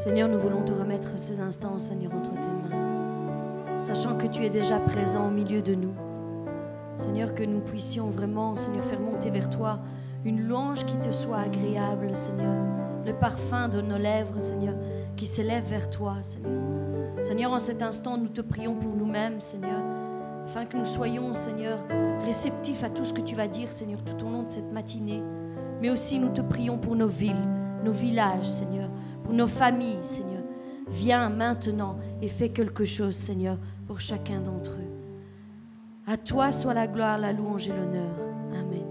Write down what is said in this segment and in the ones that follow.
Seigneur, nous voulons te remettre ces instants, Seigneur, entre tes mains, sachant que tu es déjà présent au milieu de nous. Seigneur, que nous puissions vraiment, Seigneur, faire monter vers toi une louange qui te soit agréable, Seigneur. Le parfum de nos lèvres, Seigneur, qui s'élève vers toi, Seigneur. Seigneur, en cet instant, nous te prions pour nous-mêmes, Seigneur, afin que nous soyons, Seigneur, réceptifs à tout ce que tu vas dire, Seigneur, tout au long de cette matinée. Mais aussi, nous te prions pour nos villes, nos villages, Seigneur nos familles, Seigneur. Viens maintenant et fais quelque chose, Seigneur, pour chacun d'entre eux. À toi soit la gloire, la louange et l'honneur. Amen.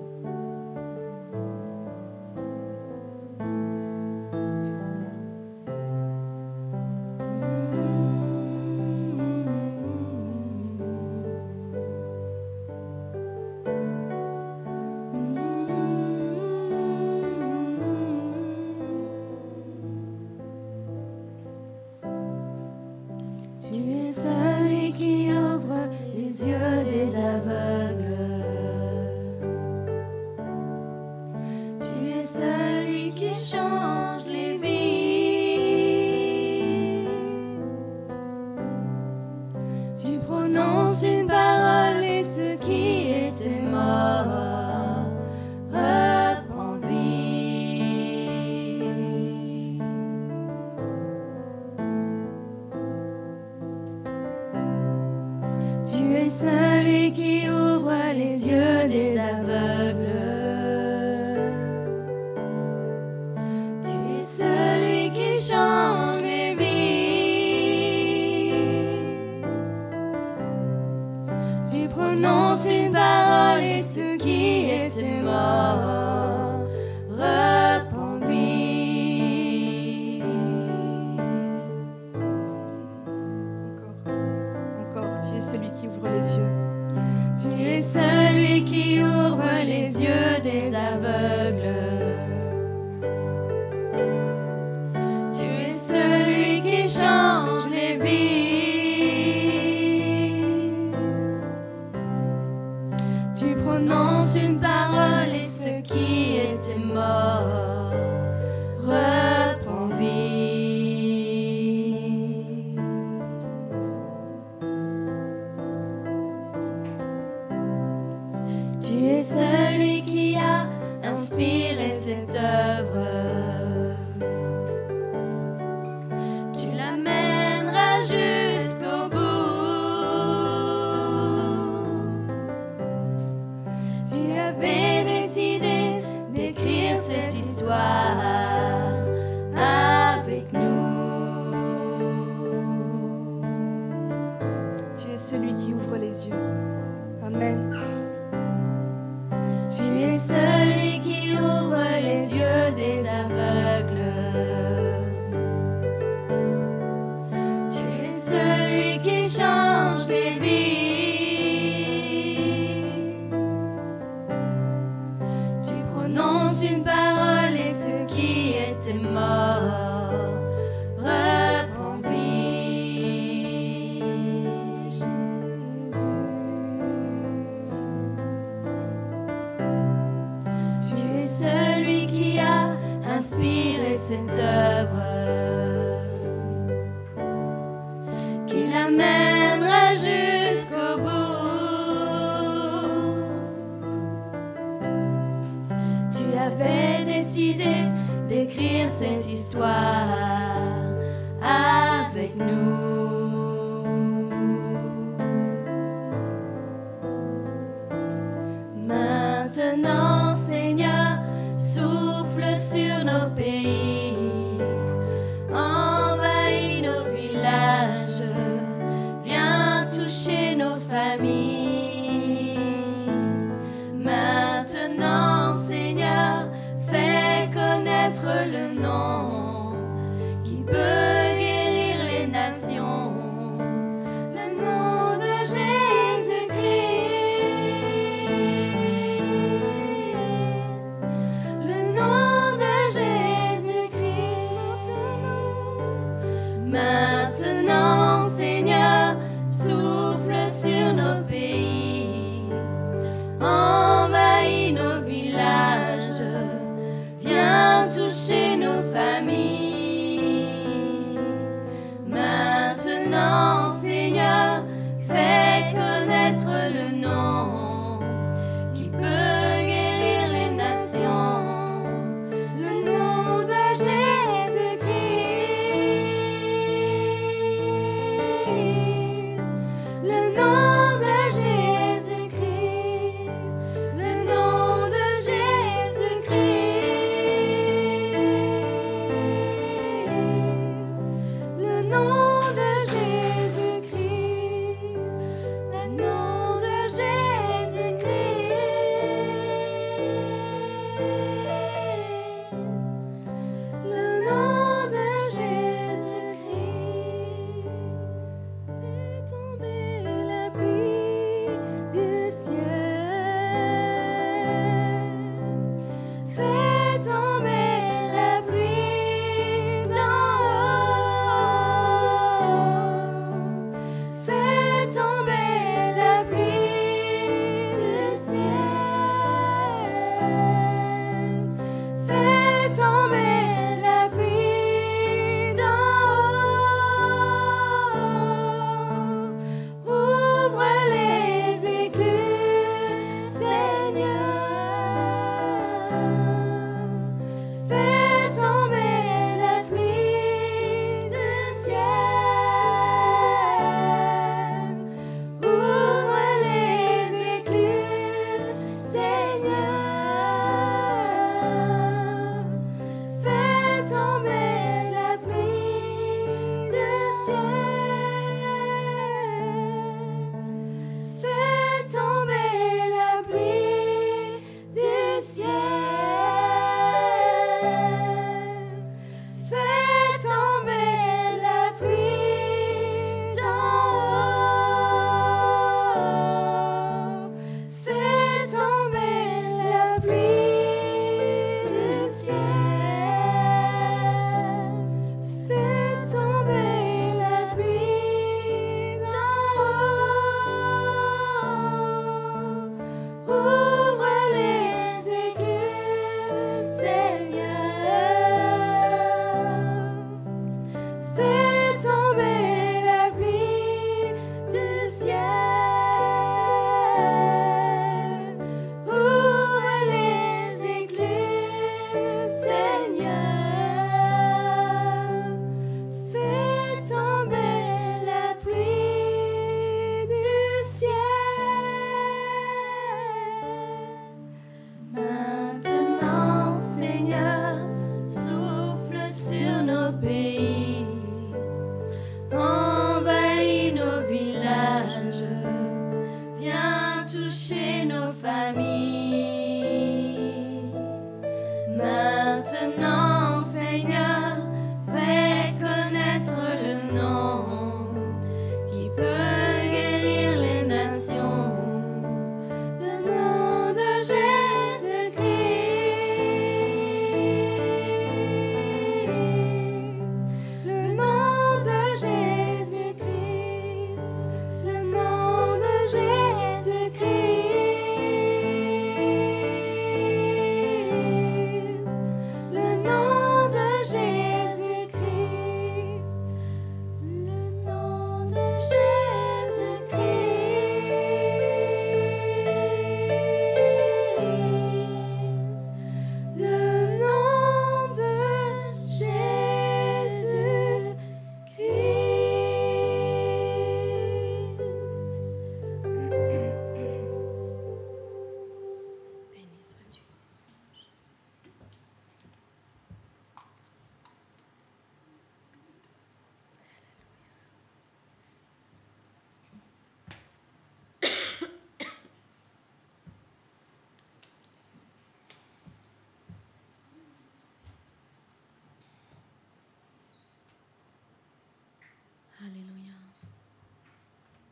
Alléluia.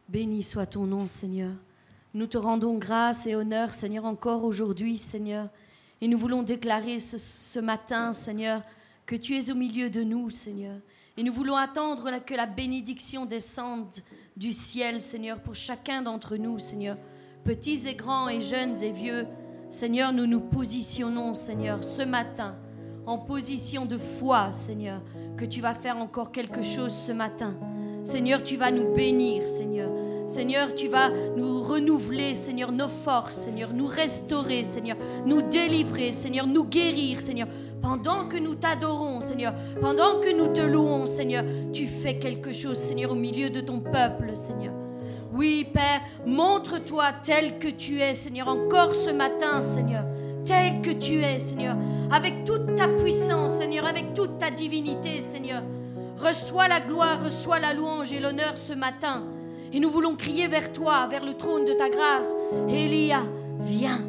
Béni soit ton nom, Seigneur. Nous te rendons grâce et honneur, Seigneur, encore aujourd'hui, Seigneur. Et nous voulons déclarer ce, matin, Seigneur, que tu es au milieu de nous, Seigneur. Et nous voulons attendre que la bénédiction descende du ciel, Seigneur, pour chacun d'entre nous, Seigneur. Petits et grands et jeunes et vieux, Seigneur, nous nous positionnons, Seigneur, ce matin, en position de foi, Seigneur, que tu vas faire encore quelque chose ce matin. Seigneur, tu vas nous bénir, Seigneur. Seigneur, tu vas nous renouveler, Seigneur, nos forces, Seigneur, nous restaurer, Seigneur, nous délivrer, Seigneur, nous guérir, Seigneur. Pendant que nous t'adorons, Seigneur, pendant que nous te louons, Seigneur, tu fais quelque chose, Seigneur, au milieu de ton peuple, Seigneur. Oui, Père, montre-toi tel que tu es, Seigneur, encore ce matin, Seigneur, tel que tu es, Seigneur, avec toute ta puissance, Seigneur, avec toute ta divinité, Seigneur. Reçois la gloire, reçois la louange et l'honneur ce matin. Et nous voulons crier vers toi, vers le trône de ta grâce. Elia, viens,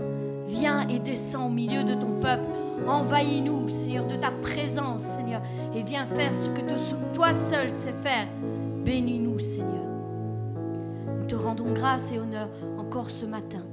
viens et descends au milieu de ton peuple. Envahis-nous, Seigneur, de ta présence, Seigneur, et viens faire ce que toi seul sais faire. Bénis-nous, Seigneur. Nous te rendons grâce et honneur encore ce matin.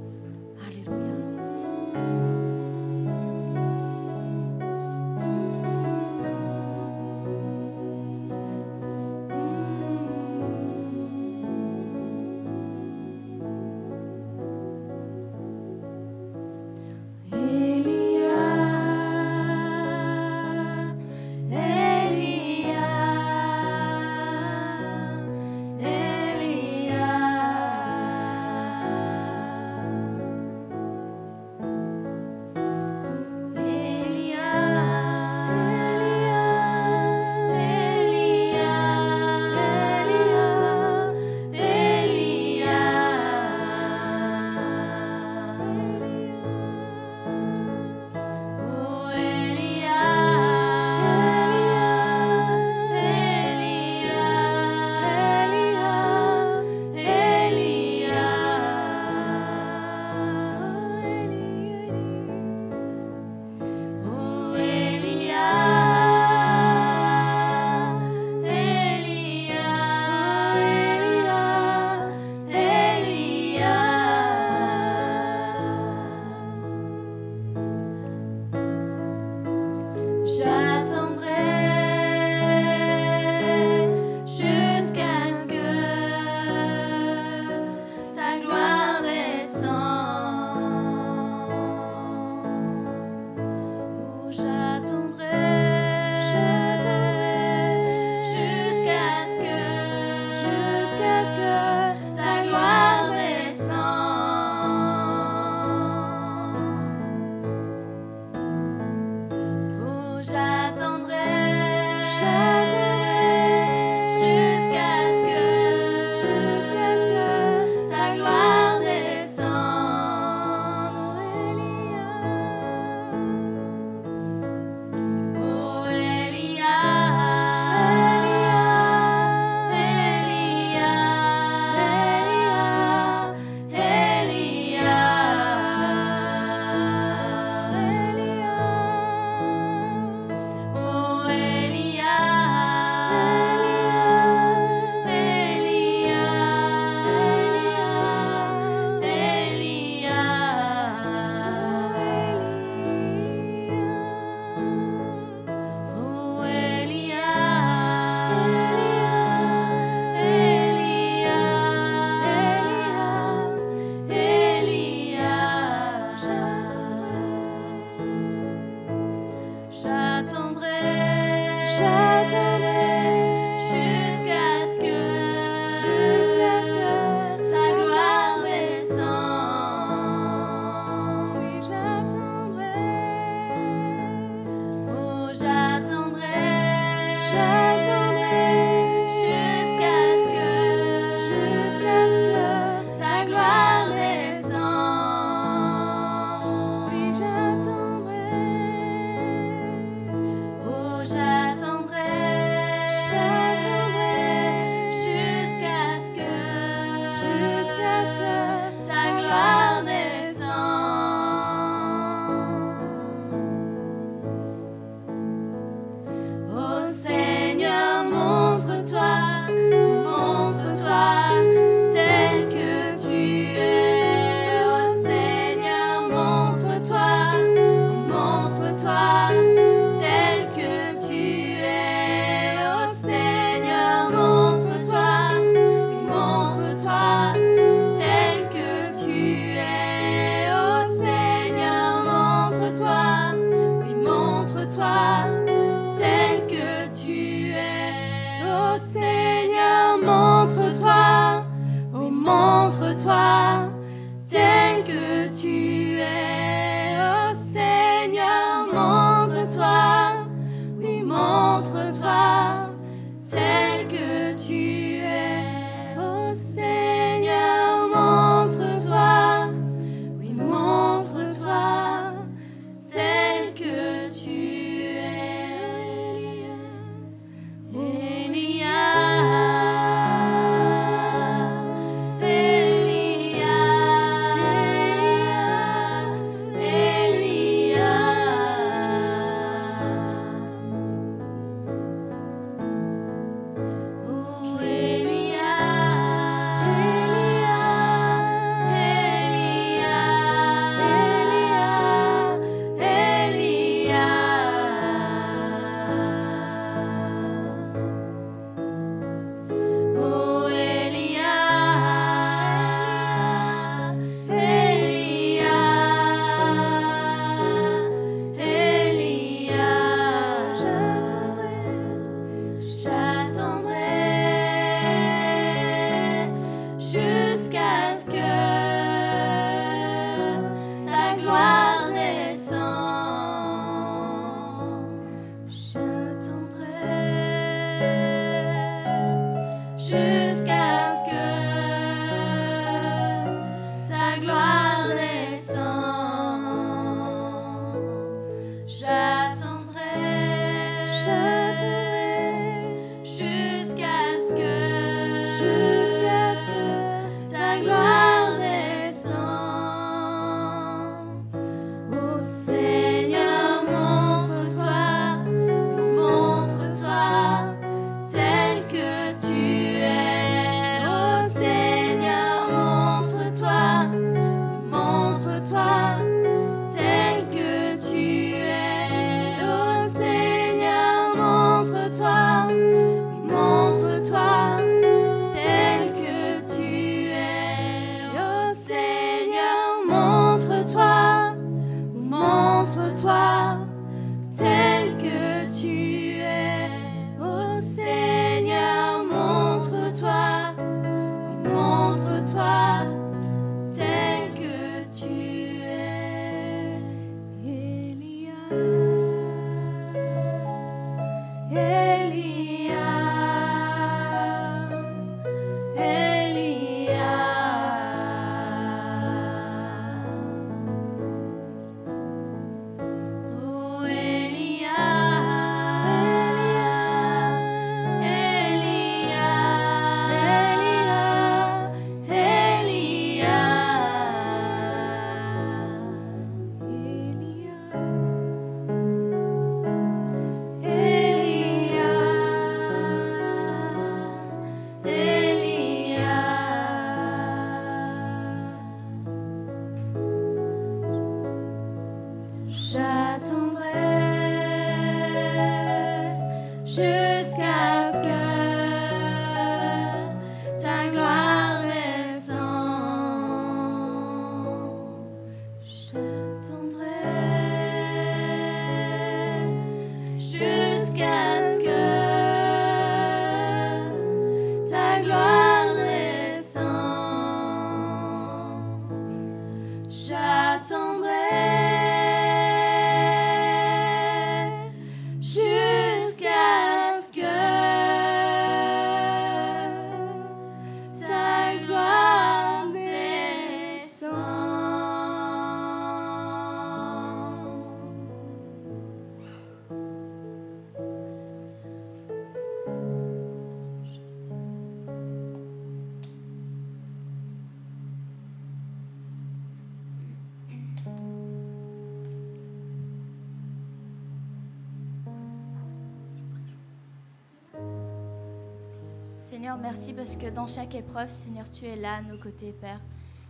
Seigneur, merci parce que dans chaque épreuve, Seigneur, tu es là à nos côtés, Père.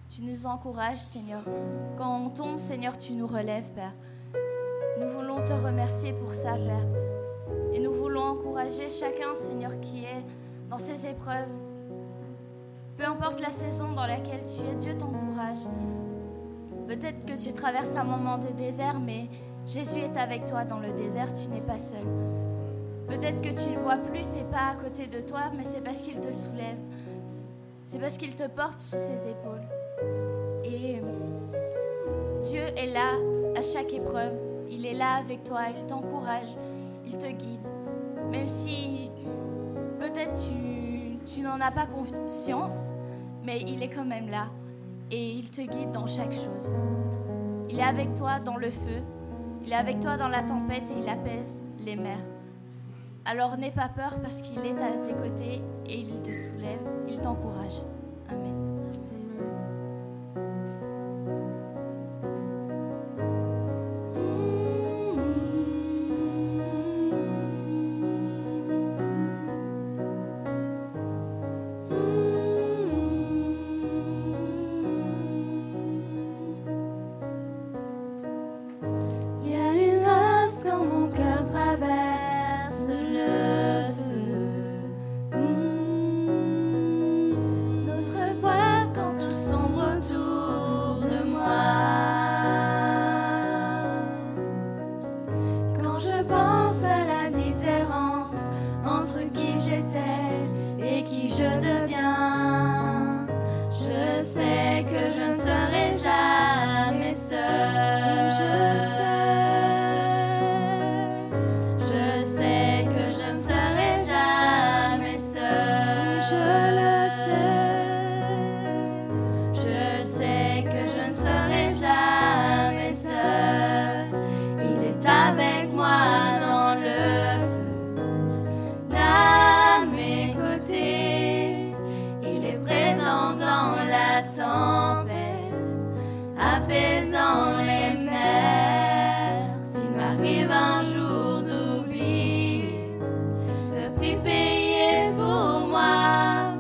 Tu nous encourages, Seigneur. Quand on tombe, Seigneur, tu nous relèves, Père. Nous voulons te remercier pour ça, Père. Et nous voulons encourager chacun, Seigneur, qui est dans ces épreuves. Peu importe la saison dans laquelle tu es, Dieu t'encourage. Peut-être que tu traverses un moment de désert, mais Jésus est avec toi dans le désert, tu n'es pas seul. Peut-être que tu ne vois plus, ses pas à côté de toi, mais c'est parce qu'il te soulève. C'est parce qu'il te porte sous ses épaules. Et Dieu est là à chaque épreuve. Il est là avec toi, il t'encourage, il te guide. Même si peut-être tu n'en as pas conscience, mais il est quand même là. Et il te guide dans chaque chose. Il est avec toi dans le feu, il est avec toi dans la tempête et il apaise les mers. Alors n'aie pas peur parce qu'il est à tes côtés et il te soulève, il t'encourage. apaisant les mers. S'il m'arrive un jour d'oubli, le prix payé pour moi,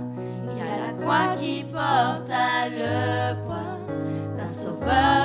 il y a la croix qui porte à le poids d'un sauveur.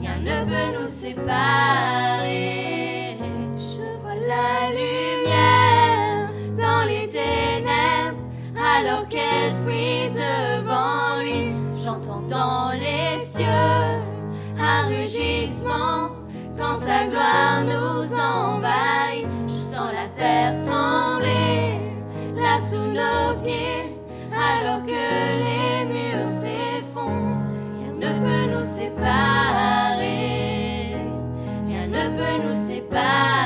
rien ne peut nous séparer. Je vois la lumière dans les ténèbres, alors qu'elle fuit devant lui. J'entends dans les cieux un rugissement quand sa gloire nous envahit. Je sens la terre trembler, là sous nos pieds, alors que les rien ne peut nous séparer.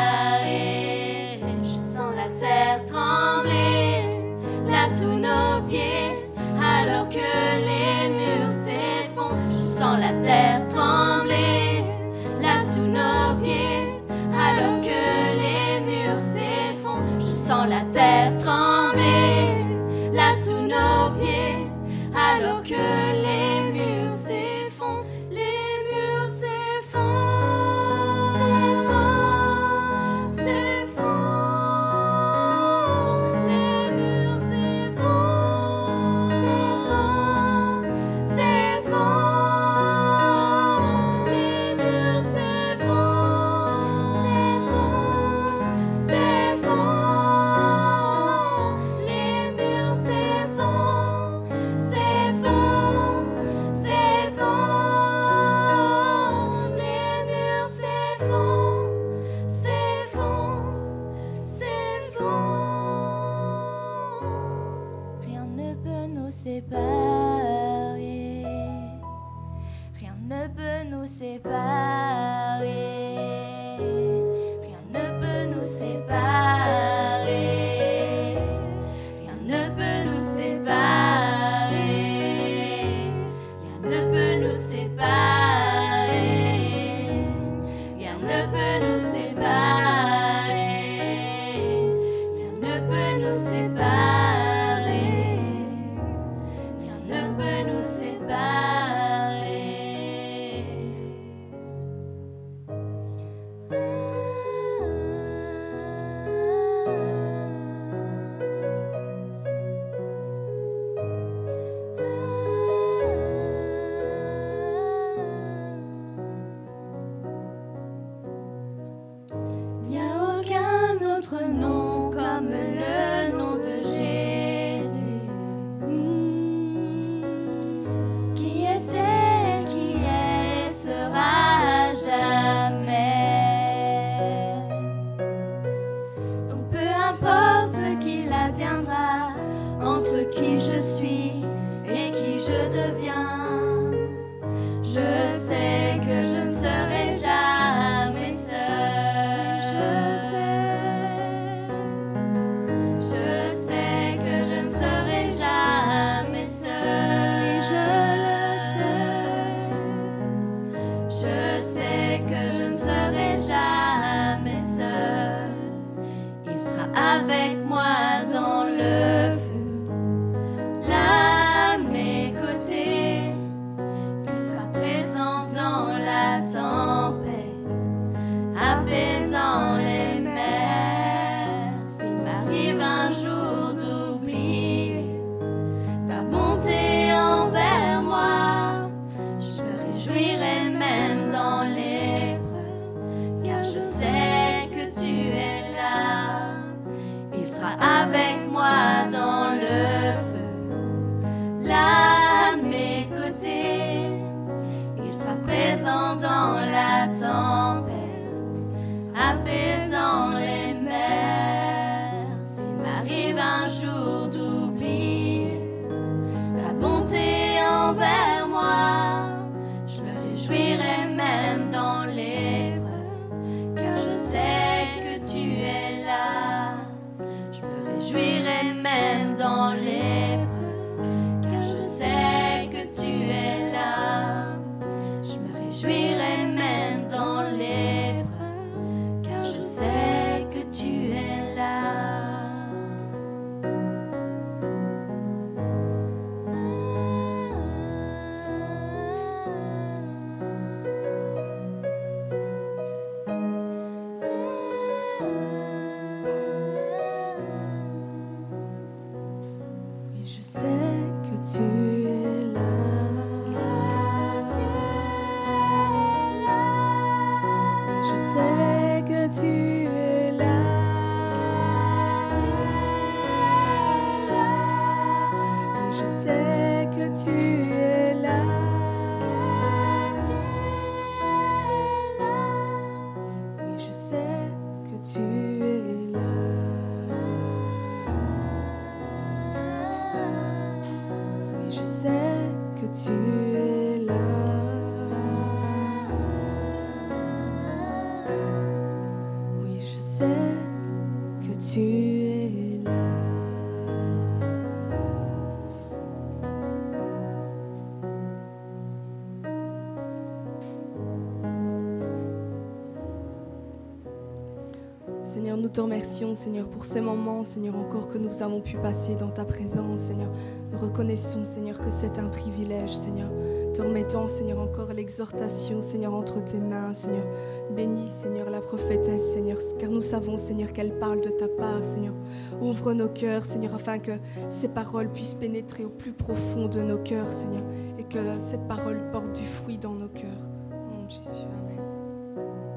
Te remercions, Seigneur, pour ces moments, Seigneur, encore que nous avons pu passer dans ta présence, Seigneur. Nous reconnaissons, Seigneur, que c'est un privilège, Seigneur. Te remettons, Seigneur, encore l'exhortation, Seigneur, entre tes mains, Seigneur. Bénis, Seigneur, la prophétesse, Seigneur, car nous savons, Seigneur, qu'elle parle de ta part, Seigneur. Ouvre nos cœurs, Seigneur, afin que ces paroles puissent pénétrer au plus profond de nos cœurs, Seigneur, et que cette parole porte du fruit dans nos cœurs. De Jésus,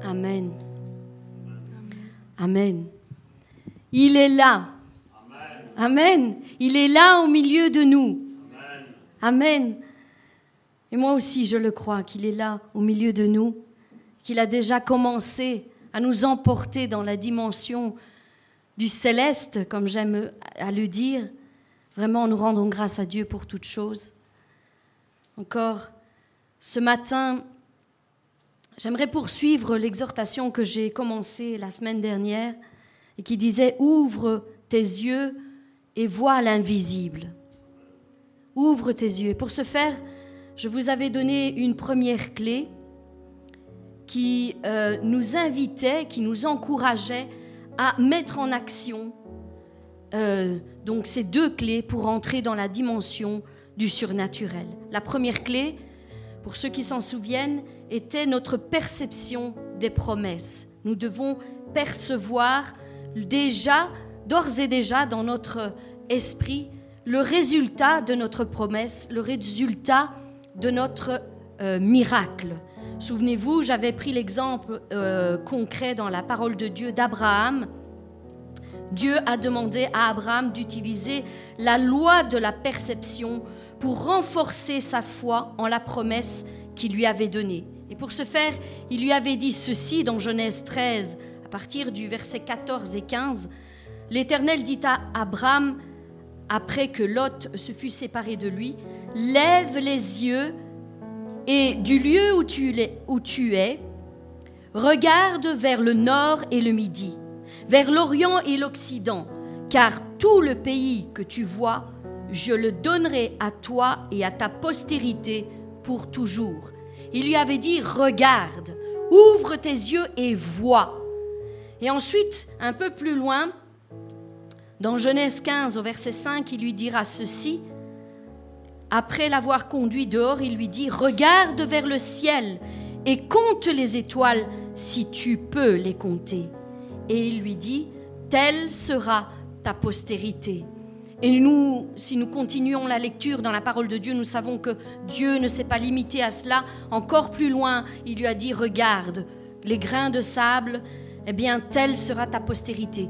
Amen. Amen. Amen. Il est là. Amen. Il est là au milieu de nous. Amen. Et moi aussi, je le crois, qu'il est là au milieu de nous, qu'il a déjà commencé à nous emporter dans la dimension du céleste, comme j'aime à le dire. Vraiment, nous rendons grâce à Dieu pour toutes choses. Encore, ce matin, J'aimerais poursuivre l'exhortation que j'ai commencée la semaine dernière et qui disait Ouvre tes yeux et vois l'invisible. Ouvre tes yeux. Et pour ce faire, je vous avais donné une première clé qui euh, nous invitait, qui nous encourageait à mettre en action euh, donc ces deux clés pour entrer dans la dimension du surnaturel. La première clé, pour ceux qui s'en souviennent, était notre perception des promesses. Nous devons percevoir déjà, d'ores et déjà, dans notre esprit, le résultat de notre promesse, le résultat de notre euh, miracle. Souvenez-vous, j'avais pris l'exemple euh, concret dans la parole de Dieu d'Abraham. Dieu a demandé à Abraham d'utiliser la loi de la perception pour renforcer sa foi en la promesse qu'il lui avait donnée. Et pour ce faire, il lui avait dit ceci dans Genèse 13, à partir du verset 14 et 15. L'Éternel dit à Abraham, après que Lot se fut séparé de lui, Lève les yeux et du lieu où tu, où tu es, regarde vers le nord et le midi, vers l'Orient et l'Occident, car tout le pays que tu vois, je le donnerai à toi et à ta postérité pour toujours. Il lui avait dit, regarde, ouvre tes yeux et vois. Et ensuite, un peu plus loin, dans Genèse 15 au verset 5, il lui dira ceci. Après l'avoir conduit dehors, il lui dit, regarde vers le ciel et compte les étoiles si tu peux les compter. Et il lui dit, telle sera ta postérité. Et nous, si nous continuons la lecture dans la parole de Dieu, nous savons que Dieu ne s'est pas limité à cela. Encore plus loin, il lui a dit, regarde, les grains de sable, eh bien, telle sera ta postérité.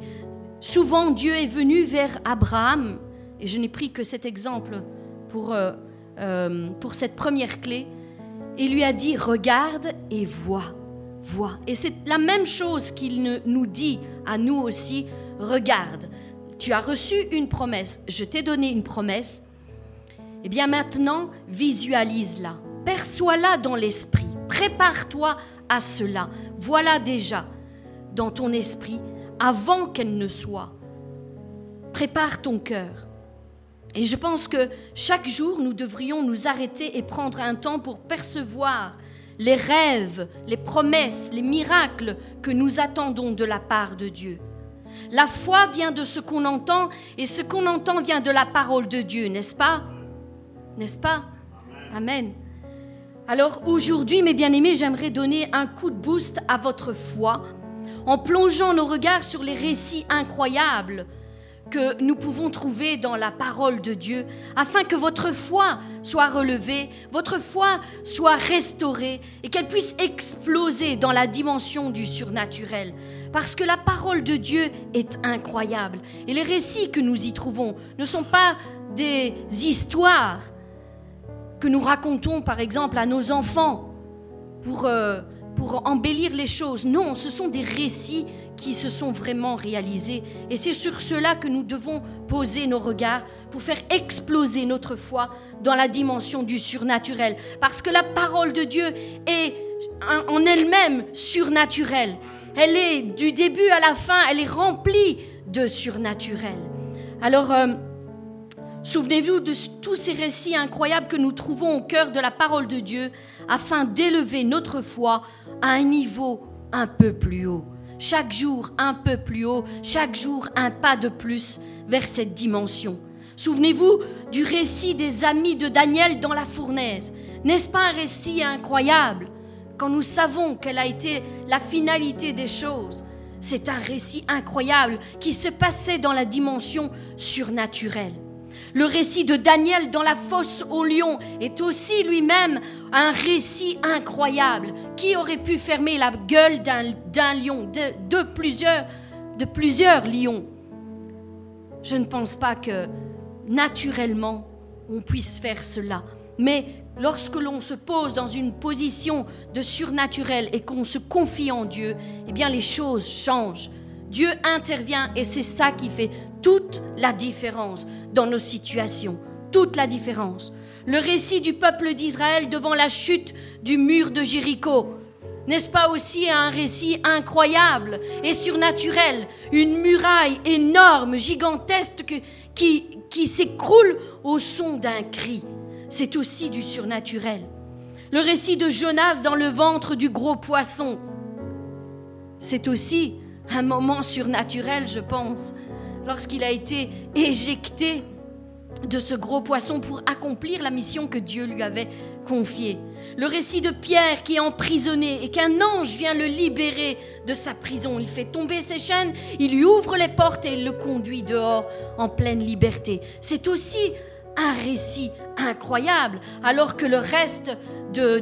Souvent, Dieu est venu vers Abraham, et je n'ai pris que cet exemple pour, euh, euh, pour cette première clé, et lui a dit, regarde et vois, vois. Et c'est la même chose qu'il nous dit à nous aussi, regarde tu as reçu une promesse, je t'ai donné une promesse, eh bien maintenant, visualise-la, perçois-la dans l'esprit, prépare-toi à cela. Voilà déjà dans ton esprit avant qu'elle ne soit. Prépare ton cœur. Et je pense que chaque jour, nous devrions nous arrêter et prendre un temps pour percevoir les rêves, les promesses, les miracles que nous attendons de la part de Dieu. La foi vient de ce qu'on entend et ce qu'on entend vient de la parole de Dieu, n'est-ce pas? N'est-ce pas? Amen. Alors aujourd'hui, mes bien-aimés, j'aimerais donner un coup de boost à votre foi en plongeant nos regards sur les récits incroyables que nous pouvons trouver dans la parole de Dieu, afin que votre foi soit relevée, votre foi soit restaurée et qu'elle puisse exploser dans la dimension du surnaturel. Parce que la parole de Dieu est incroyable. Et les récits que nous y trouvons ne sont pas des histoires que nous racontons, par exemple, à nos enfants pour, euh, pour embellir les choses. Non, ce sont des récits qui se sont vraiment réalisés. Et c'est sur cela que nous devons poser nos regards pour faire exploser notre foi dans la dimension du surnaturel. Parce que la parole de Dieu est en elle-même surnaturelle. Elle est du début à la fin, elle est remplie de surnaturel. Alors, euh, souvenez-vous de tous ces récits incroyables que nous trouvons au cœur de la parole de Dieu afin d'élever notre foi à un niveau un peu plus haut. Chaque jour un peu plus haut, chaque jour un pas de plus vers cette dimension. Souvenez-vous du récit des amis de Daniel dans la fournaise. N'est-ce pas un récit incroyable quand nous savons quelle a été la finalité des choses? C'est un récit incroyable qui se passait dans la dimension surnaturelle. Le récit de Daniel dans la fosse au lion est aussi lui-même un récit incroyable. Qui aurait pu fermer la gueule d'un lion, de, plusieurs, de plusieurs lions Je ne pense pas que naturellement on puisse faire cela. Mais lorsque l'on se pose dans une position de surnaturel et qu'on se confie en Dieu, eh bien les choses changent. Dieu intervient et c'est ça qui fait toute la différence dans nos situations, toute la différence. Le récit du peuple d'Israël devant la chute du mur de Jéricho, n'est-ce pas aussi un récit incroyable et surnaturel Une muraille énorme, gigantesque qui, qui s'écroule au son d'un cri. C'est aussi du surnaturel. Le récit de Jonas dans le ventre du gros poisson, c'est aussi un moment surnaturel, je pense lorsqu'il a été éjecté de ce gros poisson pour accomplir la mission que Dieu lui avait confiée. Le récit de Pierre qui est emprisonné et qu'un ange vient le libérer de sa prison. Il fait tomber ses chaînes, il lui ouvre les portes et il le conduit dehors en pleine liberté. C'est aussi un récit incroyable, alors que le reste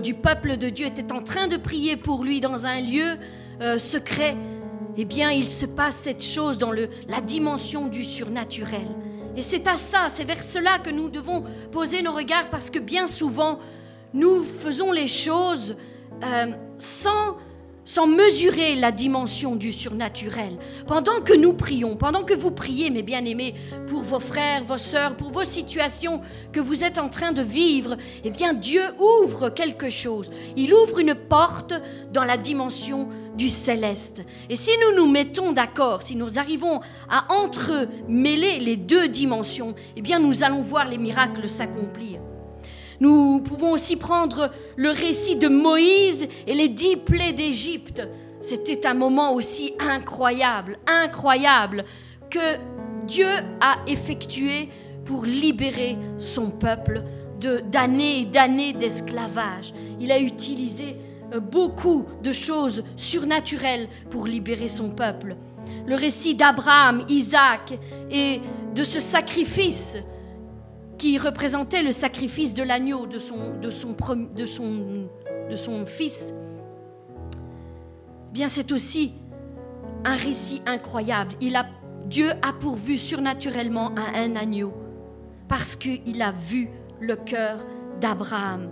du peuple de Dieu était en train de prier pour lui dans un lieu euh, secret eh bien, il se passe cette chose dans le, la dimension du surnaturel. Et c'est à ça, c'est vers cela que nous devons poser nos regards parce que bien souvent, nous faisons les choses euh, sans sans mesurer la dimension du surnaturel. Pendant que nous prions, pendant que vous priez, mes bien-aimés, pour vos frères, vos sœurs, pour vos situations que vous êtes en train de vivre, eh bien Dieu ouvre quelque chose. Il ouvre une porte dans la dimension du céleste. Et si nous nous mettons d'accord, si nous arrivons à entremêler les deux dimensions, eh bien nous allons voir les miracles s'accomplir. Nous pouvons aussi prendre le récit de Moïse et les dix plaies d'Égypte. C'était un moment aussi incroyable, incroyable, que Dieu a effectué pour libérer son peuple d'années et d'années d'esclavage. Il a utilisé beaucoup de choses surnaturelles pour libérer son peuple. Le récit d'Abraham, Isaac et de ce sacrifice qui représentait le sacrifice de l'agneau de son, de, son, de, son, de son fils, bien c'est aussi un récit incroyable. Il a, Dieu a pourvu surnaturellement à un agneau parce qu'il a vu le cœur d'Abraham.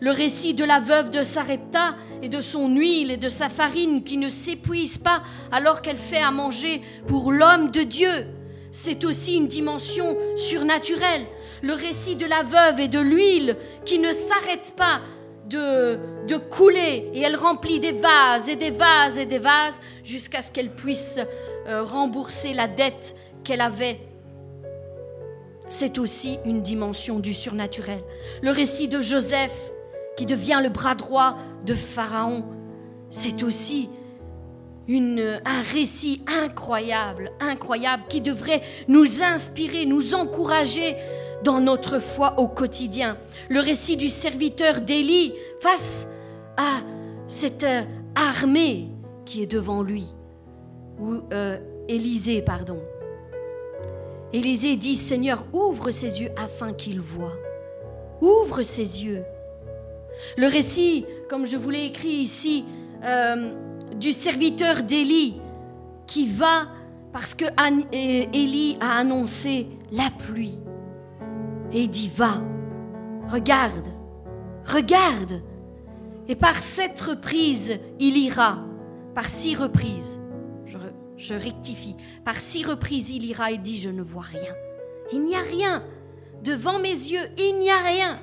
Le récit de la veuve de Sarepta et de son huile et de sa farine qui ne s'épuise pas alors qu'elle fait à manger pour l'homme de Dieu. C'est aussi une dimension surnaturelle le récit de la veuve et de l'huile qui ne s'arrête pas de, couler et elle remplit des vases et des vases et des vases jusqu'à ce qu'elle puisse euh, rembourser la dette qu'elle avait. C'est aussi une dimension du surnaturel. Le récit de Joseph qui devient le bras droit de Pharaon, c'est aussi un récit incroyable, incroyable, qui devrait nous inspirer, nous encourager dans notre foi au quotidien. Le récit du serviteur d'Élie face à cette euh, armée qui est devant lui, ou euh, Élisée, pardon. Élisée dit, Seigneur, ouvre ses yeux afin qu'il voie. Ouvre ses yeux. Le récit, comme je vous l'ai écrit ici, euh, du serviteur d'Élie qui va parce que Élie a annoncé la pluie. Et il dit, va, regarde, regarde. Et par cette reprise, il ira. Par six reprises. je rectifie. Par six reprises, il ira et dit, je ne vois rien. Il n'y a rien. Devant mes yeux, il n'y a rien.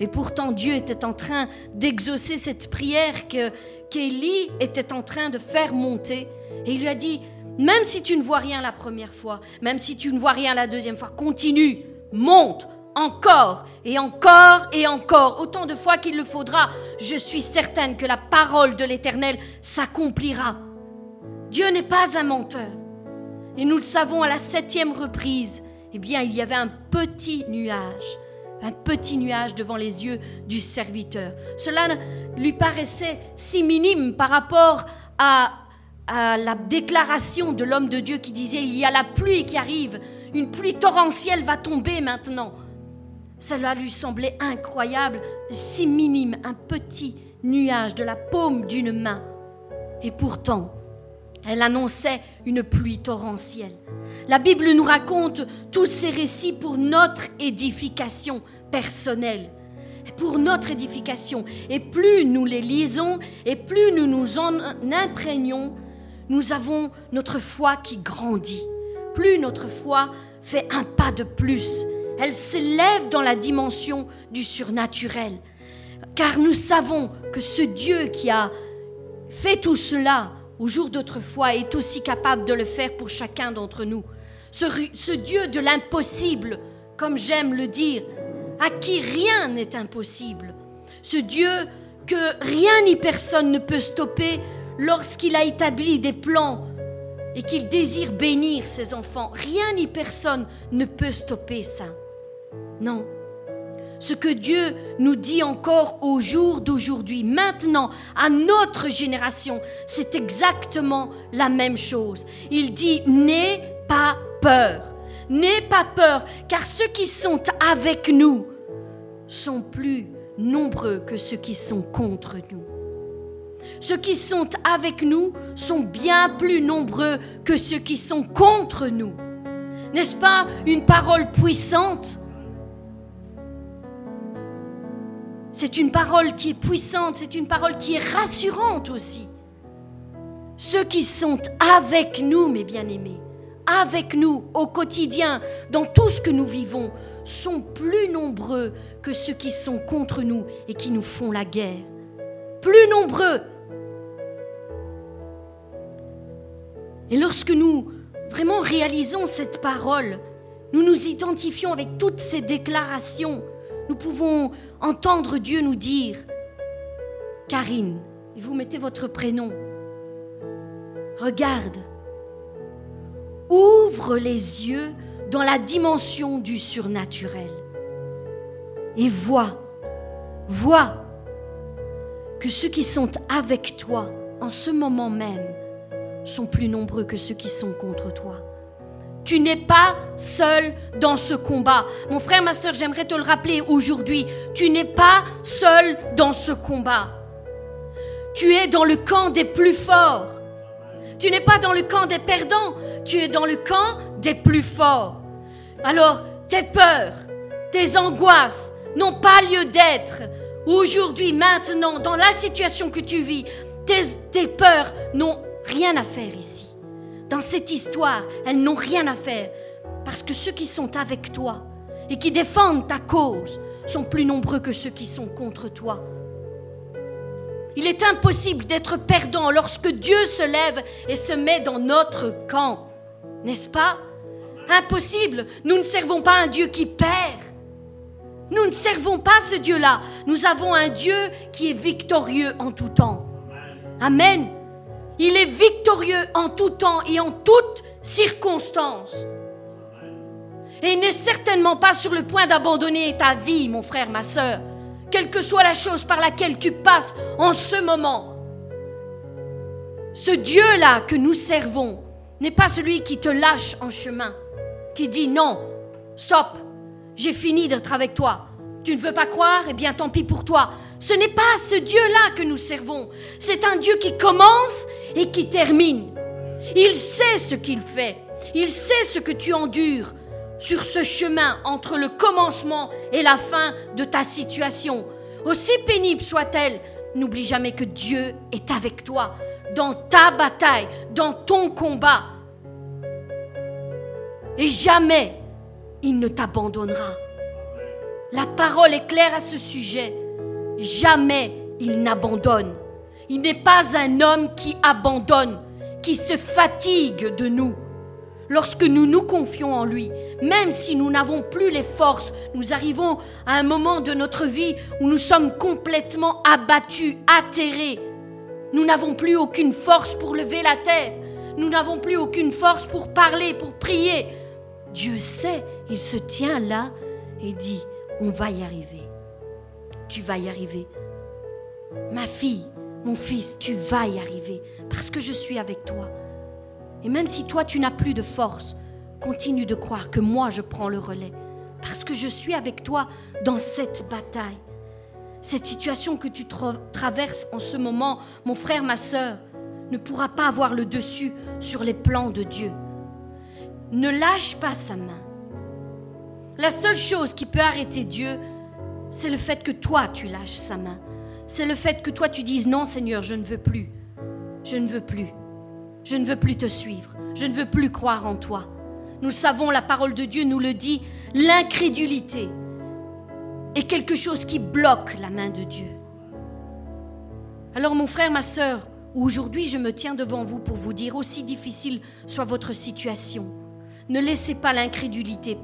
Et pourtant, Dieu était en train d'exaucer cette prière qu'Élie était en train de faire monter. Et il lui a dit, même si tu ne vois rien la première fois, même si tu ne vois rien la deuxième fois, continue, monte, encore et encore et encore, autant de fois qu'il le faudra. Je suis certaine que la parole de l'Éternel s'accomplira. Dieu n'est pas un menteur. Et nous le savons à la septième reprise, eh bien, il y avait un petit nuage, un petit nuage devant les yeux du serviteur. Cela lui paraissait si minime par rapport à, la déclaration de l'homme de Dieu qui disait, il y a la pluie qui arrive, une pluie torrentielle va tomber maintenant. Cela lui semblait incroyable, si minime, un petit nuage de la paume d'une main. Et pourtant, elle annonçait une pluie torrentielle. La Bible nous raconte tous ces récits pour notre édification personnelle, pour notre édification. Et plus nous les lisons et plus nous nous en imprégnons, nous avons notre foi qui grandit. Plus notre foi fait un pas de plus elle s'élève dans la dimension du surnaturel. Car nous savons que ce Dieu qui a fait tout cela au jour d'autrefois est aussi capable de le faire pour chacun d'entre nous. Ce, ce, Dieu de l'impossible, comme j'aime le dire, à qui rien n'est impossible. Ce Dieu que rien ni personne ne peut stopper lorsqu'il a établi des plans et qu'il désire bénir ses enfants. Rien ni personne ne peut stopper ça. Non. Ce que Dieu nous dit encore au jour d'aujourd'hui, maintenant, à notre génération, c'est exactement la même chose. Il dit, n'aie pas peur. N'aie pas peur, car ceux qui sont avec nous sont plus nombreux que ceux qui sont contre nous. Ceux qui sont avec nous sont bien plus nombreux que ceux qui sont contre nous. N'est-ce pas une parole puissante? C'est une parole qui est puissante, c'est une parole qui est rassurante aussi. Ceux qui sont avec nous, mes bien-aimés, avec nous au quotidien, dans tout ce que nous vivons, sont plus nombreux que ceux qui sont contre nous et qui nous font la guerre. Plus nombreux. Et lorsque nous vraiment réalisons cette parole, nous nous identifions avec toutes ces déclarations nous pouvons entendre Dieu nous dire, Karine, et vous mettez votre prénom, regarde, ouvre les yeux dans la dimension du surnaturel et vois, vois que ceux qui sont avec toi en ce moment même sont plus nombreux que ceux qui sont contre toi. Tu n'es pas seul dans ce combat. Mon frère, ma soeur, j'aimerais te le rappeler aujourd'hui. Tu n'es pas seul dans ce combat. Tu es dans le camp des plus forts. Tu n'es pas dans le camp des perdants. Tu es dans le camp des plus forts. Alors, tes peurs, tes angoisses n'ont pas lieu d'être. Aujourd'hui, maintenant, dans la situation que tu vis, tes, tes peurs n'ont rien à faire ici. Dans cette histoire, elles n'ont rien à faire parce que ceux qui sont avec toi et qui défendent ta cause sont plus nombreux que ceux qui sont contre toi. Il est impossible d'être perdant lorsque Dieu se lève et se met dans notre camp, n'est-ce pas? Impossible. Nous ne servons pas un Dieu qui perd. Nous ne servons pas ce Dieu-là. Nous avons un Dieu qui est victorieux en tout temps. Amen. Il est victorieux en tout temps et en toutes circonstances. Et il n'est certainement pas sur le point d'abandonner ta vie, mon frère, ma soeur, quelle que soit la chose par laquelle tu passes en ce moment. Ce Dieu-là que nous servons n'est pas celui qui te lâche en chemin, qui dit non, stop, j'ai fini d'être avec toi. Ne veux pas croire Eh bien tant pis pour toi. Ce n'est pas ce Dieu-là que nous servons. C'est un Dieu qui commence et qui termine. Il sait ce qu'il fait. Il sait ce que tu endures sur ce chemin entre le commencement et la fin de ta situation. Aussi pénible soit-elle, n'oublie jamais que Dieu est avec toi dans ta bataille, dans ton combat. Et jamais il ne t'abandonnera. La parole est claire à ce sujet. Jamais il n'abandonne. Il n'est pas un homme qui abandonne, qui se fatigue de nous. Lorsque nous nous confions en lui, même si nous n'avons plus les forces, nous arrivons à un moment de notre vie où nous sommes complètement abattus, atterrés. Nous n'avons plus aucune force pour lever la tête. Nous n'avons plus aucune force pour parler, pour prier. Dieu sait, il se tient là et dit, on va y arriver. Tu vas y arriver. Ma fille, mon fils, tu vas y arriver parce que je suis avec toi. Et même si toi, tu n'as plus de force, continue de croire que moi, je prends le relais parce que je suis avec toi dans cette bataille. Cette situation que tu traverses en ce moment, mon frère, ma sœur, ne pourra pas avoir le dessus sur les plans de Dieu. Ne lâche pas sa main. La seule chose qui peut arrêter Dieu, c'est le fait que toi, tu lâches sa main. C'est le fait que toi, tu dises non, Seigneur, je ne veux plus. Je ne veux plus. Je ne veux plus te suivre. Je ne veux plus croire en toi. Nous savons, la parole de Dieu nous le dit, l'incrédulité est quelque chose qui bloque la main de Dieu. Alors mon frère, ma sœur, aujourd'hui je me tiens devant vous pour vous dire, aussi difficile soit votre situation, ne laissez pas l'incrédulité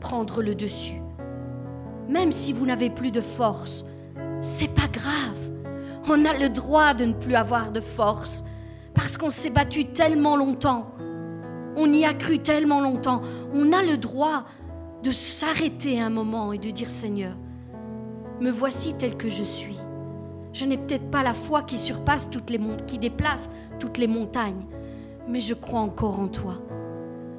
prendre le dessus. Même si vous n'avez plus de force, c'est pas grave. On a le droit de ne plus avoir de force parce qu'on s'est battu tellement longtemps. On y a cru tellement longtemps. On a le droit de s'arrêter un moment et de dire Seigneur, me voici tel que je suis. Je n'ai peut-être pas la foi qui surpasse toutes les qui déplace toutes les montagnes, mais je crois encore en toi.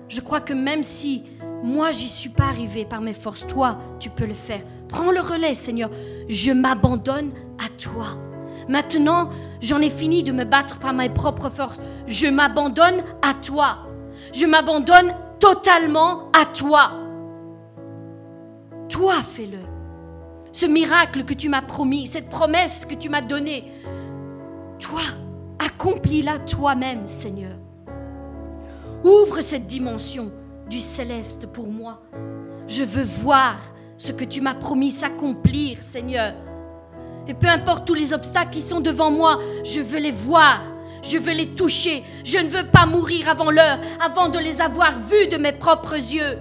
Je crois que même si moi j'y suis pas arrivé par mes forces, toi tu peux le faire. Prends le relais, Seigneur. Je m'abandonne à toi. Maintenant, j'en ai fini de me battre par mes propres forces. Je m'abandonne à toi. Je m'abandonne totalement à toi. Toi, fais-le. Ce miracle que tu m'as promis, cette promesse que tu m'as donnée, toi, accomplis-la toi-même, Seigneur. Ouvre cette dimension du céleste pour moi. Je veux voir ce que tu m'as promis s'accomplir, Seigneur. Et peu importe tous les obstacles qui sont devant moi, je veux les voir, je veux les toucher. Je ne veux pas mourir avant l'heure, avant de les avoir vus de mes propres yeux.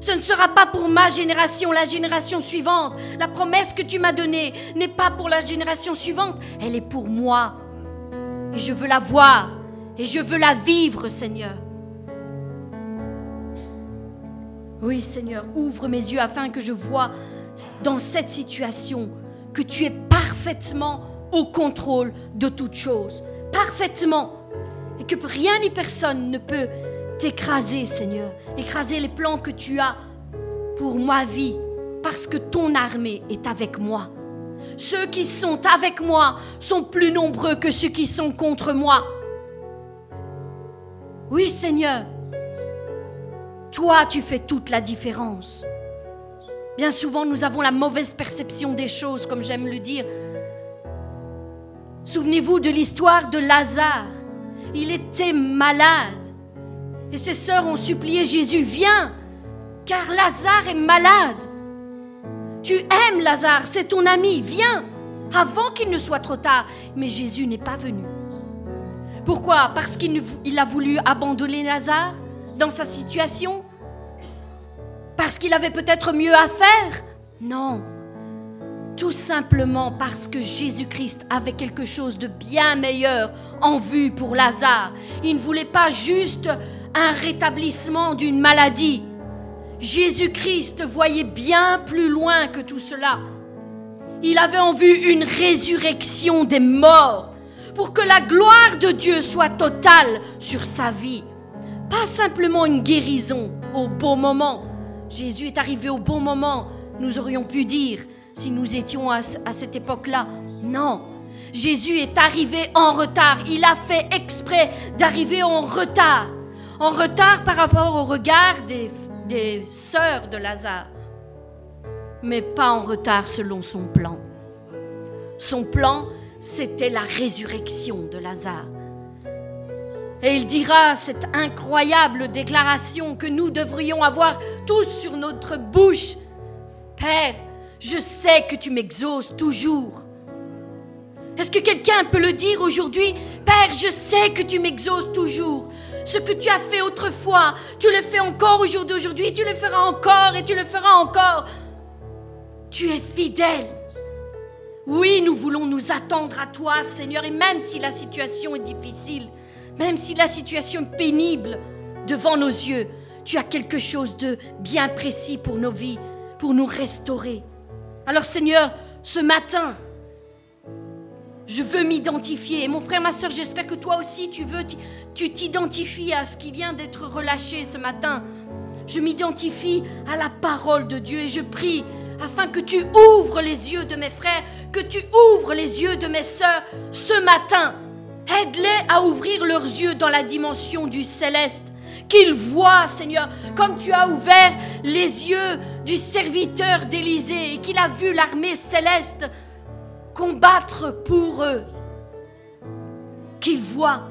Ce ne sera pas pour ma génération, la génération suivante. La promesse que tu m'as donnée n'est pas pour la génération suivante, elle est pour moi. Et je veux la voir, et je veux la vivre, Seigneur. Oui, Seigneur, ouvre mes yeux afin que je vois dans cette situation que tu es parfaitement au contrôle de toutes choses. Parfaitement. Et que rien ni personne ne peut t'écraser, Seigneur. Écraser les plans que tu as pour ma vie. Parce que ton armée est avec moi. Ceux qui sont avec moi sont plus nombreux que ceux qui sont contre moi. Oui, Seigneur. Toi, tu fais toute la différence. Bien souvent, nous avons la mauvaise perception des choses, comme j'aime le dire. Souvenez-vous de l'histoire de Lazare. Il était malade. Et ses sœurs ont supplié Jésus, viens, car Lazare est malade. Tu aimes Lazare, c'est ton ami, viens, avant qu'il ne soit trop tard. Mais Jésus n'est pas venu. Pourquoi? Parce qu'il a voulu abandonner Lazare dans sa situation? Parce qu'il avait peut-être mieux à faire? Non. Tout simplement parce que Jésus-Christ avait quelque chose de bien meilleur en vue pour Lazare. Il ne voulait pas juste un rétablissement d'une maladie. Jésus-Christ voyait bien plus loin que tout cela. Il avait en vue une résurrection des morts pour que la gloire de Dieu soit totale sur sa vie. Pas simplement une guérison au beau moment, Jésus est arrivé au bon moment, nous aurions pu dire, si nous étions à, cette époque-là. Non, Jésus est arrivé en retard. Il a fait exprès d'arriver en retard. En retard par rapport au regard des, des sœurs de Lazare. Mais pas en retard selon son plan. Son plan, c'était la résurrection de Lazare. Et il dira cette incroyable déclaration que nous devrions avoir tous sur notre bouche. Père, je sais que tu m'exauces toujours. Est-ce que quelqu'un peut le dire aujourd'hui? Père, je sais que tu m'exauces toujours. Ce que tu as fait autrefois, tu le fais encore au jour d'aujourd'hui, tu le feras encore et tu le feras encore. Tu es fidèle. Oui, nous voulons nous attendre à toi, Seigneur, et même si la situation est difficile, même si la situation est pénible devant nos yeux, tu as quelque chose de bien précis pour nos vies, pour nous restaurer. Alors Seigneur, ce matin, je veux m'identifier. Et mon frère, ma soeur, j'espère que toi aussi, tu veux, tu t'identifies à ce qui vient d'être relâché ce matin. Je m'identifie à la parole de Dieu et je prie afin que tu ouvres les yeux de mes frères, que tu ouvres les yeux de mes sœurs ce matin. Aide-les à ouvrir leurs yeux dans la dimension du céleste. Qu'ils voient, Seigneur, comme tu as ouvert les yeux du serviteur d'Élysée et qu'il a vu l'armée céleste combattre pour eux. Qu'ils voient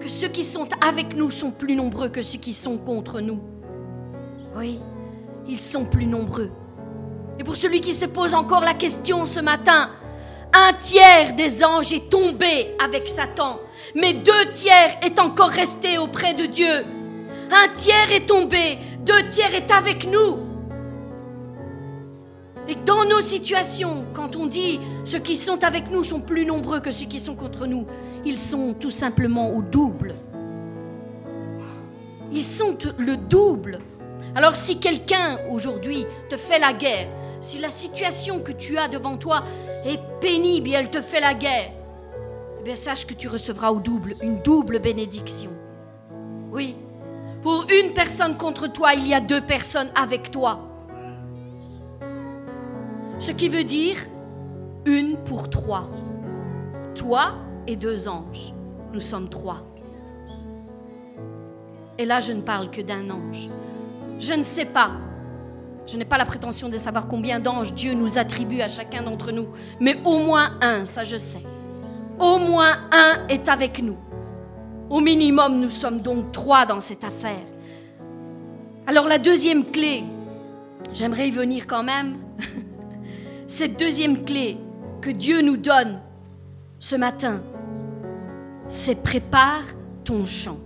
que ceux qui sont avec nous sont plus nombreux que ceux qui sont contre nous. Oui, ils sont plus nombreux. Et pour celui qui se pose encore la question ce matin, un tiers des anges est tombé avec Satan, mais deux tiers est encore resté auprès de Dieu. Un tiers est tombé, deux tiers est avec nous. Et dans nos situations, quand on dit ceux qui sont avec nous sont plus nombreux que ceux qui sont contre nous, ils sont tout simplement au double. Ils sont le double. Alors si quelqu'un aujourd'hui te fait la guerre, si la situation que tu as devant toi est pénible et elle te fait la guerre, eh bien sache que tu recevras au double une double bénédiction. Oui, pour une personne contre toi, il y a deux personnes avec toi. Ce qui veut dire une pour trois. Toi et deux anges. Nous sommes trois. Et là, je ne parle que d'un ange. Je ne sais pas. Je n'ai pas la prétention de savoir combien d'anges Dieu nous attribue à chacun d'entre nous. Mais au moins un, ça je sais. Au moins un est avec nous. Au minimum, nous sommes donc trois dans cette affaire. Alors la deuxième clé, j'aimerais y venir quand même. Cette deuxième clé que Dieu nous donne ce matin, c'est prépare ton chant.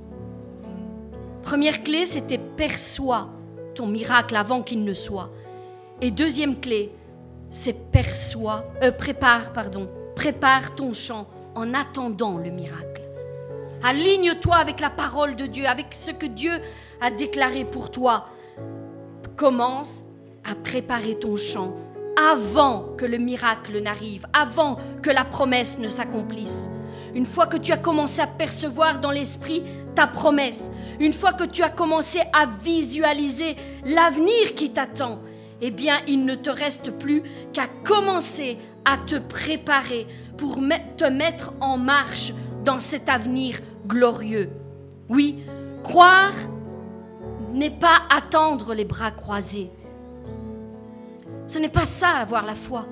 Première clé, c'était perçois ton miracle avant qu'il ne soit. Et deuxième clé, c'est perçois, euh, prépare, pardon, prépare ton chant en attendant le miracle. Aligne-toi avec la parole de Dieu, avec ce que Dieu a déclaré pour toi. Commence à préparer ton chant avant que le miracle n'arrive, avant que la promesse ne s'accomplisse. Une fois que tu as commencé à percevoir dans l'esprit ta promesse, une fois que tu as commencé à visualiser l'avenir qui t'attend, eh bien, il ne te reste plus qu'à commencer à te préparer pour te mettre en marche dans cet avenir glorieux. Oui, croire n'est pas attendre les bras croisés. Ce n'est pas ça avoir la foi.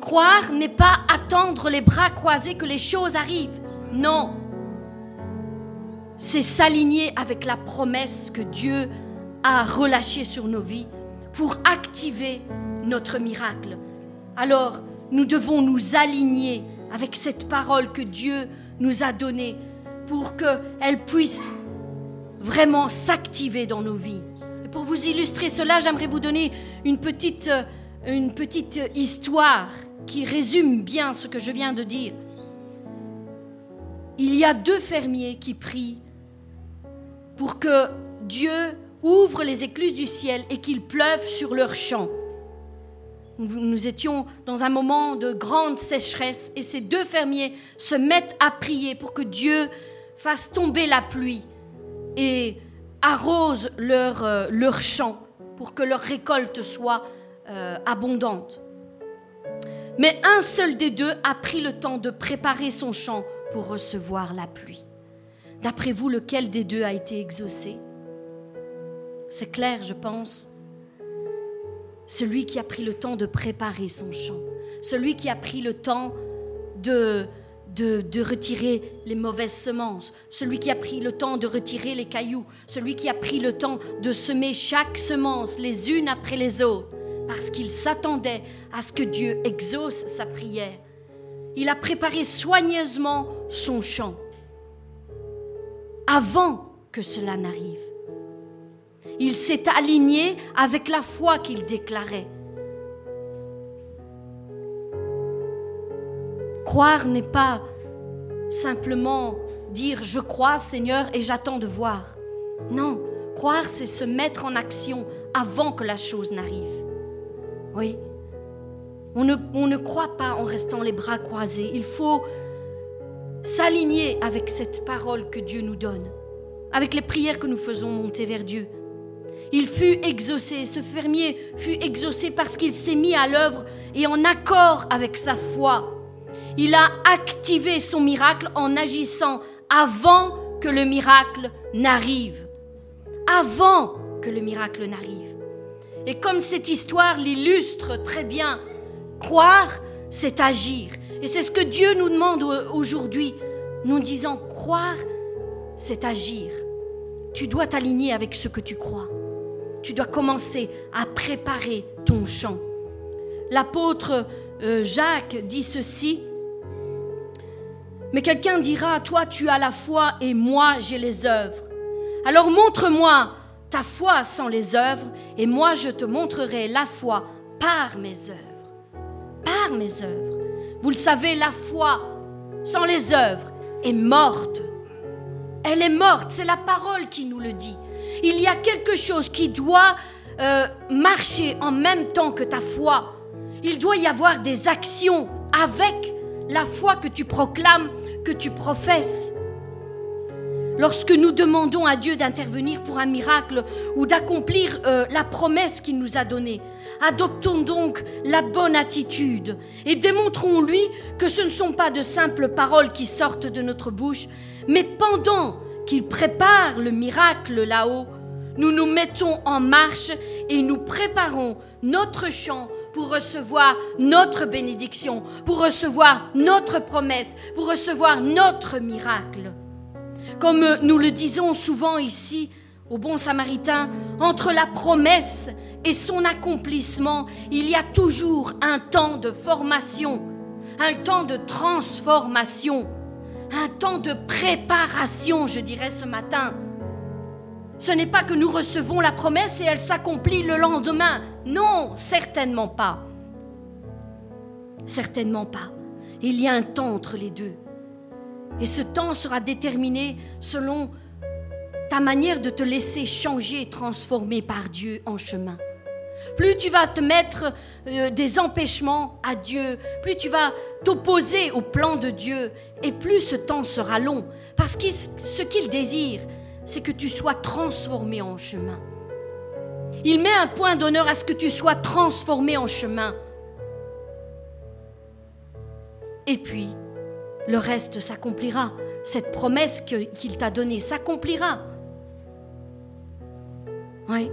Croire n'est pas attendre les bras croisés que les choses arrivent. Non. C'est s'aligner avec la promesse que Dieu a relâchée sur nos vies pour activer notre miracle. Alors, nous devons nous aligner avec cette parole que Dieu nous a donnée pour qu'elle puisse vraiment s'activer dans nos vies. Et pour vous illustrer cela, j'aimerais vous donner une petite, euh, une petite histoire qui résume bien ce que je viens de dire. Il y a deux fermiers qui prient pour que Dieu ouvre les écluses du ciel et qu'il pleuve sur leurs champs. Nous étions dans un moment de grande sécheresse et ces deux fermiers se mettent à prier pour que Dieu fasse tomber la pluie et arrose leur, euh, leur champ pour que leur récolte soit euh, abondante. Mais un seul des deux a pris le temps de préparer son champ pour recevoir la pluie. D'après vous, lequel des deux a été exaucé? C'est clair, je pense. Celui qui a pris le temps de préparer son champ. Celui qui a pris le temps de retirer les mauvaises semences, celui qui a pris le temps de retirer les cailloux, celui qui a pris le temps de semer chaque semence les unes après les autres, parce qu'il s'attendait à ce que Dieu exauce sa prière. Il a préparé soigneusement son champ avant que cela n'arrive. Il s'est aligné avec la foi qu'il déclarait. Croire n'est pas simplement dire je crois Seigneur et j'attends de voir. Non, croire c'est se mettre en action avant que la chose n'arrive. Oui, on ne, on ne croit pas en restant les bras croisés. Il faut s'aligner avec cette parole que Dieu nous donne, avec les prières que nous faisons monter vers Dieu. Il fut exaucé, ce fermier fut exaucé parce qu'il s'est mis à l'œuvre et en accord avec sa foi il a activé son miracle en agissant avant que le miracle n'arrive. Avant que le miracle n'arrive. Et comme cette histoire l'illustre très bien, croire, c'est agir. Et c'est ce que Dieu nous demande aujourd'hui. Nous disant, croire, c'est agir. Tu dois t'aligner avec ce que tu crois. Tu dois commencer à préparer ton champ. L'apôtre euh, Jacques dit ceci mais quelqu'un dira, toi tu as la foi et moi j'ai les œuvres. Alors montre-moi ta foi sans les œuvres et moi je te montrerai la foi par mes œuvres. Par mes œuvres. Vous le savez, la foi sans les œuvres est morte. Elle est morte, c'est la parole qui nous le dit. Il y a quelque chose qui doit euh, marcher en même temps que ta foi. Il doit y avoir des actions avec la foi que tu proclames que tu professes. Lorsque nous demandons à Dieu d'intervenir pour un miracle ou d'accomplir euh, la promesse qu'il nous a donnée, adoptons donc la bonne attitude et démontrons-lui que ce ne sont pas de simples paroles qui sortent de notre bouche, mais pendant qu'il prépare le miracle là-haut, nous nous mettons en marche et nous préparons notre champ pour recevoir notre bénédiction, pour recevoir notre promesse, pour recevoir notre miracle. Comme nous le disons souvent ici au bon samaritain, entre la promesse et son accomplissement, il y a toujours un temps de formation, un temps de transformation, un temps de préparation, je dirais ce matin. Ce n'est pas que nous recevons la promesse et elle s'accomplit le lendemain. Non, certainement pas. Certainement pas. Il y a un temps entre les deux. Et ce temps sera déterminé selon ta manière de te laisser changer et transformer par Dieu en chemin. Plus tu vas te mettre euh, des empêchements à Dieu, plus tu vas t'opposer au plan de Dieu, et plus ce temps sera long. Parce que ce qu'il désire, c'est que tu sois transformé en chemin. Il met un point d'honneur à ce que tu sois transformé en chemin. Et puis, le reste s'accomplira. Cette promesse qu'il t'a donnée s'accomplira. Oui.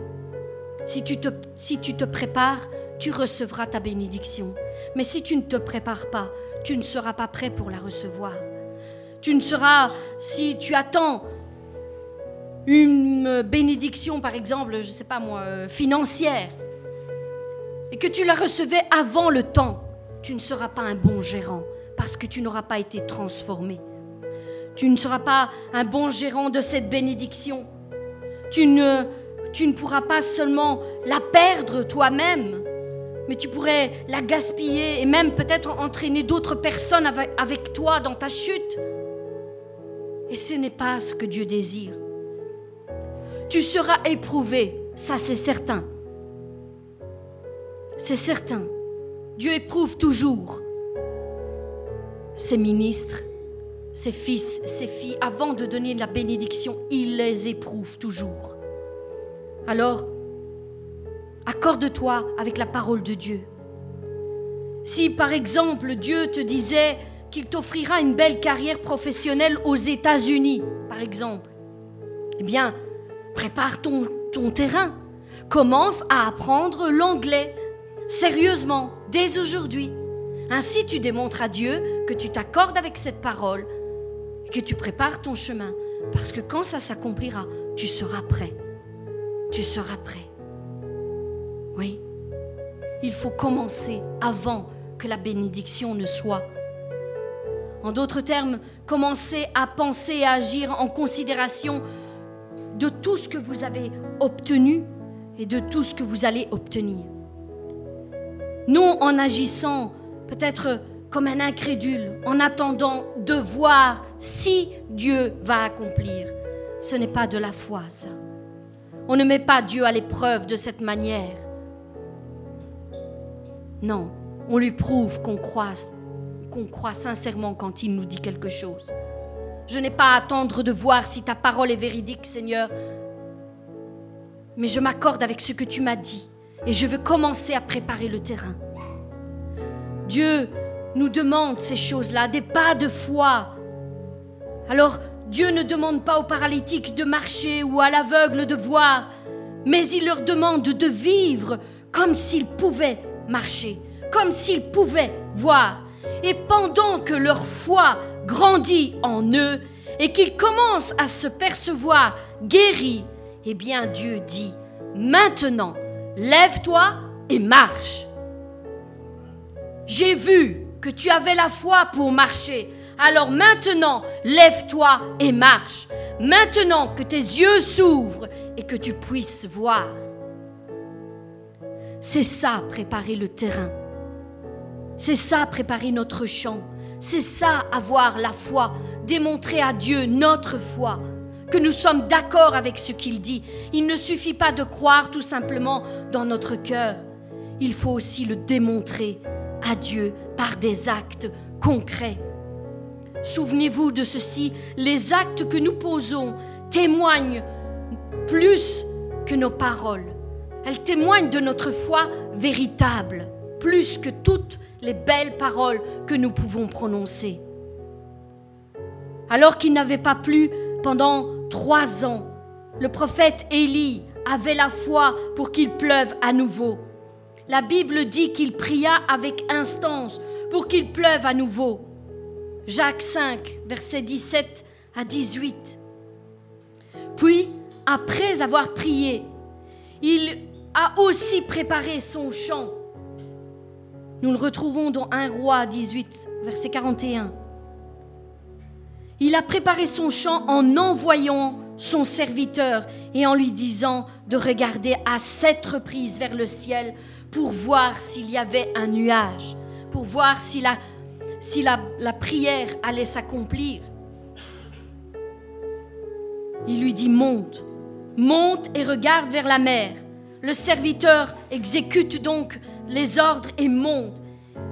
Si tu, te, si tu te prépares, tu recevras ta bénédiction. Mais si tu ne te prépares pas, tu ne seras pas prêt pour la recevoir. Tu ne seras, si tu attends une bénédiction, par exemple, je ne sais pas moi, euh, financière, et que tu la recevais avant le temps, tu ne seras pas un bon gérant parce que tu n'auras pas été transformé. Tu ne seras pas un bon gérant de cette bénédiction. Tu ne, tu ne pourras pas seulement la perdre toi-même, mais tu pourrais la gaspiller et même peut-être entraîner d'autres personnes avec, avec toi dans ta chute. Et ce n'est pas ce que Dieu désire tu seras éprouvé, ça c'est certain. C'est certain. Dieu éprouve toujours ses ministres, ses fils, ses filles. Avant de donner la bénédiction, il les éprouve toujours. Alors, accorde-toi avec la parole de Dieu. Si par exemple Dieu te disait qu'il t'offrira une belle carrière professionnelle aux États-Unis, par exemple, eh bien, Prépare ton, ton terrain. Commence à apprendre l'anglais. Sérieusement, dès aujourd'hui. Ainsi tu démontres à Dieu que tu t'accordes avec cette parole, que tu prépares ton chemin, parce que quand ça s'accomplira, tu seras prêt. Tu seras prêt. Oui. Il faut commencer avant que la bénédiction ne soit. En d'autres termes, commencer à penser et à agir en considération de tout ce que vous avez obtenu et de tout ce que vous allez obtenir. Non en agissant peut-être comme un incrédule, en attendant de voir si Dieu va accomplir. Ce n'est pas de la foi, ça. On ne met pas Dieu à l'épreuve de cette manière. Non, on lui prouve qu'on croit, qu'on croit sincèrement quand il nous dit quelque chose. Je n'ai pas à attendre de voir si ta parole est véridique, Seigneur, mais je m'accorde avec ce que tu m'as dit et je veux commencer à préparer le terrain. Dieu nous demande ces choses-là, des pas de foi. Alors, Dieu ne demande pas aux paralytiques de marcher ou à l'aveugle de voir, mais il leur demande de vivre comme s'ils pouvaient marcher, comme s'ils pouvaient voir. Et pendant que leur foi grandit en eux et qu'ils commencent à se percevoir guéris, eh bien Dieu dit, maintenant, lève-toi et marche. J'ai vu que tu avais la foi pour marcher. Alors maintenant, lève-toi et marche. Maintenant que tes yeux s'ouvrent et que tu puisses voir. C'est ça, préparer le terrain. C'est ça, préparer notre champ. C'est ça, avoir la foi, démontrer à Dieu notre foi, que nous sommes d'accord avec ce qu'il dit. Il ne suffit pas de croire tout simplement dans notre cœur. Il faut aussi le démontrer à Dieu par des actes concrets. Souvenez-vous de ceci, les actes que nous posons témoignent plus que nos paroles. Elles témoignent de notre foi véritable, plus que toutes les belles paroles que nous pouvons prononcer. Alors qu'il n'avait pas plu pendant trois ans, le prophète Élie avait la foi pour qu'il pleuve à nouveau. La Bible dit qu'il pria avec instance pour qu'il pleuve à nouveau. Jacques 5, versets 17 à 18. Puis, après avoir prié, il a aussi préparé son chant. Nous le retrouvons dans 1 roi 18, verset 41. Il a préparé son chant en envoyant son serviteur et en lui disant de regarder à sept reprises vers le ciel pour voir s'il y avait un nuage, pour voir si la, prière allait s'accomplir. Il lui dit monte, monte et regarde vers la mer. Le serviteur exécute donc les ordres et monte.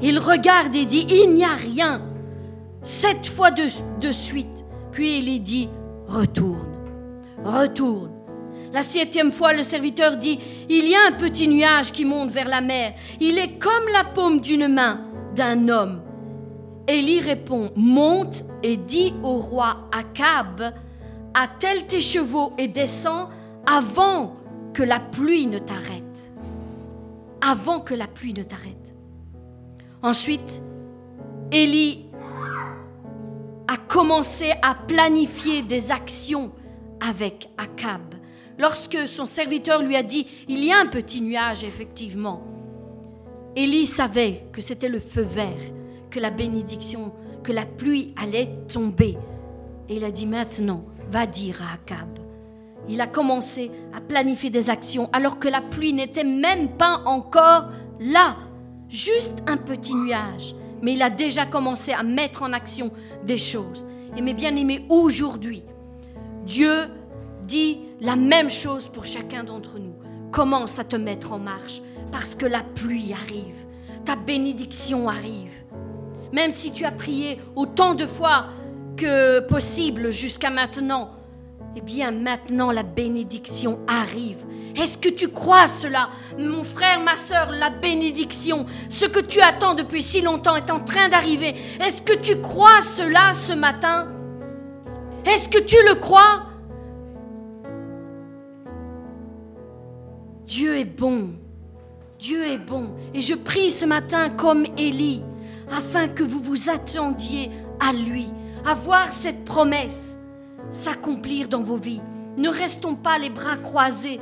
Il regarde et dit il n'y a rien. Sept fois de, de suite. Puis il dit retourne, retourne. La septième fois, le serviteur dit, Il y a un petit nuage qui monte vers la mer. Il est comme la paume d'une main d'un homme. Élie répond, Monte et dis au roi Akab, attelle tes chevaux et descends avant que la pluie ne t'arrête. Avant que la pluie ne t'arrête. Ensuite, Élie a commencé à planifier des actions avec Akab lorsque son serviteur lui a dit, il y a un petit nuage, effectivement, Élie savait que c'était le feu vert, que la bénédiction, que la pluie allait tomber. Et il a dit, maintenant, va dire à Akab. Il a commencé à planifier des actions alors que la pluie n'était même pas encore là, juste un petit nuage. Mais il a déjà commencé à mettre en action des choses. Et mes bien-aimés, aujourd'hui, Dieu dit la même chose pour chacun d'entre nous. Commence à te mettre en marche parce que la pluie arrive, ta bénédiction arrive. Même si tu as prié autant de fois que possible jusqu'à maintenant, eh bien maintenant la bénédiction arrive. Est-ce que tu crois cela? Mon frère, ma soeur, la bénédiction, ce que tu attends depuis si longtemps est en train d'arriver. Est-ce que tu crois cela ce matin? Est-ce que tu le crois? Dieu est bon. Dieu est bon. Et je prie ce matin comme Élie. afin que vous vous attendiez à lui, à voir cette promesse s'accomplir dans vos vies. Ne restons pas les bras croisés,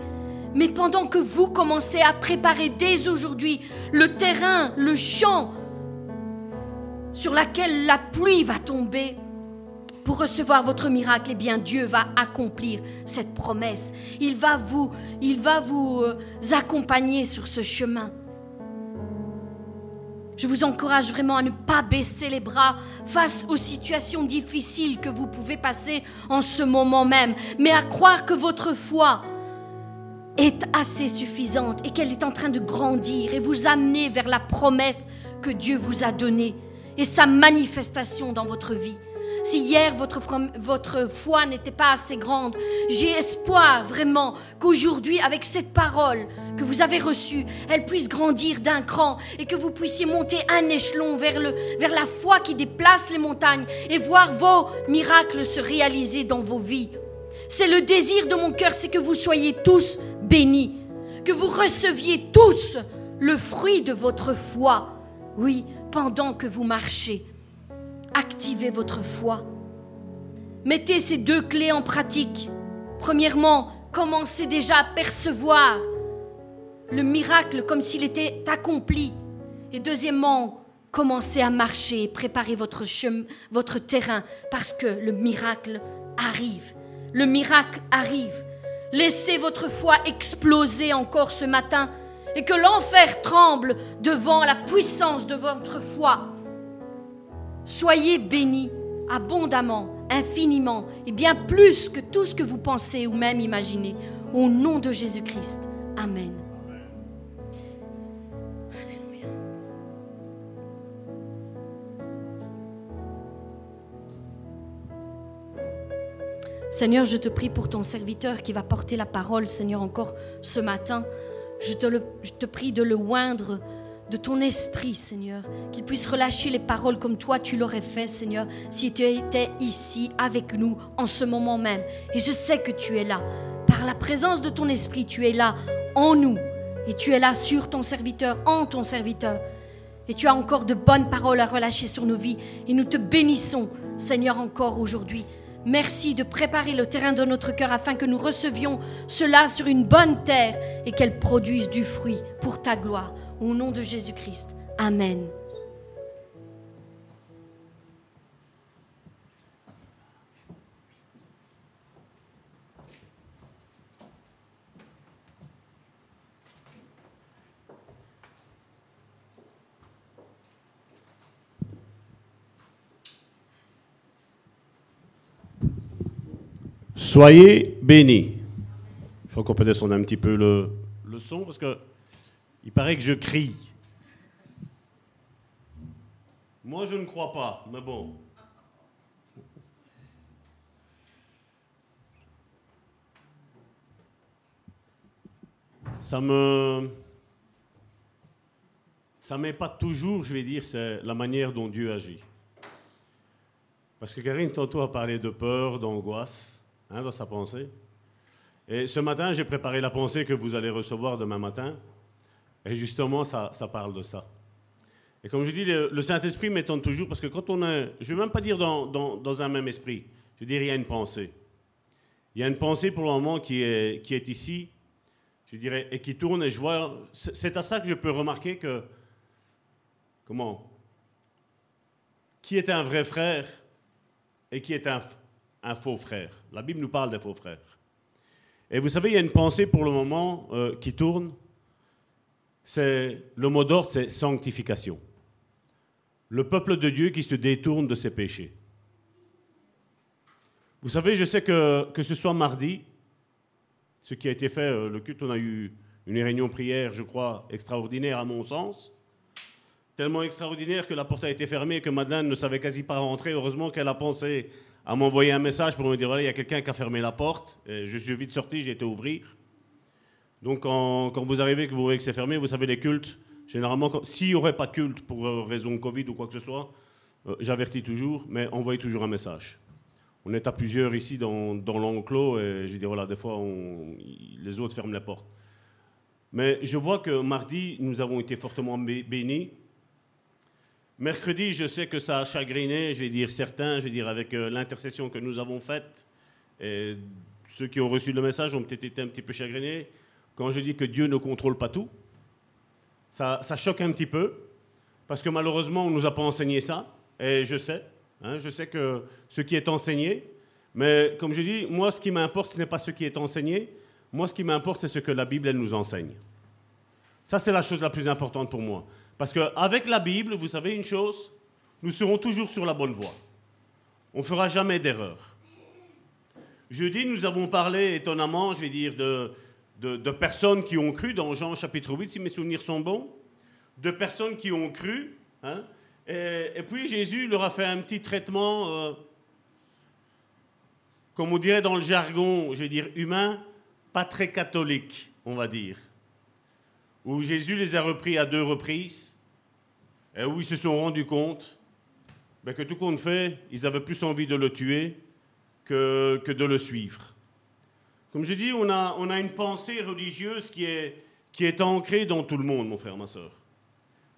mais pendant que vous commencez à préparer dès aujourd'hui le terrain, le champ sur lequel la pluie va tomber, pour recevoir votre miracle, eh bien Dieu va accomplir cette promesse. Il va vous, il va vous euh, accompagner sur ce chemin. Je vous encourage vraiment à ne pas baisser les bras face aux situations difficiles que vous pouvez passer en ce moment même, mais à croire que votre foi est assez suffisante et qu'elle est en train de grandir et vous amener vers la promesse que Dieu vous a donnée et sa manifestation dans votre vie. Si hier votre, votre foi n'était pas assez grande, j'ai espoir vraiment qu'aujourd'hui, avec cette parole que vous avez reçue, elle puisse grandir d'un cran et que vous puissiez monter un échelon vers, le, vers la foi qui déplace les montagnes et voir vos miracles se réaliser dans vos vies. C'est le désir de mon cœur, c'est que vous soyez tous bénis, que vous receviez tous le fruit de votre foi, oui, pendant que vous marchez activez votre foi. Mettez ces deux clés en pratique. Premièrement, commencez déjà à percevoir le miracle comme s'il était accompli. Et deuxièmement, commencez à marcher, préparez votre votre terrain, parce que le miracle arrive. Le miracle arrive. Laissez votre foi exploser encore ce matin et que l'enfer tremble devant la puissance de votre foi. Soyez bénis abondamment, infiniment, et bien plus que tout ce que vous pensez ou même imaginez. Au nom de Jésus-Christ. Amen. Seigneur, je te prie pour ton serviteur qui va porter la parole, Seigneur, encore ce matin. Je te, je te prie de le oindre de ton esprit, Seigneur, qu'il puisse relâcher les paroles comme toi tu l'aurais fait, Seigneur, si tu étais ici avec nous en ce moment même. Et je sais que tu es là. Par la présence de ton esprit, tu es là en nous. Et tu es là sur ton serviteur, en ton serviteur. Et tu as encore de bonnes paroles à relâcher sur nos vies. Et nous te bénissons, Seigneur, encore aujourd'hui. Merci de préparer le terrain de notre cœur afin que nous recevions cela sur une bonne terre et qu'elle produise du fruit pour ta gloire. Au nom de Jésus-Christ. Amen. Soyez bénis. Il faut qu'on peut descendre un petit peu le, le son parce que il paraît que je crie. Moi, je ne crois pas, mais bon. Ça me. Ça pas toujours, je vais dire, c'est la manière dont Dieu agit. Parce que Karine, tantôt, a parlé de peur, d'angoisse, hein, dans sa pensée. Et ce matin, j'ai préparé la pensée que vous allez recevoir demain matin. Et justement, ça, parle de ça. Et comme je dis, le, Saint-Esprit m'étonne toujours parce que quand on est, je ne vais même pas dire dans, un même esprit, je veux dire, il y a une pensée. Il y a une pensée pour le moment qui est, qui est ici, je dirais, et qui tourne, et je vois, c'est à ça que je peux remarquer que, comment, qui est un vrai frère et qui est un, un faux frère. La Bible nous parle des faux frères. Et vous savez, il y a une pensée pour le moment euh, qui tourne, c'est le mot d'ordre, c'est sanctification. Le peuple de Dieu qui se détourne de ses péchés. Vous savez, je sais que, que ce soit mardi, ce qui a été fait, euh, le culte, on a eu une réunion prière, je crois, extraordinaire à mon sens. Tellement extraordinaire que la porte a été fermée, que Madeleine ne savait quasi pas rentrer. Heureusement qu'elle a pensé à m'envoyer un message pour me dire voilà, il y a quelqu'un qui a fermé la porte. je suis vite sorti, j'ai été ouvrir. Donc quand, vous arrivez, que vous voyez que c'est fermé, vous savez, les cultes, généralement, s'il n'y aurait pas de culte pour euh, raison Covid ou quoi que ce soit, euh, j'avertis toujours, mais envoyez toujours un message. On est à plusieurs ici dans, dans l'enclos et je dis voilà, des fois, les autres ferment les portes. Mais je vois que mardi, nous avons été fortement bénis. Mercredi, je sais que ça a chagriné, je vais dire certains, je vais dire avec euh, l'intercession que nous avons faite. Et ceux qui ont reçu le message ont peut-être été un petit peu chagrinés. Quand je dis que Dieu ne contrôle pas tout, ça, choque un petit peu, parce que malheureusement, on ne nous a pas enseigné ça. Et je sais, hein, je sais que ce qui est enseigné, mais comme je dis, moi, ce qui m'importe, ce n'est pas ce qui est enseigné. Moi, ce qui m'importe, c'est ce que la Bible, elle nous enseigne. Ça, c'est la chose la plus importante pour moi. Parce qu'avec la Bible, vous savez une chose, nous serons toujours sur la bonne voie. On ne fera jamais d'erreur. Jeudi, nous avons parlé étonnamment, je vais dire, de, de, personnes qui ont cru dans Jean chapitre 8, si mes souvenirs sont bons, de personnes qui ont cru. Hein, et, puis Jésus leur a fait un petit traitement, euh, comme on dirait dans le jargon, je humain, pas très catholique, on va dire où Jésus les a repris à deux reprises, et où ils se sont rendus compte ben, que tout compte fait, ils avaient plus envie de le tuer que de le suivre. Comme je dis, on a, on a une pensée religieuse qui est, ancrée dans tout le monde, mon frère, ma soeur.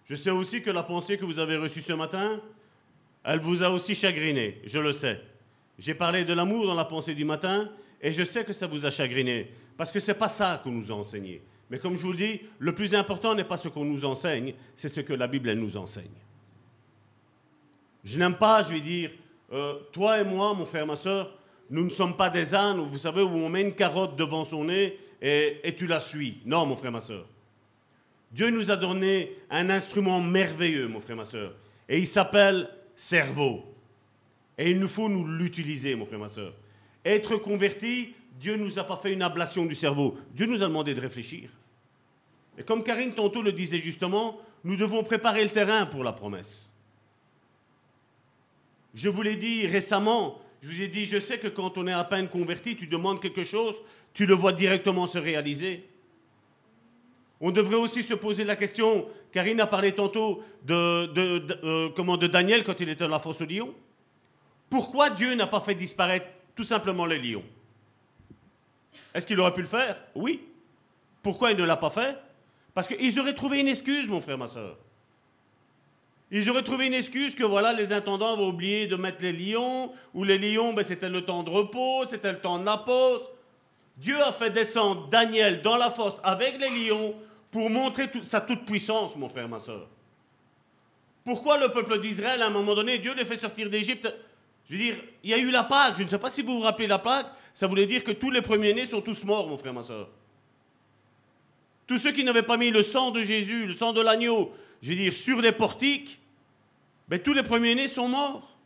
Je sais aussi que la pensée que vous avez reçue ce matin, elle vous a aussi chagriné, je le sais. J'ai parlé de l'amour dans la pensée du matin, et je sais que ça vous a chagriné, parce que ce n'est pas ça qu'on nous a enseigné. Mais comme je vous le dis, le plus important n'est pas ce qu'on nous enseigne, c'est ce que la Bible nous enseigne. Je n'aime pas, je vais dire, euh, toi et moi, mon frère, ma soeur, nous ne sommes pas des ânes, vous savez, où on met une carotte devant son nez et, et tu la suis. Non, mon frère, ma soeur. Dieu nous a donné un instrument merveilleux, mon frère, ma soeur, et il s'appelle cerveau. Et il nous faut nous l'utiliser, mon frère, ma soeur. Être converti, Dieu ne nous a pas fait une ablation du cerveau. Dieu nous a demandé de réfléchir. Et comme Karine tantôt le disait justement, nous devons préparer le terrain pour la promesse. Je vous l'ai dit récemment, je vous ai dit, je sais que quand on est à peine converti, tu demandes quelque chose, tu le vois directement se réaliser. On devrait aussi se poser la question, Karine a parlé tantôt de, euh, comment, de Daniel quand il était dans la fosse au lion. Pourquoi Dieu n'a pas fait disparaître tout simplement les lions? Est-ce qu'il aurait pu le faire? Oui. Pourquoi il ne l'a pas fait? Parce qu'ils auraient trouvé une excuse, mon frère, ma soeur. Ils auraient trouvé une excuse que voilà, les intendants avaient oublié de mettre les lions, ou les lions, ben, c'était le temps de repos, c'était le temps de la pause. Dieu a fait descendre Daniel dans la fosse avec les lions pour montrer sa toute puissance, mon frère, ma soeur. Pourquoi le peuple d'Israël, à un moment donné, Dieu les fait sortir d'Égypte? Je veux dire, il y a eu la Pâque. Je ne sais pas si vous vous rappelez la Pâque. Ça voulait dire que tous les premiers-nés sont tous morts, mon frère, ma soeur. Tous ceux qui n'avaient pas mis le sang de Jésus, le sang de l'agneau, je veux dire, sur les portiques, ben, tous les premiers-nés sont morts.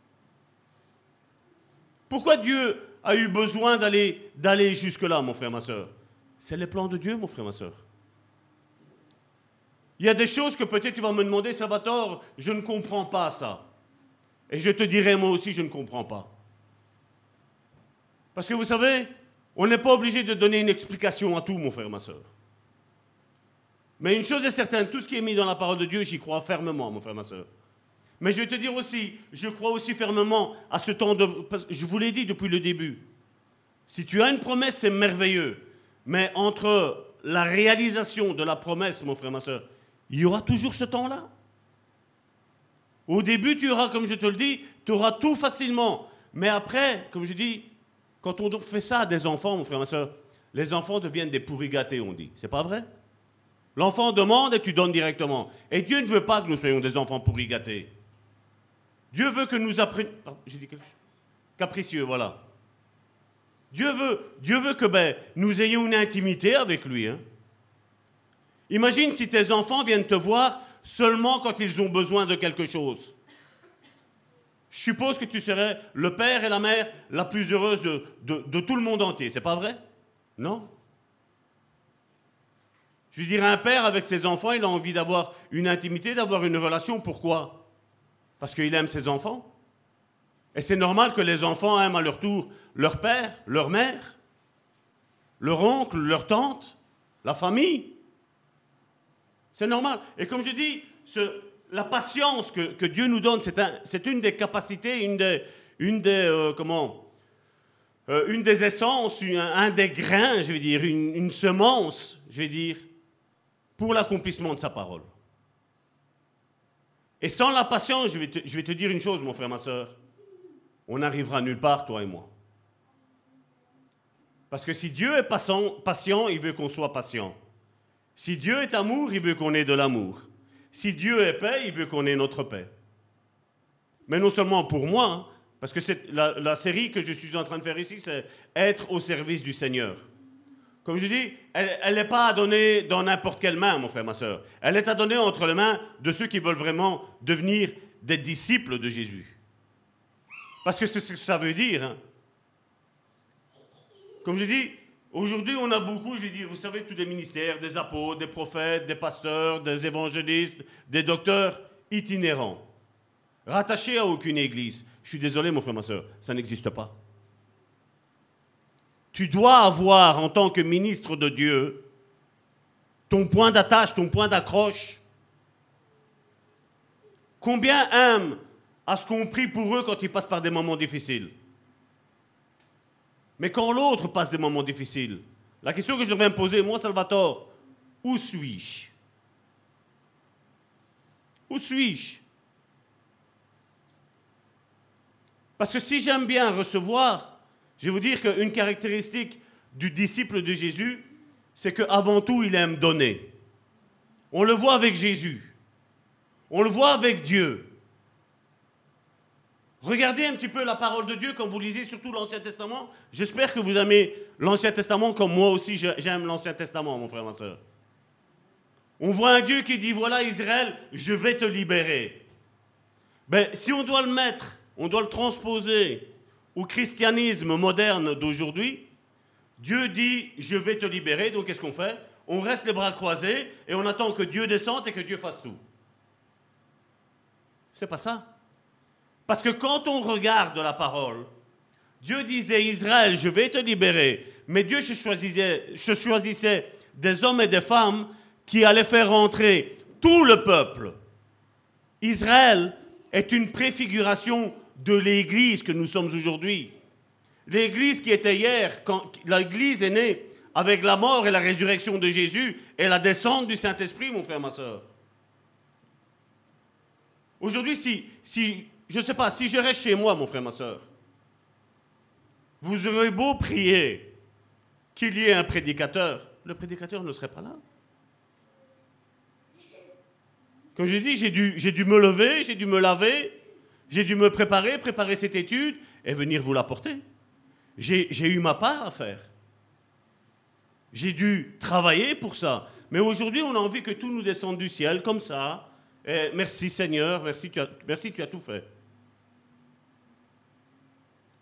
Pourquoi Dieu a eu besoin d'aller, d'aller jusque-là, mon frère, ma soeur C'est les plans de Dieu, mon frère, ma soeur. Il y a des choses que peut-être tu vas me demander, Salvatore, je ne comprends pas ça. Et je te dirai moi aussi, je ne comprends pas. Parce que vous savez, on n'est pas obligé de donner une explication à tout, mon frère, ma soeur. Mais une chose est certaine, tout ce qui est mis dans la parole de Dieu, j'y crois fermement, mon frère, ma soeur. Mais je vais te dire aussi, je crois aussi fermement à ce temps de... je vous l'ai dit depuis le début. Si tu as une promesse, c'est merveilleux. Mais entre la réalisation de la promesse, mon frère, ma soeur, il y aura toujours ce temps-là. Au début, tu auras, comme je te le dis, tu auras tout facilement. Mais après, comme je dis, quand on fait ça à des enfants, mon frère, ma soeur, les enfants deviennent des pourris gâtés, on dit. C'est pas vrai? L'enfant demande et tu donnes directement. Et Dieu ne veut pas que nous soyons des enfants pourri gâtés. Dieu veut que nous apprenions. J'ai dit Capricieux, voilà. Dieu veut, que ben, nous ayons une intimité avec lui. Hein. Imagine si tes enfants viennent te voir seulement quand ils ont besoin de quelque chose. Je suppose que tu serais le père et la mère la plus heureuse de, de tout le monde entier. C'est pas vrai? Non? Je veux dire, un père avec ses enfants, il a envie d'avoir une intimité, d'avoir une relation. Pourquoi? Parce qu'il aime ses enfants. Et c'est normal que les enfants aiment à leur tour leur père, leur mère, leur oncle, leur tante, la famille. C'est normal. Et comme je dis, la patience que, Dieu nous donne, c'est une des capacités, une des, une des euh, comment, euh, une des essences, un, des grains, je veux dire, une, une semence, je vais dire, pour l'accomplissement de sa parole. Et sans la patience, je vais, te, dire une chose, mon frère, ma soeur. On n'arrivera nulle part, toi et moi. Parce que si Dieu est patient, il veut qu'on soit patient. Si Dieu est amour, il veut qu'on ait de l'amour. Si Dieu est paix, il veut qu'on ait notre paix. Mais non seulement pour moi, hein, parce que la série que je suis en train de faire ici, c'est être au service du Seigneur. Comme je dis, elle n'est pas à donner dans n'importe quelle main, mon frère, ma soeur. Elle est à donner entre les mains de ceux qui veulent vraiment devenir des disciples de Jésus. Parce que c'est ce que ça veut dire. Hein. Comme je dis, aujourd'hui, on a beaucoup, je vais dire, vous savez, tous des ministères, des apôtres, des prophètes, des pasteurs, des évangélistes, des docteurs itinérants, rattachés à aucune église. Je suis désolé, mon frère, ma soeur, ça n'existe pas. Tu dois avoir, en tant que ministre de Dieu, ton point d'attache, ton point d'accroche. Combien aiment à ce qu'on prie pour eux quand ils passent par des moments difficiles? Mais quand l'autre passe des moments difficiles, la question que je devrais me poser, moi, Salvatore, où suis-je? Où suis-je? Parce que si j'aime bien recevoir, je vais vous dire qu'une caractéristique du disciple de Jésus, c'est qu'avant tout, il aime donner. On le voit avec Jésus. On le voit avec Dieu. Regardez un petit peu la parole de Dieu quand vous lisez surtout l'Ancien Testament. J'espère que vous aimez l'Ancien Testament comme moi aussi j'aime l'Ancien Testament, mon frère, ma soeur. On voit un Dieu qui dit, voilà Israël, je vais te libérer. Ben, si on doit le mettre, on doit le transposer au christianisme moderne d'aujourd'hui, Dieu dit Je vais te libérer, donc qu'est-ce qu'on fait? On reste les bras croisés et on attend que Dieu descende et que Dieu fasse tout. C'est pas ça? Parce que quand on regarde la parole, Dieu disait Israël, je vais te libérer, mais Dieu choisissait, choisissait des hommes et des femmes qui allaient faire rentrer tout le peuple. Israël est une préfiguration de l'Église que nous sommes aujourd'hui. L'Église qui était hier, quand l'Église est née avec la mort et la résurrection de Jésus et la descente du Saint-Esprit, mon frère, ma soeur. Aujourd'hui, si, si, je ne sais pas, si je reste chez moi, mon frère, ma soeur, vous aurez beau prier qu'il y ait un prédicateur, le prédicateur ne serait pas là. Comme j'ai dit, j'ai dû, j'ai dû me lever, j'ai dû me laver, j'ai dû me préparer, préparer cette étude et venir vous l'apporter. J'ai eu ma part à faire. J'ai dû travailler pour ça. Mais aujourd'hui, on a envie que tout nous descende du ciel comme ça. Merci Seigneur, merci tu, as, tu as tout fait.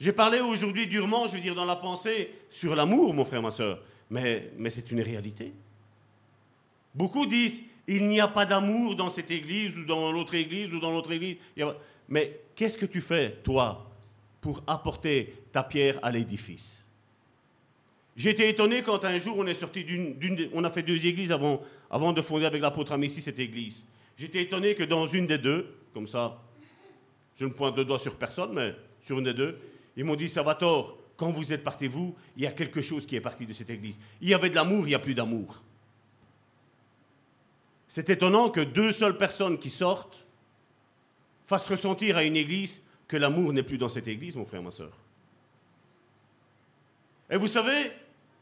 J'ai parlé aujourd'hui durement, je veux dire, dans la pensée, sur l'amour, mon frère, ma soeur. Mais c'est une réalité. Beaucoup disent, il n'y a pas d'amour dans cette église ou dans l'autre église ou dans l'autre église. Mais qu'est-ce que tu fais, toi, pour apporter ta pierre à l'édifice? J'étais étonné quand un jour on est sorti d'une, on a fait deux églises avant, avant de fonder avec l'apôtre Amici cette église. J'étais étonné que dans une des deux, comme ça, je ne pointe de doigt sur personne, mais sur une des deux, ils m'ont dit Salvatore, quand vous êtes parti vous, il y a quelque chose qui est parti de cette église. Il y avait de l'amour, il n'y a plus d'amour. C'est étonnant que deux seules personnes qui sortent fasse ressentir à une église que l'amour n'est plus dans cette église, mon frère, ma soeur. Et vous savez,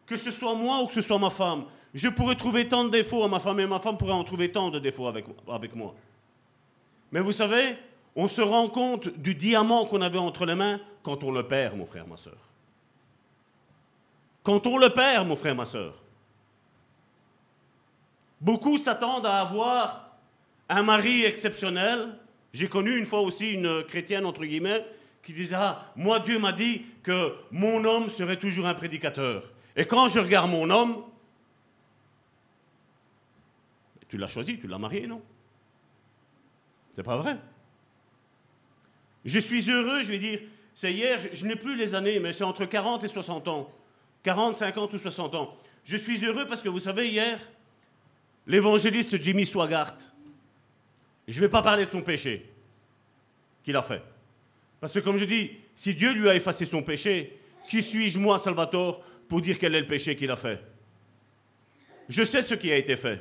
que ce soit moi ou que ce soit ma femme, je pourrais trouver tant de défauts à ma femme et ma femme pourrait en trouver tant de défauts avec, avec moi. Mais vous savez, on se rend compte du diamant qu'on avait entre les mains quand on le perd, mon frère, ma soeur. Quand on le perd, mon frère, ma soeur. Beaucoup s'attendent à avoir un mari exceptionnel, j'ai connu une fois aussi une chrétienne, entre guillemets, qui disait Ah, moi, Dieu m'a dit que mon homme serait toujours un prédicateur. Et quand je regarde mon homme, tu l'as choisi, tu l'as marié, non? C'est pas vrai. Je suis heureux, je vais dire, c'est hier, je, n'ai plus les années, mais c'est entre 40 et 60 ans. 40, 50 ou 60 ans. Je suis heureux parce que vous savez, hier, l'évangéliste Jimmy Swaggart, je ne vais pas parler de son péché qu'il a fait. Parce que comme je dis, si Dieu lui a effacé son péché, qui suis-je moi, Salvatore, pour dire quel est le péché qu'il a fait? Je sais ce qui a été fait.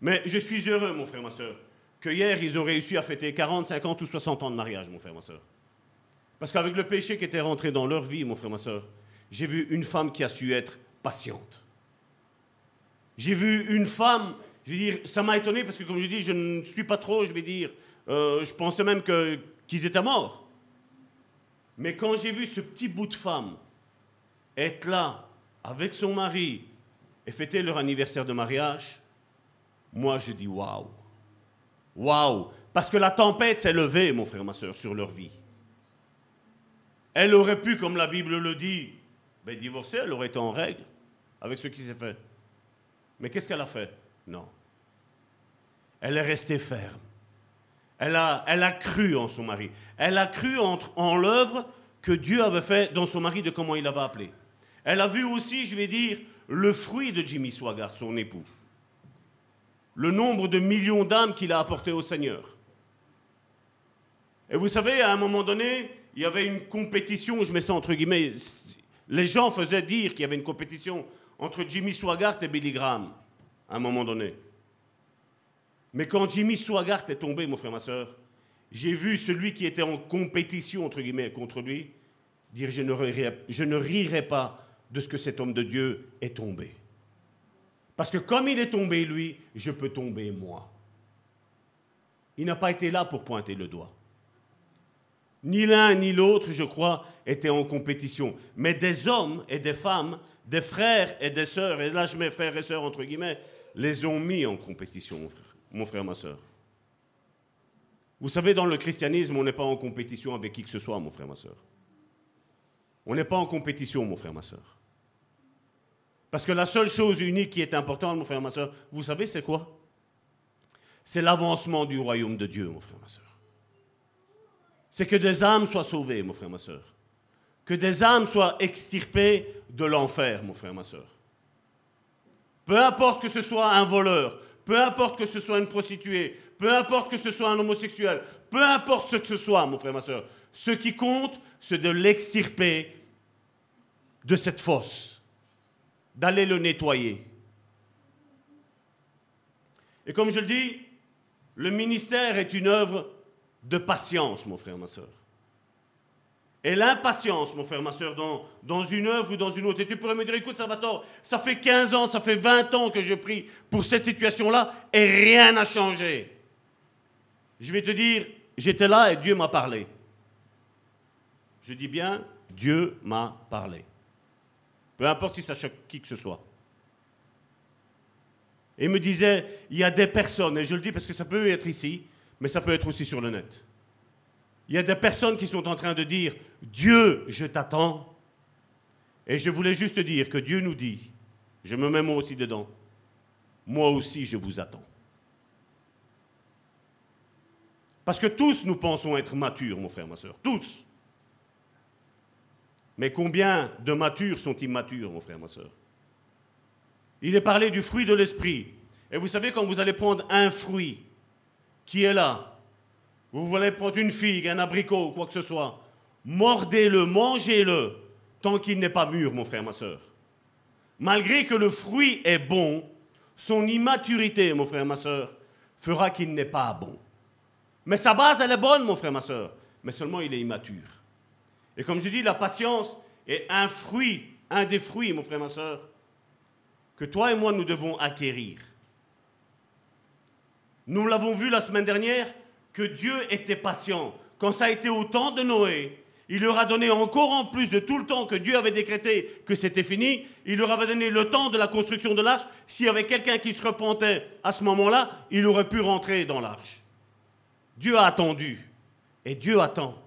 Mais je suis heureux, mon frère, ma soeur, que hier, ils ont réussi à fêter 40, 50 ou 60 ans de mariage, mon frère, ma soeur. Parce qu'avec le péché qui était rentré dans leur vie, mon frère, ma soeur, j'ai vu une femme qui a su être patiente. J'ai vu une femme, je veux dire, ça m'a étonné parce que, comme je dis, je ne suis pas trop, je vais dire, euh, je pensais même que, qu'ils étaient morts. Mais quand j'ai vu ce petit bout de femme être là avec son mari et fêter leur anniversaire de mariage, moi je dis waouh. Waouh. Parce que la tempête s'est levée, mon frère, ma soeur, sur leur vie. Elle aurait pu, comme la Bible le dit, ben, divorcer, elle aurait été en règle avec ce qui s'est fait. Mais qu'est-ce qu'elle a fait? Non. Elle est restée ferme. Elle a, elle a cru en son mari. Elle a cru en, l'œuvre que Dieu avait fait dans son mari de comment il l'avait appelé. Elle a vu aussi, je vais dire, le fruit de Jimmy Swaggart, son époux. Le nombre de millions d'âmes qu'il a apporté au Seigneur. Et vous savez, à un moment donné, il y avait une compétition, je mets ça entre guillemets, les gens faisaient dire qu'il y avait une compétition entre Jimmy Swaggart et Billy Graham, à un moment donné. Mais quand Jimmy Swaggart est tombé, mon frère, ma soeur, j'ai vu celui qui était en compétition, entre guillemets, contre lui, dire je ne, rirai, je ne rirai pas de ce que cet homme de Dieu est tombé. Parce que comme il est tombé, lui, je peux tomber moi. Il n'a pas été là pour pointer le doigt. Ni l'un ni l'autre, je crois, étaient en compétition. Mais des hommes et des femmes, des frères et des sœurs, et là je mets frères et sœurs entre guillemets, les ont mis en compétition, mon frère, ma sœur. Vous savez, dans le christianisme, on n'est pas en compétition avec qui que ce soit, mon frère, ma soeur. On n'est pas en compétition, mon frère, ma soeur. Parce que la seule chose unique qui est importante, mon frère, ma soeur, vous savez, c'est quoi? C'est l'avancement du royaume de Dieu, mon frère, ma soeur. C'est que des âmes soient sauvées, mon frère, ma soeur. Que des âmes soient extirpées de l'enfer, mon frère, ma soeur. Peu importe que ce soit un voleur, peu importe que ce soit une prostituée, peu importe que ce soit un homosexuel, peu importe ce que ce soit, mon frère, ma soeur, ce qui compte, c'est de l'extirper de cette fosse, d'aller le nettoyer. Et comme je le dis, le ministère est une œuvre de patience, mon frère, ma soeur. Et l'impatience, mon frère, ma soeur, dans, dans une œuvre ou dans une autre. Et tu pourrais me dire, écoute, Salvatore, ça fait 15 ans, ça fait 20 ans que je prie pour cette situation-là et rien n'a changé. Je vais te dire, j'étais là et Dieu m'a parlé. Je dis bien, Dieu m'a parlé. Peu importe si ça choque qui que ce soit. Et il me disait, il y a des personnes, et je le dis parce que ça peut être ici, mais ça peut être aussi sur le net. Il y a des personnes qui sont en train de dire, Dieu, je t'attends. Et je voulais juste dire que Dieu nous dit, je me mets moi aussi dedans, moi aussi je vous attends. Parce que tous nous pensons être matures, mon frère, ma soeur, tous. Mais combien de matures sont immatures, mon frère, ma soeur? Il est parlé du fruit de l'esprit. Et vous savez, quand vous allez prendre un fruit qui est là, vous voulez prendre une figue, un abricot quoi que ce soit, mordez-le, mangez-le, tant qu'il n'est pas mûr, mon frère, ma soeur. Malgré que le fruit est bon, son immaturité, mon frère, ma soeur, fera qu'il n'est pas bon. Mais sa base, elle est bonne, mon frère, ma soeur, mais seulement il est immature. Et comme je dis, la patience est un fruit, un des fruits, mon frère, ma soeur, que toi et moi, nous devons acquérir. Nous l'avons vu la semaine dernière, que Dieu était patient. Quand ça a été au temps de Noé, il leur a donné encore en plus de tout le temps que Dieu avait décrété que c'était fini, il leur avait donné le temps de la construction de l'arche. S'il y avait quelqu'un qui se repentait à ce moment-là, il aurait pu rentrer dans l'arche. Dieu a attendu. Et Dieu attend.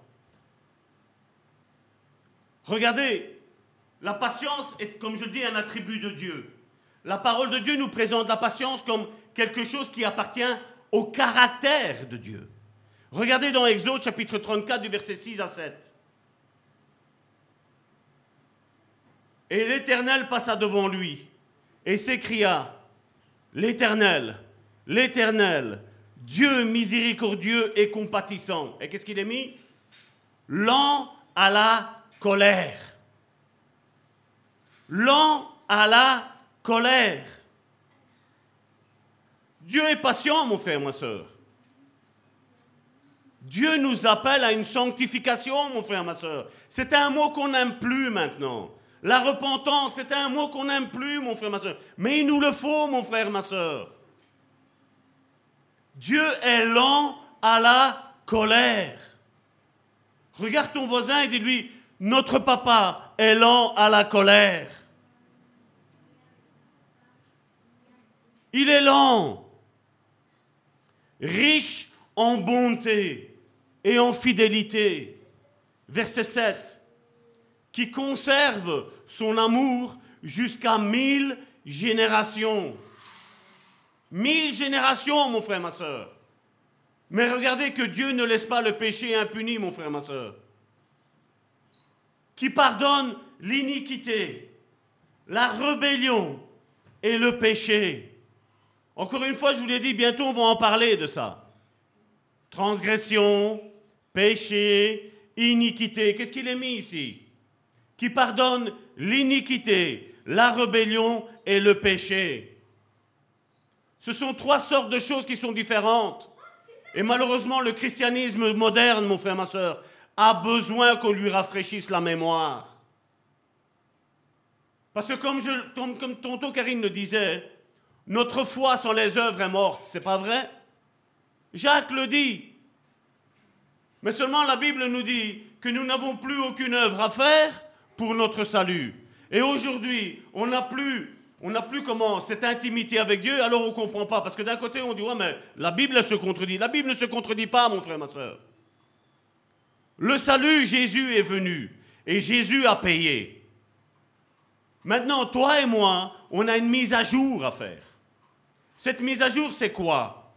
Regardez, la patience est, comme je dis, un attribut de Dieu. La parole de Dieu nous présente la patience comme quelque chose qui appartient au caractère de Dieu. Regardez dans Exode chapitre 34 du verset 6 à 7. Et l'Éternel passa devant lui et s'écria, L'Éternel, l'Éternel, Dieu miséricordieux et compatissant. Et qu'est-ce qu'il est mis? Lent à la colère. Lent à la colère. Dieu est patient, mon frère, ma soeur. Dieu nous appelle à une sanctification, mon frère, ma soeur. C'est un mot qu'on n'aime plus maintenant. La repentance, c'est un mot qu'on n'aime plus, mon frère, ma soeur. Mais il nous le faut, mon frère, ma soeur. Dieu est lent à la colère. Regarde ton voisin et dis-lui, notre papa est lent à la colère. Il est lent, riche en bonté et en fidélité. Verset 7. Qui conserve son amour jusqu'à mille générations. Mille générations, mon frère, ma soeur. Mais regardez que Dieu ne laisse pas le péché impuni, mon frère, ma soeur. Qui pardonne l'iniquité, la rébellion et le péché. Encore une fois, je vous l'ai dit, bientôt on va en parler de ça. Transgression, péché, iniquité. Qu'est-ce qu'il est mis ici? Qui pardonne l'iniquité, la rébellion et le péché. Ce sont trois sortes de choses qui sont différentes. Et malheureusement, le christianisme moderne, mon frère, ma soeur, a besoin qu'on lui rafraîchisse la mémoire. Parce que comme, je, Karine le disait, notre foi sans les œuvres est morte, c'est pas vrai? Jacques le dit. Mais seulement la Bible nous dit que nous n'avons plus aucune œuvre à faire pour notre salut. Et aujourd'hui, on n'a plus, on plus comment cette intimité avec Dieu, alors on ne comprend pas. Parce que d'un côté, on dit, ouais, mais la Bible se contredit. La Bible ne se contredit pas, mon frère, ma soeur. Le salut, Jésus est venu. Et Jésus a payé. Maintenant, toi et moi, on a une mise à jour à faire. Cette mise à jour, c'est quoi?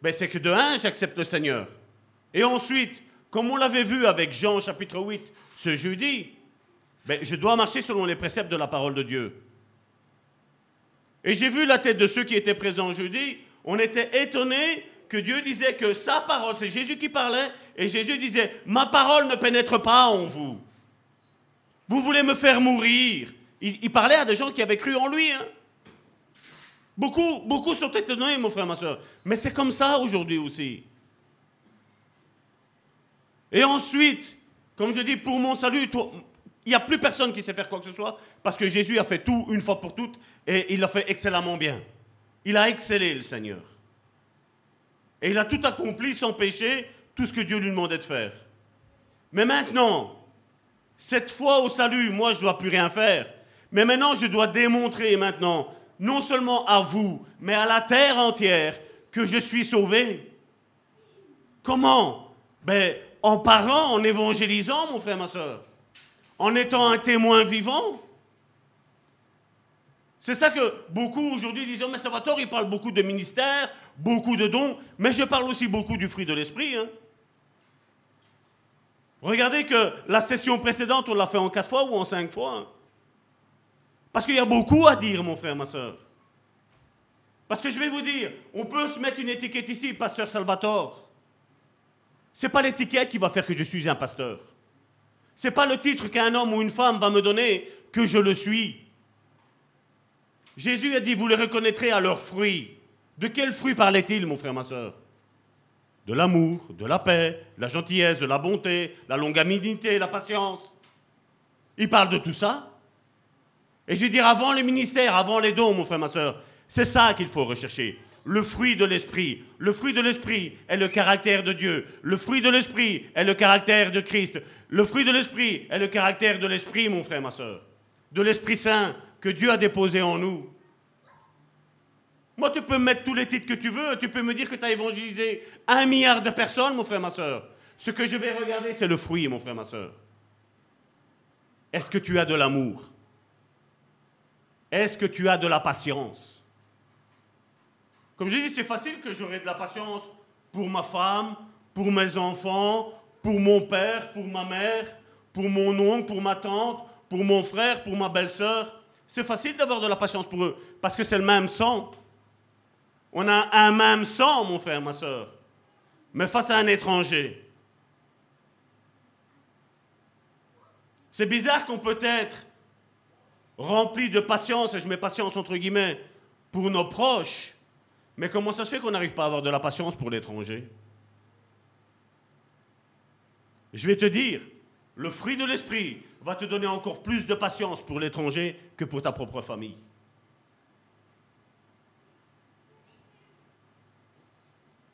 Ben, C'est que de un, j'accepte le Seigneur. Et ensuite, comme on l'avait vu avec Jean chapitre 8 ce jeudi, ben, je dois marcher selon les préceptes de la parole de Dieu. Et j'ai vu la tête de ceux qui étaient présents jeudi. On était étonnés que Dieu disait que sa parole, c'est Jésus qui parlait, et Jésus disait, ma parole ne pénètre pas en vous. Vous voulez me faire mourir. Il, parlait à des gens qui avaient cru en lui. Hein. Beaucoup, beaucoup sont étonnés, mon frère, ma soeur. Mais c'est comme ça aujourd'hui aussi. Et ensuite, comme je dis, pour mon salut, il n'y a plus personne qui sait faire quoi que ce soit, parce que Jésus a fait tout une fois pour toutes, et il l'a fait excellemment bien. Il a excellé, le Seigneur. Et il a tout accompli sans péché, tout ce que Dieu lui demandait de faire. Mais maintenant, cette fois au salut, moi, je ne dois plus rien faire. Mais maintenant, je dois démontrer maintenant non seulement à vous, mais à la terre entière, que je suis sauvé. Comment? Ben, En parlant, en évangélisant, mon frère, ma soeur. En étant un témoin vivant. C'est ça que beaucoup aujourd'hui disent, oh, mais Salvatore, il parle beaucoup de ministère, beaucoup de dons, mais je parle aussi beaucoup du fruit de l'esprit. Hein. Regardez que la session précédente, on l'a fait en quatre fois ou en cinq fois. Hein. Parce qu'il y a beaucoup à dire, mon frère, ma soeur. Parce que je vais vous dire, on peut se mettre une étiquette ici, pasteur Salvatore. Ce n'est pas l'étiquette qui va faire que je suis un pasteur. Ce n'est pas le titre qu'un homme ou une femme va me donner que je le suis. Jésus a dit, vous les reconnaîtrez à leurs fruits. De quels fruits parlait-il, mon frère, ma soeur De l'amour, de la paix, de la gentillesse, de la bonté, la longanimité, la patience. Il parle de tout ça. Et je veux dire, avant le ministère, avant les dons, mon frère, ma soeur, c'est ça qu'il faut rechercher. Le fruit de l'esprit. Le fruit de l'esprit est le caractère de Dieu. Le fruit de l'esprit est le caractère de Christ. Le fruit de l'esprit est le caractère de l'esprit, mon frère, ma soeur. De l'Esprit Saint que Dieu a déposé en nous. Moi, tu peux mettre tous les titres que tu veux. Tu peux me dire que tu as évangélisé un milliard de personnes, mon frère, ma soeur. Ce que je vais regarder, c'est le fruit, mon frère, ma soeur. Est-ce que tu as de l'amour? Est-ce que tu as de la patience? Comme je dis, c'est facile que j'aurai de la patience pour ma femme, pour mes enfants, pour mon père, pour ma mère, pour mon oncle, pour ma tante, pour mon frère, pour ma belle-sœur. C'est facile d'avoir de la patience pour eux, parce que c'est le même sang. On a un même sang, mon frère, ma soeur. Mais face à un étranger, c'est bizarre qu'on peut être rempli de patience, et je mets patience entre guillemets, pour nos proches. Mais comment ça se fait qu'on n'arrive pas à avoir de la patience pour l'étranger? Je vais te dire, le fruit de l'esprit va te donner encore plus de patience pour l'étranger que pour ta propre famille.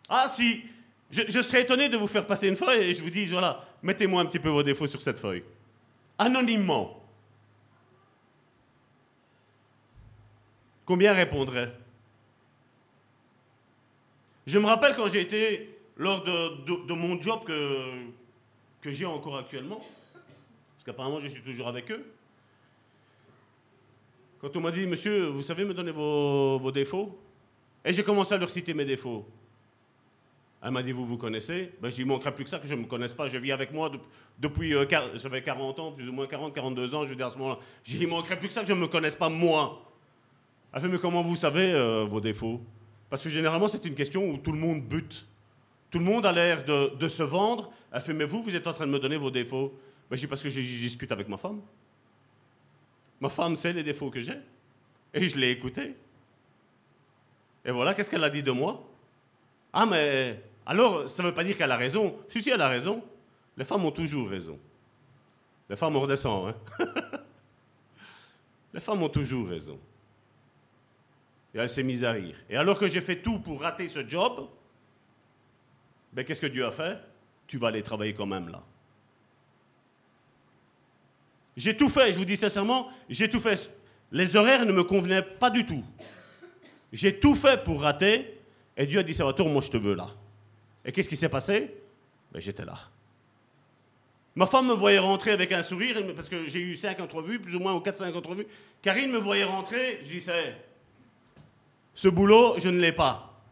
Ah si, je, serais étonné de vous faire passer une feuille et je vous dis, voilà, mettez-moi un petit peu vos défauts sur cette feuille. Anonymement. Combien répondraient Je me rappelle quand j'ai été, lors de, mon job que, que j'ai encore actuellement, parce qu'apparemment je suis toujours avec eux, quand on m'a dit, monsieur, vous savez me donner vos, vos défauts? Et j'ai commencé à leur citer mes défauts. Elle m'a dit, vous vous connaissez? Ben, Je lui manquerait plus que ça que je ne me connaisse pas. Je vis avec moi depuis, euh, j'avais 40 ans, plus ou moins 40, 42 ans, je veux dire à ce moment-là. Il manquerait plus que ça que je ne me connaisse pas moi. Elle fait, mais comment vous savez euh, vos défauts? Parce que généralement, c'est une question où tout le monde bute. Tout le monde a l'air de, se vendre. Elle fait, mais vous, vous êtes en train de me donner vos défauts. Ben, je dis, parce que je discute avec ma femme. Ma femme sait les défauts que j'ai. Et je l'ai écouté. Et voilà, qu'est-ce qu'elle a dit de moi? Ah, mais alors, ça ne veut pas dire qu'elle a raison. Si, si, elle a raison. Les femmes ont toujours raison. Les femmes, redescendent. Hein? Les femmes ont toujours raison. Et elle s'est mise à rire. Et alors que j'ai fait tout pour rater ce job, ben, qu'est-ce que Dieu a fait? Tu vas aller travailler quand même là. J'ai tout fait, je vous dis sincèrement, j'ai tout fait. Les horaires ne me convenaient pas du tout. J'ai tout fait pour rater, et Dieu a dit, Salvatore, moi je te veux là. Et qu'est-ce qui s'est passé? Ben, J'étais là. Ma femme me voyait rentrer avec un sourire, parce que j'ai eu cinq entrevues, plus ou moins, ou quatre, cinq entrevues. Karine me voyait rentrer, je disais, ce boulot, je ne l'ai pas.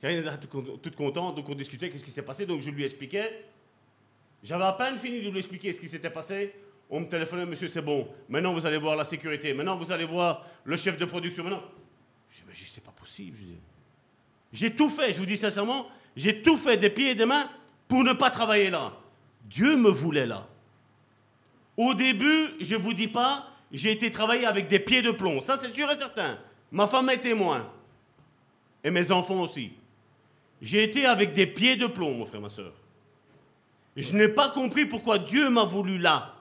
Karine était toute contente, donc on discutait, qu'est-ce qui s'est passé, donc je lui expliquais. J'avais à peine fini de lui expliquer ce qui s'était passé. On me téléphonait, monsieur, c'est bon. Maintenant, vous allez voir la sécurité. Maintenant, vous allez voir le chef de production. Maintenant, je dis, mais c'est pas possible. J'ai tout fait, je vous dis sincèrement, j'ai tout fait des pieds et des mains pour ne pas travailler là. Dieu me voulait là. Au début, je ne vous dis pas, j'ai été travailler avec des pieds de plomb. Ça, c'est sûr et certain. Ma femme est témoin. Et mes enfants aussi. J'ai été avec des pieds de plomb, mon frère, ma soeur. Je n'ai pas compris pourquoi Dieu m'a voulu là.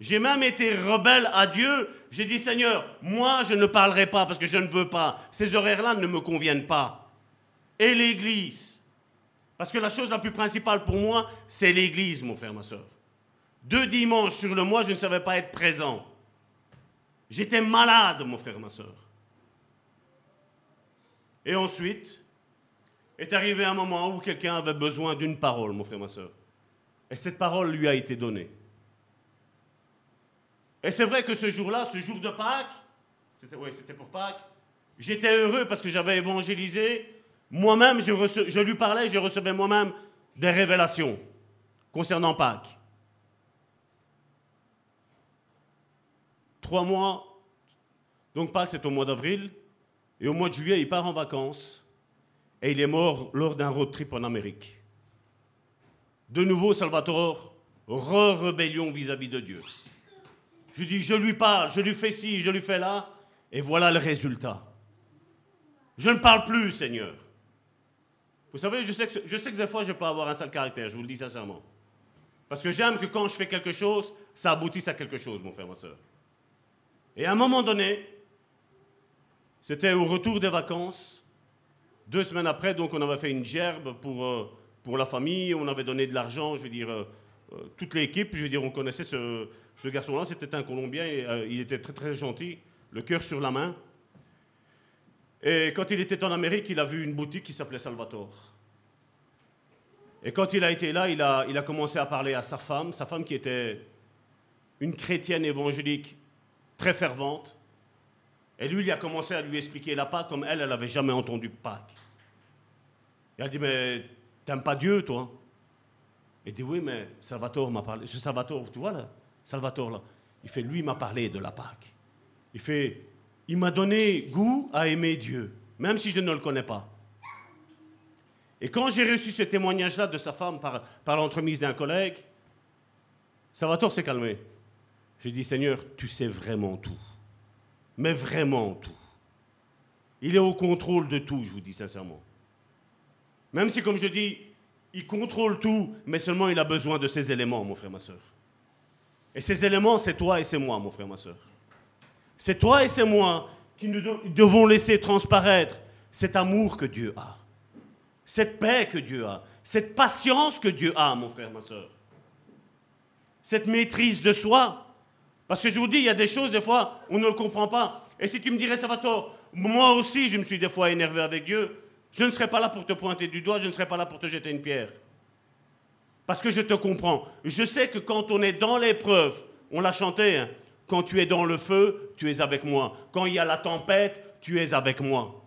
J'ai même été rebelle à Dieu. J'ai dit, Seigneur, moi, je ne parlerai pas parce que je ne veux pas. Ces horaires-là ne me conviennent pas. Et l'Église. Parce que la chose la plus principale pour moi, c'est l'Église, mon frère, ma soeur. Deux dimanches sur le mois, je ne savais pas être présent. J'étais malade, mon frère, ma soeur. Et ensuite, est arrivé un moment où quelqu'un avait besoin d'une parole, mon frère, ma soeur. Et cette parole lui a été donnée. Et c'est vrai que ce jour-là, ce jour de Pâques, c'était, pour Pâques, j'étais heureux parce que j'avais évangélisé. Moi-même, je lui parlais, je recevais moi-même des révélations concernant Pâques. Trois mois, donc Pâques c'est au mois d'avril, et au mois de juillet, il part en vacances, et il est mort lors d'un road trip en Amérique. De nouveau, Salvatore, re-rébellion vis-à-vis de Dieu. Je dis, je lui parle, je lui fais ci, je lui fais là, et voilà le résultat. Je ne parle plus, Seigneur. Vous savez, je sais, que, je sais que des fois, je peux avoir un sale caractère, je vous le dis sincèrement. Parce que j'aime que quand je fais quelque chose, ça aboutisse à quelque chose, mon frère, ma soeur. Et à un moment donné, c'était au retour des vacances, deux semaines après, donc on avait fait une gerbe pour, euh, pour la famille, on avait donné de l'argent, je veux dire, euh, euh, toute l'équipe, je veux dire, on connaissait ce, ce garçon-là, c'était un Colombien, il était très très gentil, le cœur sur la main. Et quand il était en Amérique, il a vu une boutique qui s'appelait Salvatore. Et quand il a été là, il a, il a commencé à parler à sa femme, sa femme qui était une chrétienne évangélique très fervente. Et lui, il a commencé à lui expliquer la Pâque comme elle, elle n'avait jamais entendu Pâque. Il a dit, mais t'aimes pas Dieu, toi? Il dit, oui, mais Salvatore m'a parlé. Ce Salvatore, tu vois là? Salvatore, il fait, lui, m'a parlé de la Pâque. Il fait, il m'a donné goût à aimer Dieu, même si je ne le connais pas. Et quand j'ai reçu ce témoignage-là de sa femme par, par l'entremise d'un collègue, Salvatore s'est calmé. J'ai dit, Seigneur, tu sais vraiment tout. Mais vraiment tout. Il est au contrôle de tout, je vous dis sincèrement. Même si, comme je dis, il contrôle tout, mais seulement il a besoin de ces éléments, mon frère, ma soeur. Et ces éléments, c'est toi et c'est moi, mon frère, ma soeur. C'est toi et c'est moi qui nous devons laisser transparaître cet amour que Dieu a, cette paix que Dieu a, cette patience que Dieu a, mon frère, ma soeur, cette maîtrise de soi. Parce que je vous dis, il y a des choses, des fois, on ne le comprend pas. Et si tu me dirais, ça moi aussi, je me suis des fois énervé avec Dieu, je ne serai pas là pour te pointer du doigt, je ne serai pas là pour te jeter une pierre. Parce que je te comprends. Je sais que quand on est dans l'épreuve, on l'a chanté, hein, quand tu es dans le feu, tu es avec moi. Quand il y a la tempête, tu es avec moi.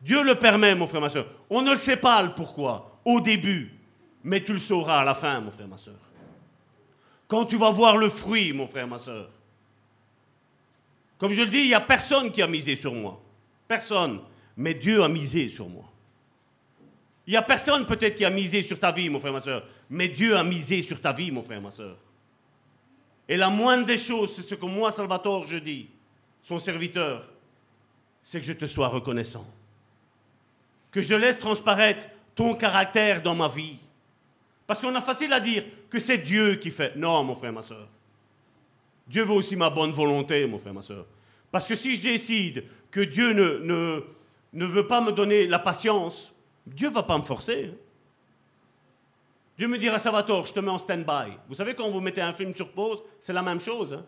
Dieu le permet, mon frère, ma soeur. On ne le sait pas le pourquoi, au début, mais tu le sauras à la fin, mon frère, ma soeur. Quand tu vas voir le fruit, mon frère, ma soeur. Comme je le dis, il n'y a personne qui a misé sur moi. Personne. Mais Dieu a misé sur moi. Il n'y a personne peut-être qui a misé sur ta vie, mon frère, ma soeur. Mais Dieu a misé sur ta vie, mon frère, ma soeur. Et la moindre des choses, c'est ce que moi, Salvatore, je dis, son serviteur, c'est que je te sois reconnaissant. Que je laisse transparaître ton caractère dans ma vie. Parce qu'on a facile à dire que c'est Dieu qui fait. Non, mon frère, ma soeur. Dieu veut aussi ma bonne volonté, mon frère, ma soeur. Parce que si je décide que Dieu ne, veut pas me donner la patience, Dieu ne va pas me forcer. Dieu me dira, Salvatore, je te mets en stand-by. Vous savez, quand vous mettez un film sur pause, c'est la même chose. Hein.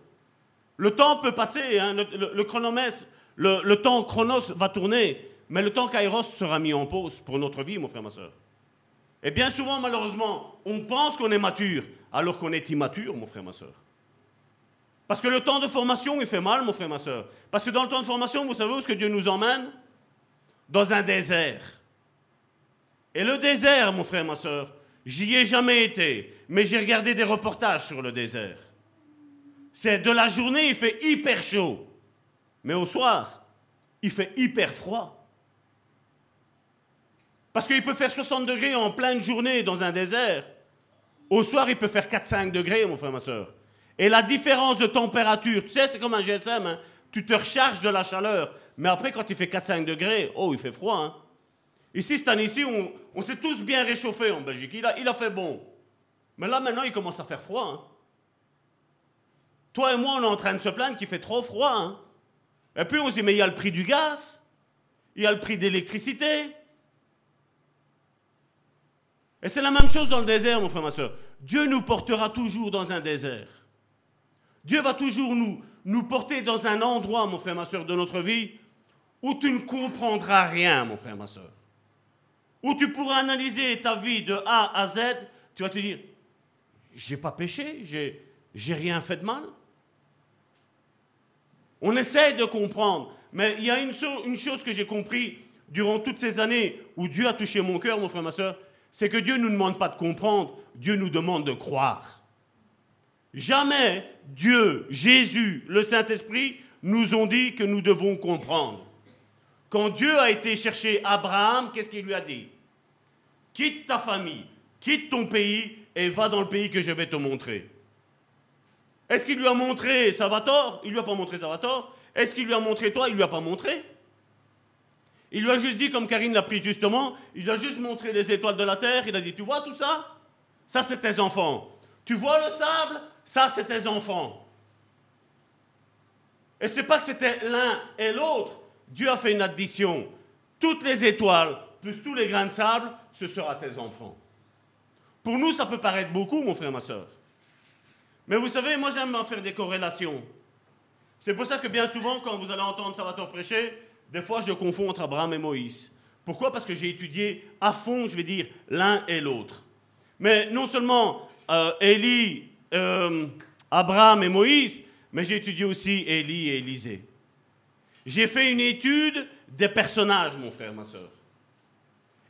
Le temps peut passer, hein, le, chronomètre, le, temps chronos va tourner, mais le temps kairos sera mis en pause pour notre vie, mon frère, ma soeur. Et bien souvent, malheureusement, on pense qu'on est mature, alors qu'on est immature, mon frère, ma soeur. Parce que le temps de formation, il fait mal, mon frère, ma soeur. Parce que dans le temps de formation, vous savez où est-ce que Dieu nous emmène? Dans un désert. Et le désert, mon frère, ma soeur, J'y ai jamais été, mais j'ai regardé des reportages sur le désert. C'est de la journée, il fait hyper chaud, mais au soir, il fait hyper froid. Parce qu'il peut faire 60 degrés en pleine journée dans un désert. Au soir, il peut faire 4-5 degrés, mon frère, ma soeur. Et la différence de température, tu sais, c'est comme un GSM, hein. tu te recharges de la chaleur. Mais après, quand il fait 4-5 degrés, oh, il fait froid. Hein. Ici, cette année-ci, on, s'est tous bien réchauffés en Belgique. Il a, fait bon. Mais là, maintenant, il commence à faire froid. Hein. Toi et moi, on est en train de se plaindre qu'il fait trop froid. Et puis, on se dit, mais il y a le prix du gaz. Il y a le prix d'électricité. Et c'est la même chose dans le désert, mon frère, ma soeur. Dieu nous portera toujours dans un désert. Dieu va toujours nous, nous porter dans un endroit, mon frère, ma soeur, de notre vie, où tu ne comprendras rien, mon frère, ma soeur où tu pourras analyser ta vie de A à Z, tu vas te dire, j'ai pas péché, j'ai, j'ai rien fait de mal. On essaie de comprendre, mais il y a une, une chose que j'ai compris durant toutes ces années où Dieu a touché mon cœur, mon frère, ma soeur, c'est que Dieu ne nous demande pas de comprendre, Dieu nous demande de croire. Jamais Dieu, Jésus, le Saint-Esprit nous ont dit que nous devons comprendre. Quand Dieu a été chercher Abraham, qu'est-ce qu'il lui a dit? Quitte ta famille, quitte ton pays et va dans le pays que je vais te montrer. Est-ce qu'il lui a montré Salvatore? Il lui a pas montré Salvatore. Est-ce qu'il lui a montré toi? Il lui a pas montré. Il lui a juste dit, comme Karine l'a pris justement, il lui a juste montré les étoiles de la terre. Il a dit, tu vois tout ça? Ça, c'est tes enfants. Tu vois le sable? Ça, c'est tes enfants. Et c'est pas que c'était l'un et l'autre. Dieu a fait une addition. Toutes les étoiles, plus tous les grains de sable, ce sera tes enfants. Pour nous, ça peut paraître beaucoup, mon frère, ma soeur. Mais vous savez, moi j'aime en faire des corrélations. C'est pour ça que bien souvent, quand vous allez entendre Salvatore prêcher, des fois je confonds entre Abraham et Moïse. Pourquoi? Parce que j'ai étudié à fond, je vais dire, l'un et l'autre. Mais non seulement euh, Élie, euh, Abraham et Moïse, mais j'ai étudié aussi Élie et Élisée. J'ai fait une étude des personnages, mon frère, ma soeur.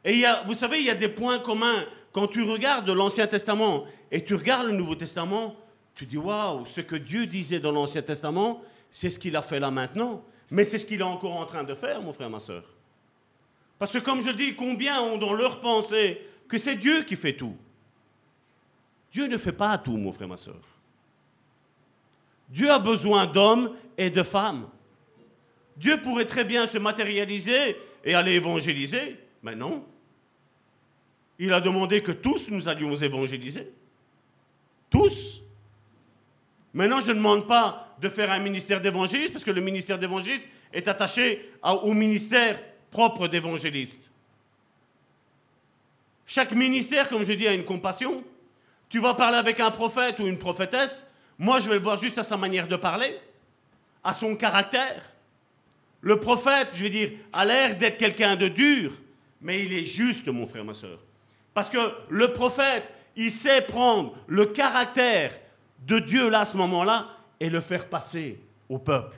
Et y a, vous savez, il y a des points communs. Quand tu regardes l'Ancien Testament et tu regardes le Nouveau Testament, tu dis waouh, ce que Dieu disait dans l'Ancien Testament, c'est ce qu'il a fait là maintenant. Mais c'est ce qu'il est encore en train de faire, mon frère, ma soeur. Parce que comme je dis, combien ont dans leur pensée que c'est Dieu qui fait tout? Dieu ne fait pas tout, mon frère, ma soeur. Dieu a besoin d'hommes et de femmes. Dieu pourrait très bien se matérialiser et aller évangéliser, mais non. Il a demandé que tous nous allions évangéliser. Tous. Maintenant, je ne demande pas de faire un ministère d'évangéliste, parce que le ministère d'évangéliste est attaché au ministère propre d'évangéliste. Chaque ministère, comme je dis, a une compassion. Tu vas parler avec un prophète ou une prophétesse, moi je vais le voir juste à sa manière de parler, à son caractère. Le prophète, je vais dire, a l'air d'être quelqu'un de dur, mais il est juste, mon frère, ma soeur. Parce que le prophète, il sait prendre le caractère de Dieu là, à ce moment-là, et le faire passer au peuple.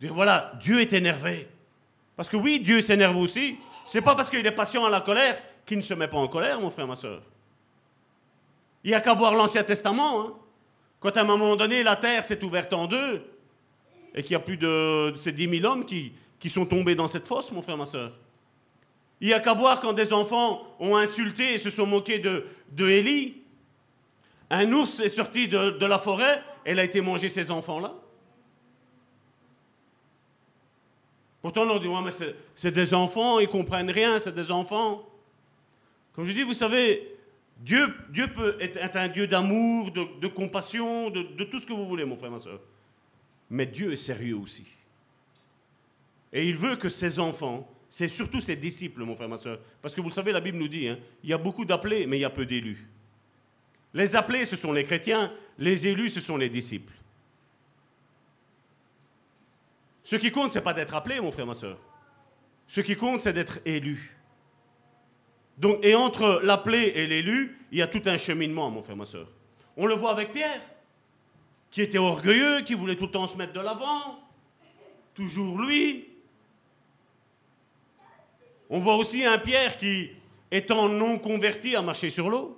Dire voilà, Dieu est énervé. Parce que oui, Dieu s'énerve aussi. C'est pas parce qu'il est patient à la colère qu'il ne se met pas en colère, mon frère, ma soeur. Il n'y a qu'à voir l'Ancien Testament. Hein. Quand à un moment donné, la terre s'est ouverte en deux, et qu'il y a plus de ces 10 000 hommes qui, qui sont tombés dans cette fosse, mon frère, ma soeur. Il n'y a qu'à voir quand des enfants ont insulté et se sont moqués de, de. Un ours est sorti de, la forêt, il a été manger ces enfants-là. Pourtant, on leur dit, ouais, mais c'est des enfants, ils ne comprennent rien, c'est des enfants. Comme je dis, vous savez, Dieu, peut être un Dieu d'amour, de, compassion, de, de, tout ce que vous voulez, mon frère, ma soeur. Mais Dieu est sérieux aussi. Et il veut que ses enfants, c'est surtout ses disciples, mon frère, ma soeur. Parce que vous savez, la Bible nous dit, hein, il y a beaucoup d'appelés, mais il y a peu d'élus. Les appelés, ce sont les chrétiens, les élus, ce sont les disciples. Ce qui compte, ce n'est pas d'être appelé, mon frère, ma soeur. Ce qui compte, c'est d'être élu. Donc, et entre l'appelé et l'élu, il y a tout un cheminement, mon frère, ma soeur. On le voit avec Pierre, qui était orgueilleux, qui voulait tout le temps se mettre de l'avant. Toujours lui. On voit aussi un Pierre qui, étant non converti, a marché sur l'eau.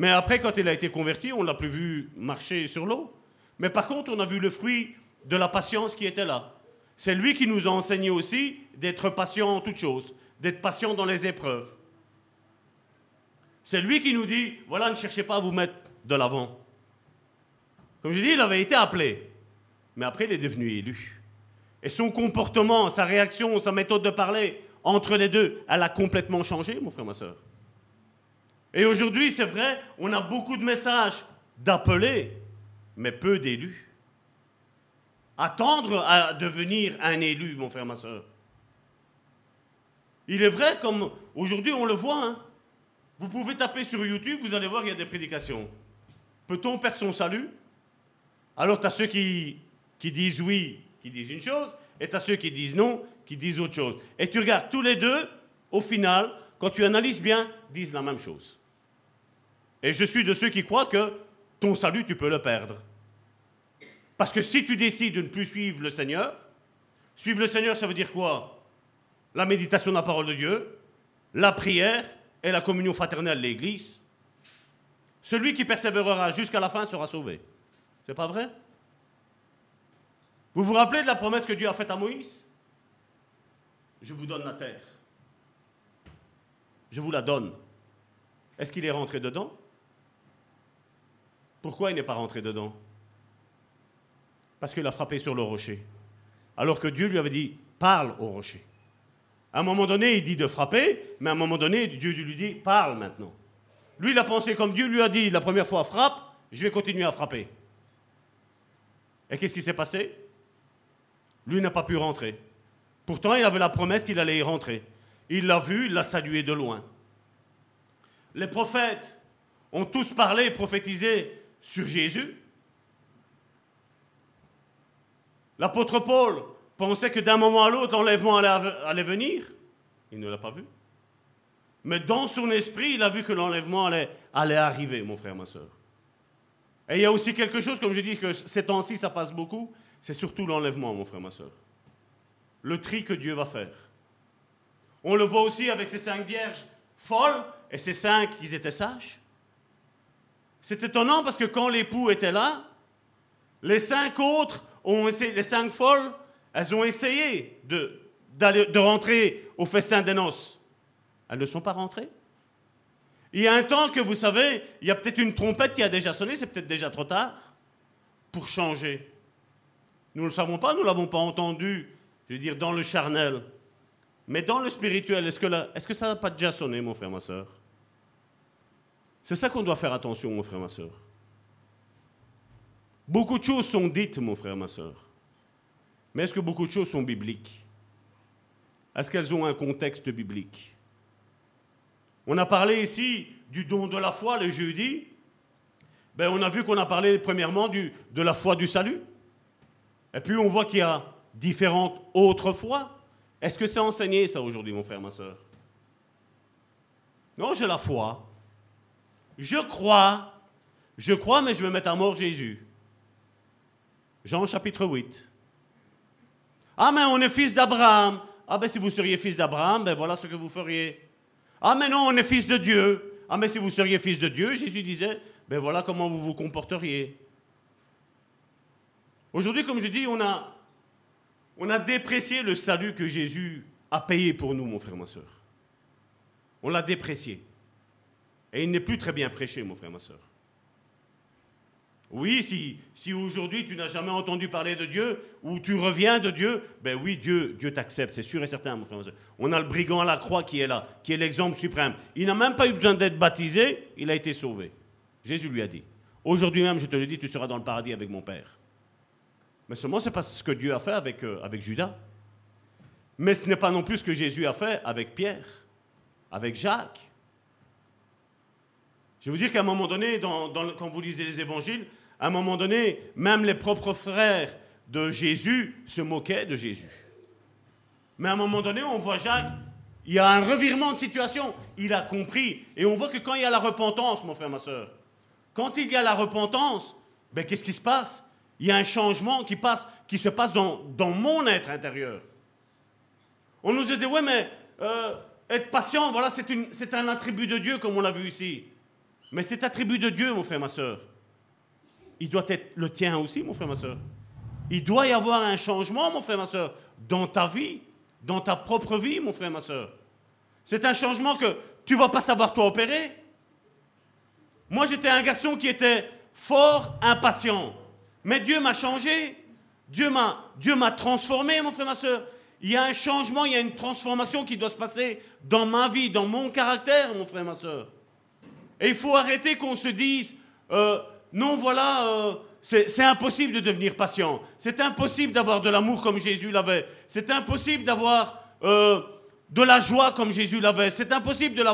Mais après, quand il a été converti, on l'a plus vu marcher sur l'eau. Mais par contre, on a vu le fruit de la patience qui était là. C'est lui qui nous a enseigné aussi d'être patient en toutes choses d'être patient dans les épreuves. C'est lui qui nous dit, voilà, ne cherchez pas à vous mettre de l'avant. Comme je dis, il avait été appelé, mais après il est devenu élu. Et son comportement, sa réaction, sa méthode de parler, entre les deux, elle a complètement changé, mon frère, ma soeur. Et aujourd'hui, c'est vrai, on a beaucoup de messages d'appelés, mais peu d'élus. Attendre à devenir un élu, mon frère, ma soeur. Il est vrai, comme aujourd'hui on le voit, hein. vous pouvez taper sur YouTube, vous allez voir, il y a des prédications. Peut-on perdre son salut? Alors tu as ceux qui, qui disent oui, qui disent une chose, et tu as ceux qui disent non, qui disent autre chose. Et tu regardes tous les deux, au final, quand tu analyses bien, disent la même chose. Et je suis de ceux qui croient que ton salut, tu peux le perdre. Parce que si tu décides de ne plus suivre le Seigneur, suivre le Seigneur, ça veut dire quoi? La méditation de la parole de Dieu, la prière et la communion fraternelle de l'Église. Celui qui persévérera jusqu'à la fin sera sauvé. C'est pas vrai? Vous vous rappelez de la promesse que Dieu a faite à Moïse? Je vous donne la terre. Je vous la donne. Est-ce qu'il est rentré dedans? Pourquoi il n'est pas rentré dedans? Parce qu'il a frappé sur le rocher. Alors que Dieu lui avait dit, parle au rocher. À un moment donné, il dit de frapper, mais à un moment donné, Dieu lui dit parle maintenant. Lui, il a pensé comme Dieu lui a dit la première fois frappe, je vais continuer à frapper. Et qu'est-ce qui s'est passé? Lui n'a pas pu rentrer. Pourtant, il avait la promesse qu'il allait y rentrer. Il l'a vu, il l'a salué de loin. Les prophètes ont tous parlé prophétisé sur Jésus. L'apôtre Paul pensait que d'un moment à l'autre, l'enlèvement allait, venir. Il ne l'a pas vu. Mais dans son esprit, il a vu que l'enlèvement allait, arriver, mon frère, ma soeur. Et il y a aussi quelque chose, comme je dis, que ces temps-ci, ça passe beaucoup, c'est surtout l'enlèvement, mon frère, ma soeur. Le tri que Dieu va faire. On le voit aussi avec ces cinq vierges folles et ces cinq qui étaient sages. C'est étonnant parce que quand l'époux était là, les cinq autres ont essayé, les cinq folles elles ont essayé de, rentrer au festin des noces. Elles ne sont pas rentrées. Il y a un temps que vous savez, il y a peut-être une trompette qui a déjà sonné, c'est peut-être déjà trop tard pour changer. Nous ne le savons pas, nous ne l'avons pas entendu, je veux dire, dans le charnel. Mais dans le spirituel, est-ce que, est que ça n'a pas déjà sonné, mon frère, ma soeur C'est ça qu'on doit faire attention, mon frère, ma soeur. Beaucoup de choses sont dites, mon frère, ma soeur. Mais est-ce que beaucoup de choses sont bibliques? Est-ce qu'elles ont un contexte biblique? On a parlé ici du don de la foi le jeudi. Ben, on a vu qu'on a parlé premièrement de la foi du salut. Et puis on voit qu'il y a différentes autres foi. Est-ce que c'est enseigné ça aujourd'hui, mon frère, ma soeur Non, j'ai la foi. Je crois. Je crois, mais je vais mettre à mort Jésus. Jean chapitre 8. Ah, mais on est fils d'Abraham. Ah, ben si vous seriez fils d'Abraham, ben voilà ce que vous feriez. Ah, mais non, on est fils de Dieu. Ah, mais si vous seriez fils de Dieu, Jésus disait, ben voilà comment vous vous comporteriez. Aujourd'hui, comme je dis, on a, on a déprécié le salut que Jésus a payé pour nous, mon frère, ma soeur. On l'a déprécié. Et il n'est plus très bien prêché, mon frère, ma soeur. Oui, si, si aujourd'hui tu n'as jamais entendu parler de Dieu, ou tu reviens de Dieu, ben oui, Dieu, Dieu t'accepte, c'est sûr et certain, mon frère. Ma soeur. On a le brigand à la croix qui est là, qui est l'exemple suprême. Il n'a même pas eu besoin d'être baptisé, il a été sauvé. Jésus lui a dit, aujourd'hui même, je te le dis, tu seras dans le paradis avec mon Père. Mais seulement, ce n'est pas ce que Dieu a fait avec, euh, avec Judas. Mais ce n'est pas non plus ce que Jésus a fait avec Pierre, avec Jacques. Je vais vous dire qu'à un moment donné, quand vous lisez les évangiles, à un moment donné, même les propres frères de Jésus se moquaient de Jésus. Mais à un moment donné, on voit Jacques, il y a un revirement de situation. Il a compris. Et on voit que quand il y a la repentance, mon frère, ma soeur, quand il y a la repentance, ben, qu'est-ce qui se passe? Il y a un changement qui, passe, qui se passe dans, mon être intérieur. On nous a dit, ouais, mais euh, être patient, voilà, c'est un attribut de Dieu, comme on l'a vu ici. Mais cet attribut de Dieu, mon frère, ma soeur, il doit être le tien aussi, mon frère, ma soeur. Il doit y avoir un changement, mon frère, ma soeur, dans ta vie, dans ta propre vie, mon frère, ma soeur. C'est un changement que tu ne vas pas savoir toi opérer. Moi, j'étais un garçon qui était fort impatient. Mais Dieu m'a changé. Dieu m'a, Dieu m'a transformé, mon frère, ma soeur. Il y a un changement, il y a une transformation qui doit se passer dans ma vie, dans mon caractère, mon frère, ma soeur. Et il faut arrêter qu'on se dise, euh, non, voilà, euh, c'est impossible de devenir patient. C'est impossible d'avoir de l'amour comme Jésus l'avait. C'est impossible d'avoir euh, de la joie comme Jésus l'avait. C'est impossible de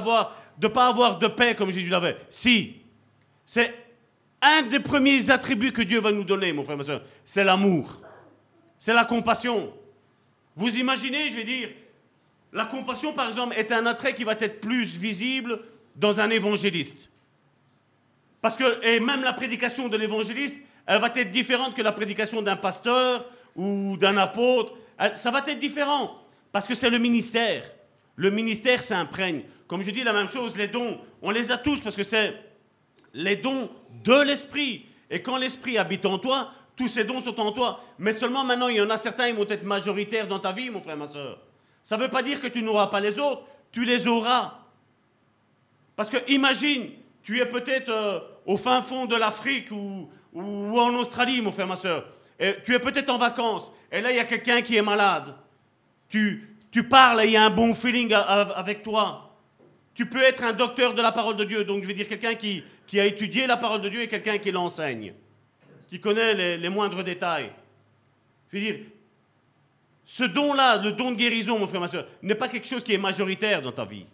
de pas avoir de paix comme Jésus l'avait. Si, c'est un des premiers attributs que Dieu va nous donner, mon frère, ma soeur. C'est l'amour. C'est la compassion. Vous imaginez, je vais dire, la compassion, par exemple, est un attrait qui va être plus visible dans un évangéliste. Parce que, et même la prédication de l'évangéliste, elle va être différente que la prédication d'un pasteur ou d'un apôtre. ça va être différent. Parce que c'est le ministère. Le ministère s'imprègne. Comme je dis la même chose, les dons, on les a tous parce que c'est les dons de l'esprit. Et quand l'esprit habite en toi, tous ces dons sont en toi. Mais seulement maintenant, il y en a certains, ils vont être majoritaires dans ta vie, mon frère, ma soeur. Ça ne veut pas dire que tu n'auras pas les autres, tu les auras. Parce que imagine, tu es peut-être euh, au fin fond de l'Afrique ou, en Australie, mon frère, ma soeur. Et tu es peut-être en vacances. Et là, il y a quelqu'un qui est malade. Tu, parles et il y a un bon feeling avec toi. Tu peux être un docteur de la parole de Dieu. Donc, je vais dire quelqu'un qui, qui a étudié la parole de Dieu et quelqu'un qui l'enseigne. Qui connaît les, les moindres détails. Je veux dire, ce don-là, le don de guérison, mon frère, ma soeur, n'est pas quelque chose qui est majoritaire dans ta vie.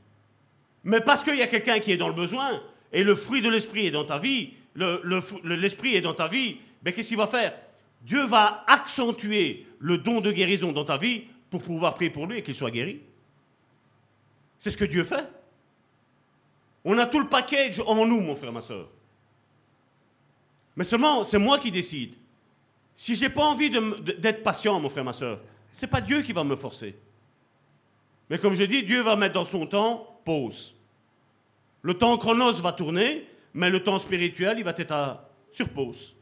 Mais parce qu'il y a quelqu'un qui est dans le besoin, et le fruit de l'esprit est dans ta vie, l'esprit est dans ta vie, ben qu'est-ce qu'il va faire? Dieu va accentuer le don de guérison dans ta vie pour pouvoir prier pour lui et qu'il soit guéri. C'est ce que Dieu fait. On a tout le package en nous, mon frère, ma soeur. Mais seulement, c'est moi qui décide. Si j'ai pas envie d'être patient, mon frère, ma soeur, c'est pas Dieu qui va me forcer. Mais comme je dis, Dieu va mettre dans son temps pause. Le temps chronos va tourner, mais le temps spirituel, il va être à, sur pause.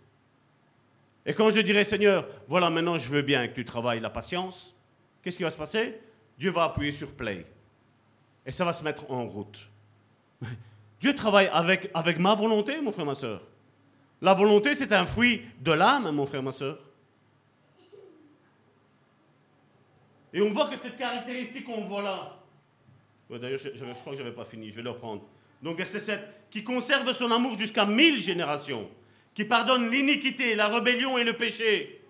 Et quand je dirai, Seigneur, voilà, maintenant je veux bien que tu travailles la patience, qu'est-ce qui va se passer? Dieu va appuyer sur play. Et ça va se mettre en route. Dieu travaille avec, avec ma volonté, mon frère, ma soeur. La volonté, c'est un fruit de l'âme, mon frère, ma soeur. Et on voit que cette caractéristique qu'on voit là, D'ailleurs, je, crois que je n'avais pas fini, je vais le reprendre. Donc verset 7, qui conserve son amour jusqu'à mille générations, qui pardonne l'iniquité, la rébellion et le péché.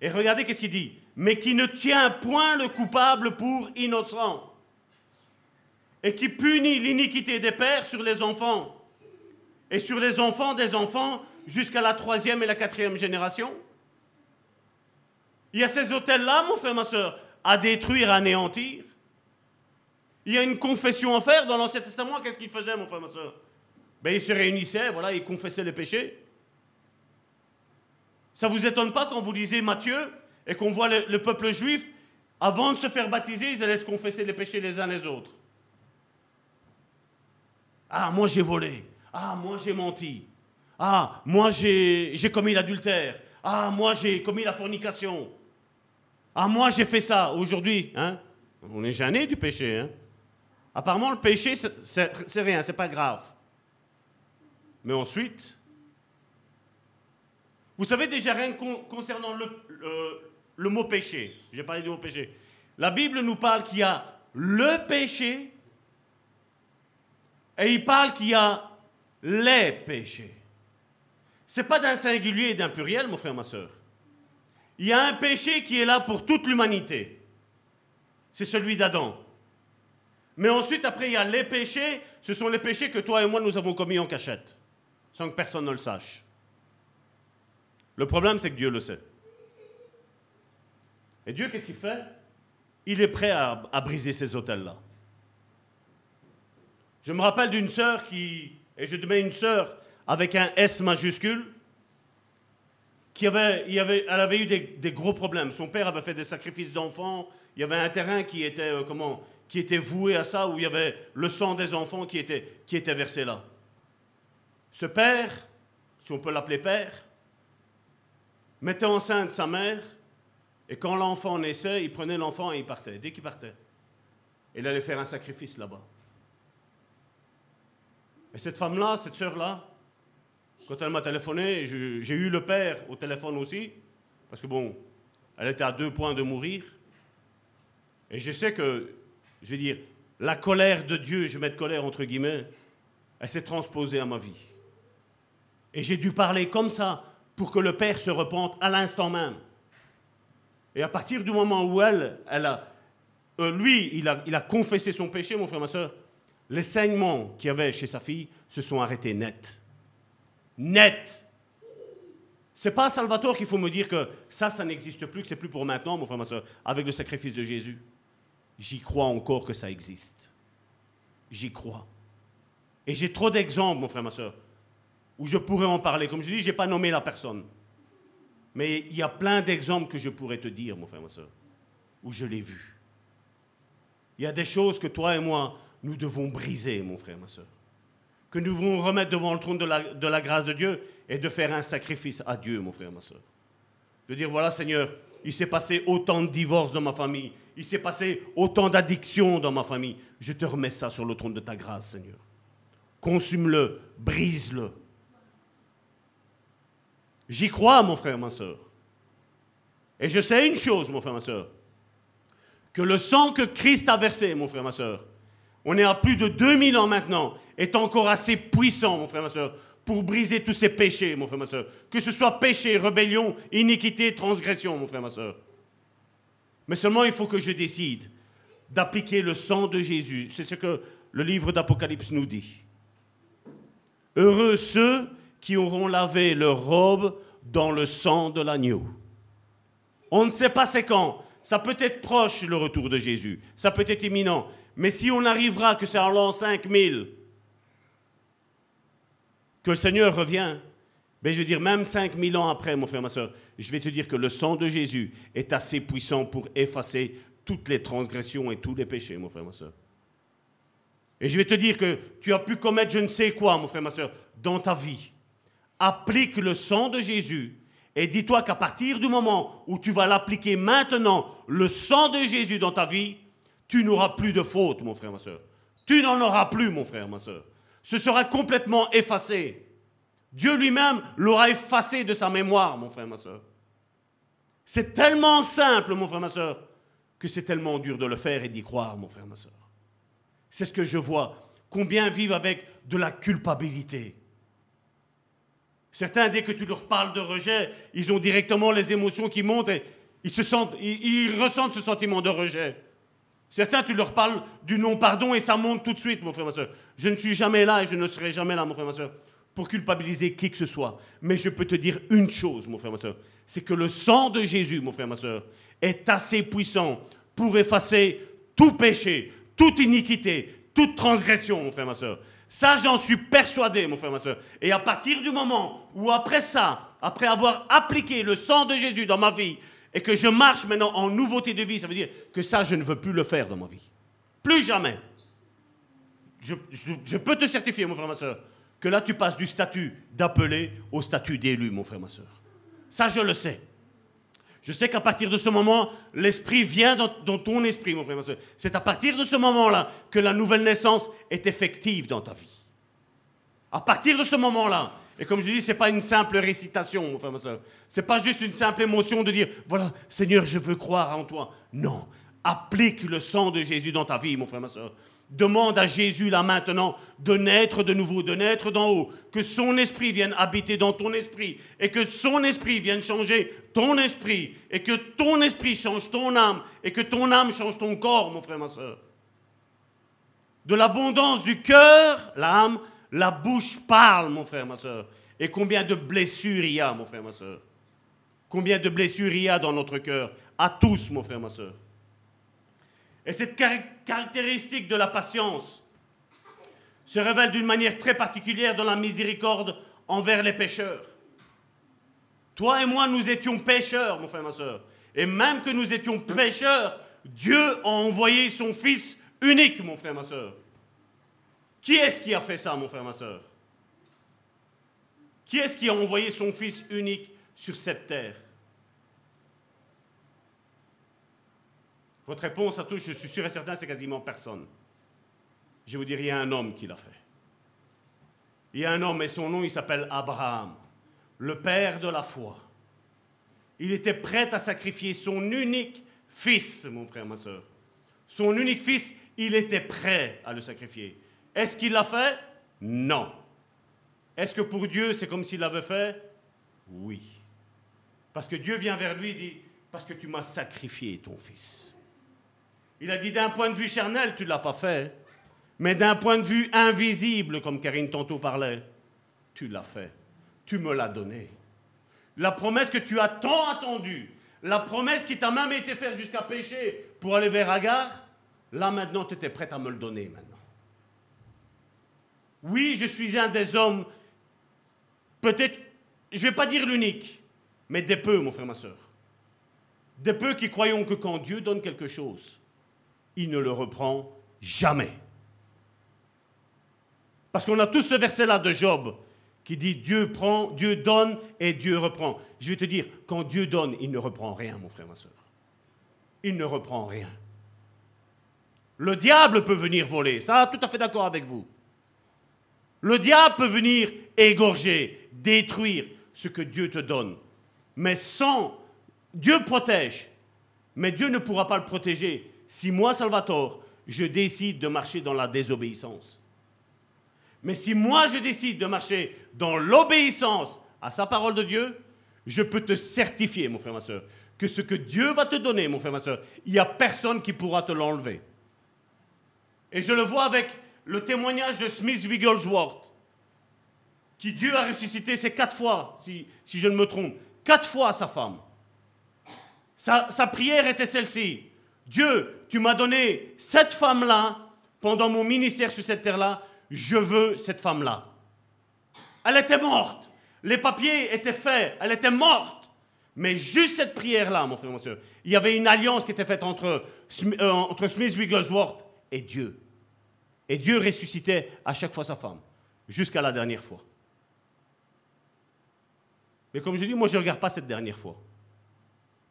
Et regardez qu'est-ce qu'il dit, mais qui ne tient point le coupable pour innocent, et qui punit l'iniquité des pères sur les enfants, et sur les enfants des enfants jusqu'à la troisième et la quatrième génération. Il y a ces hôtels-là, mon frère, ma soeur, à détruire, à anéantir. Il y a une confession à faire dans l'Ancien Testament. Qu'est-ce qu'il faisait, mon frère, ma soeur? Ben, Il se réunissait, voilà, il confessait les péchés. Ça vous étonne pas quand vous lisez Matthieu et qu'on voit le, peuple juif, avant de se faire baptiser, ils allaient se confesser les péchés les uns les autres? Ah, moi j'ai volé. Ah, moi j'ai menti. Ah, moi j'ai commis l'adultère. Ah, moi j'ai commis la fornication. Ah, moi j'ai fait ça. Aujourd'hui, hein, on est gêné du péché. Hein. Apparemment, le péché, c'est rien, c'est pas grave. Mais ensuite, vous savez déjà rien concernant le, mot péché. J'ai parlé du mot péché. La Bible nous parle qu'il y a le péché et il parle qu'il y a les péchés. Ce n'est pas d'un singulier et d'un pluriel, mon frère, ma soeur. Il y a un péché qui est là pour toute l'humanité. C'est celui d'Adam. Mais ensuite, après, il y a les péchés. Ce sont les péchés que toi et moi, nous avons commis en cachette, sans que personne ne le sache. Le problème, c'est que Dieu le sait. Et Dieu, qu'est-ce qu'il fait? Il est prêt à, briser ces hôtels-là. Je me rappelle d'une sœur qui, et je mets une sœur avec un S majuscule, qui avait, il avait, elle avait eu des, gros problèmes. Son père avait fait des sacrifices d'enfants. Il y avait un terrain qui était, euh, comment, qui était voué à ça, où il y avait le sang des enfants qui était, qui était versé là. Ce père, si on peut l'appeler père, mettait enceinte sa mère, et quand l'enfant naissait, il prenait l'enfant et il partait, dès qu'il partait. Il allait faire un sacrifice là-bas. Et cette femme-là, cette sœur-là, quand elle m'a téléphoné, j'ai eu le père au téléphone aussi, parce que bon, elle était à deux points de mourir. Et je sais que je veux dire, la colère de Dieu, je mets de colère entre guillemets, elle s'est transposée à ma vie. Et j'ai dû parler comme ça pour que le Père se repente à l'instant même. Et à partir du moment où elle, a, euh, lui, il a, il a confessé son péché, mon frère, ma soeur, les saignements qu'il y avait chez sa fille se sont arrêtés net. Net. C'est pas à Salvatore qu'il faut me dire que ça, ça n'existe plus, que c'est plus pour maintenant, mon frère, ma soeur, avec le sacrifice de Jésus j'y crois encore que ça existe. J'y crois. Et j'ai trop d'exemples, mon frère, ma soeur, où je pourrais en parler. Comme je dis, je n'ai pas nommé la personne. Mais il y a plein d'exemples que je pourrais te dire, mon frère, ma soeur, où je l'ai vu. Il y a des choses que toi et moi, nous devons briser, mon frère, ma soeur. Que nous devons remettre devant le trône de la, de la grâce de Dieu et de faire un sacrifice à Dieu, mon frère, ma soeur. De dire, voilà, Seigneur, il s'est passé autant de divorces dans ma famille. Il s'est passé autant d'addictions dans ma famille. Je te remets ça sur le trône de ta grâce, Seigneur. Consume-le, brise-le. J'y crois, mon frère, ma soeur. Et je sais une chose, mon frère, ma soeur. Que le sang que Christ a versé, mon frère, ma soeur, on est à plus de 2000 ans maintenant, est encore assez puissant, mon frère, ma soeur, pour briser tous ces péchés, mon frère, ma soeur. Que ce soit péché, rébellion, iniquité, transgression, mon frère, ma soeur. Mais seulement il faut que je décide d'appliquer le sang de Jésus. C'est ce que le livre d'Apocalypse nous dit. Heureux ceux qui auront lavé leur robe dans le sang de l'agneau. On ne sait pas c'est quand. Ça peut être proche le retour de Jésus. Ça peut être imminent. Mais si on arrivera que c'est en l'an 5000, que le Seigneur revient, ben je veux dire, même 5000 ans après, mon frère, ma soeur, je vais te dire que le sang de Jésus est assez puissant pour effacer toutes les transgressions et tous les péchés, mon frère, ma soeur. Et je vais te dire que tu as pu commettre je ne sais quoi, mon frère, ma soeur, dans ta vie. Applique le sang de Jésus et dis-toi qu'à partir du moment où tu vas l'appliquer maintenant, le sang de Jésus dans ta vie, tu n'auras plus de faute, mon frère, ma soeur. Tu n'en auras plus, mon frère, ma soeur ce sera complètement effacé. Dieu lui-même l'aura effacé de sa mémoire, mon frère, ma soeur. C'est tellement simple, mon frère, ma soeur, que c'est tellement dur de le faire et d'y croire, mon frère, ma soeur. C'est ce que je vois Combien vivent avec de la culpabilité Certains, dès que tu leur parles de rejet, ils ont directement les émotions qui montent et ils, se sentent, ils, ressentent ce sentiment de rejet. Certains, tu leur parles du non-pardon et ça monte tout de suite, mon frère, ma soeur. Je ne suis jamais là et je ne serai jamais là, mon frère, ma soeur, pour culpabiliser qui que ce soit. Mais je peux te dire une chose, mon frère, ma soeur, c'est que le sang de Jésus, mon frère, ma soeur, est assez puissant pour effacer tout péché, toute iniquité, toute transgression, mon frère, ma soeur. Ça, j'en suis persuadé, mon frère, ma soeur. Et à partir du moment où, après ça, après avoir appliqué le sang de Jésus dans ma vie, et que je marche maintenant en nouveauté de vie, ça veut dire que ça, je ne veux plus le faire dans ma vie. Plus jamais. Je, peux te certifier, mon frère, ma soeur, que là, tu passes du statut d'appelé au statut d'élu, mon frère, ma soeur. Ça, je le sais. Je sais qu'à partir de ce moment, l'esprit vient dans, ton esprit, mon frère, ma soeur. C'est à partir de ce moment-là que la nouvelle naissance est effective dans ta vie. À partir de ce moment-là, et comme je dis, ce n'est pas une simple récitation, mon frère, ma soeur. Ce n'est pas juste une simple émotion de dire, voilà, Seigneur, je veux croire en toi. Non, applique le sang de Jésus dans ta vie, mon frère, ma soeur. Demande à Jésus là maintenant de naître de nouveau, de naître d'en haut, que son esprit vienne habiter dans ton esprit et que son esprit vienne changer ton esprit et que ton esprit change ton âme et que ton âme change ton corps, mon frère, ma soeur. De l'abondance du cœur, l'âme, la bouche parle, mon frère, ma soeur. Et combien de blessures il y a, mon frère, ma soeur. Combien de blessures il y a dans notre cœur. À tous, mon frère, ma soeur. Et cette caractéristique de la patience se révèle d'une manière très particulière dans la miséricorde envers les pécheurs. Toi et moi, nous étions pécheurs, mon frère, ma soeur. Et même que nous étions pécheurs, Dieu a envoyé son Fils unique, mon frère, ma soeur. Qui est-ce qui a fait ça, mon frère, ma soeur? Qui est-ce qui a envoyé son Fils unique sur cette terre? Votre réponse à tous, je suis sûr et certain, c'est quasiment personne. Je vous dire, il y a un homme qui l'a fait. Il y a un homme, et son nom, il s'appelle Abraham, le père de la foi. Il était prêt à sacrifier son unique fils, mon frère, ma soeur. Son unique fils, il était prêt à le sacrifier. Est-ce qu'il l'a fait? Non. Est-ce que pour Dieu, c'est comme s'il l'avait fait? Oui. Parce que Dieu vient vers lui et dit, parce que tu m'as sacrifié ton fils. Il a dit d'un point de vue charnel, tu ne l'as pas fait. Mais d'un point de vue invisible, comme Karine tantôt parlait, tu l'as fait. Tu me l'as donné. La promesse que tu as tant attendue, la promesse qui t'a même été faite jusqu'à pécher pour aller vers Agar, là maintenant tu étais prête à me le donner maintenant. Oui, je suis un des hommes, peut-être, je ne vais pas dire l'unique, mais des peu, mon frère, ma soeur. Des peu qui croyons que quand Dieu donne quelque chose, il ne le reprend jamais. Parce qu'on a tous ce verset-là de Job qui dit Dieu prend, Dieu donne et Dieu reprend. Je vais te dire, quand Dieu donne, il ne reprend rien, mon frère, ma soeur. Il ne reprend rien. Le diable peut venir voler, ça, tout à fait d'accord avec vous. Le diable peut venir égorger, détruire ce que Dieu te donne. Mais sans, Dieu protège, mais Dieu ne pourra pas le protéger si moi, Salvatore, je décide de marcher dans la désobéissance. Mais si moi, je décide de marcher dans l'obéissance à sa parole de Dieu, je peux te certifier, mon frère, ma soeur, que ce que Dieu va te donner, mon frère, ma soeur, il n'y a personne qui pourra te l'enlever. Et je le vois avec le témoignage de Smith Wigglesworth, qui Dieu a ressuscité ces quatre fois, si, je ne me trompe, quatre fois sa femme. sa prière était celle-ci. Dieu, tu m'as donné cette femme-là pendant mon ministère sur cette terre-là, je veux cette femme-là. Elle était morte. Les papiers étaient faits. Elle était morte. Mais juste cette prière-là, mon frère, mon soeur, il y avait une alliance qui était faite entre, euh, entre Smith Wigglesworth et Dieu. Et Dieu ressuscitait à chaque fois sa femme, jusqu'à la dernière fois. Mais comme je dis, moi je ne regarde pas cette dernière fois.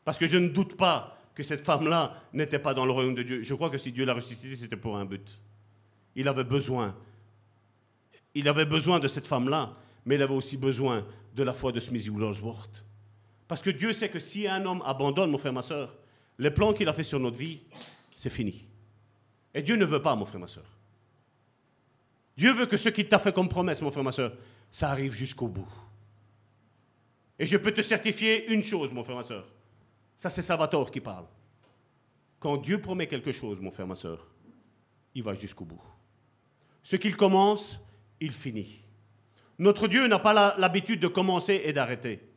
Parce que je ne doute pas que cette femme-là n'était pas dans le royaume de Dieu. Je crois que si Dieu l'a ressuscité, c'était pour un but. Il avait besoin. Il avait besoin de cette femme-là, mais il avait aussi besoin de la foi de Smith Wigglesworth. Parce que Dieu sait que si un homme abandonne, mon frère, ma soeur, les plans qu'il a fait sur notre vie, c'est fini. Et Dieu ne veut pas, mon frère, ma soeur. Dieu veut que ce qu'il t'a fait comme promesse, mon frère, ma soeur, ça arrive jusqu'au bout. Et je peux te certifier une chose, mon frère, ma soeur. Ça, c'est Salvatore qui parle. Quand Dieu promet quelque chose, mon frère, ma soeur, il va jusqu'au bout. Ce qu'il commence, il finit. Notre Dieu n'a pas l'habitude de commencer et d'arrêter.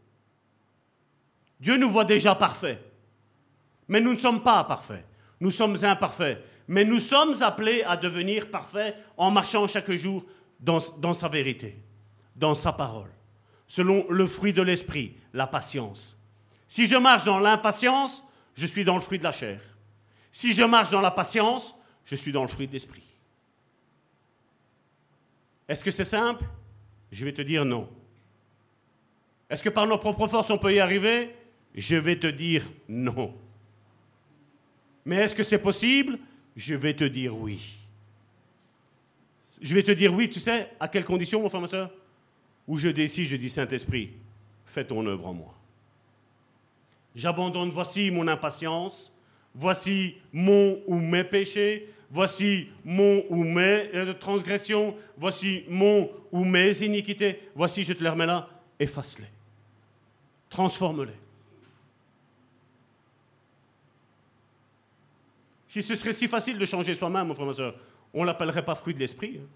Dieu nous voit déjà parfaits. Mais nous ne sommes pas parfaits. Nous sommes imparfaits. Mais nous sommes appelés à devenir parfaits en marchant chaque jour dans, sa vérité, dans sa parole, selon le fruit de l'esprit, la patience. Si je marche dans l'impatience, je suis dans le fruit de la chair. Si je marche dans la patience, je suis dans le fruit de l'esprit. Est-ce que c'est simple? Je vais te dire non. Est-ce que par nos propres forces on peut y arriver? Je vais te dire non. Mais est-ce que c'est possible? Je vais te dire oui. Je vais te dire oui, tu sais, à quelles conditions, mon frère, ma soeur? Où je décide, je dis Saint-Esprit, fais ton œuvre en moi. J'abandonne, voici mon impatience, voici mon ou mes péchés, voici mon ou mes euh, transgressions, voici mon ou mes iniquités, voici je te les remets là, efface-les, transforme-les. Si ce serait si facile de changer soi-même, mon frère, ma soeur, on ne l'appellerait pas fruit de l'esprit. Hein.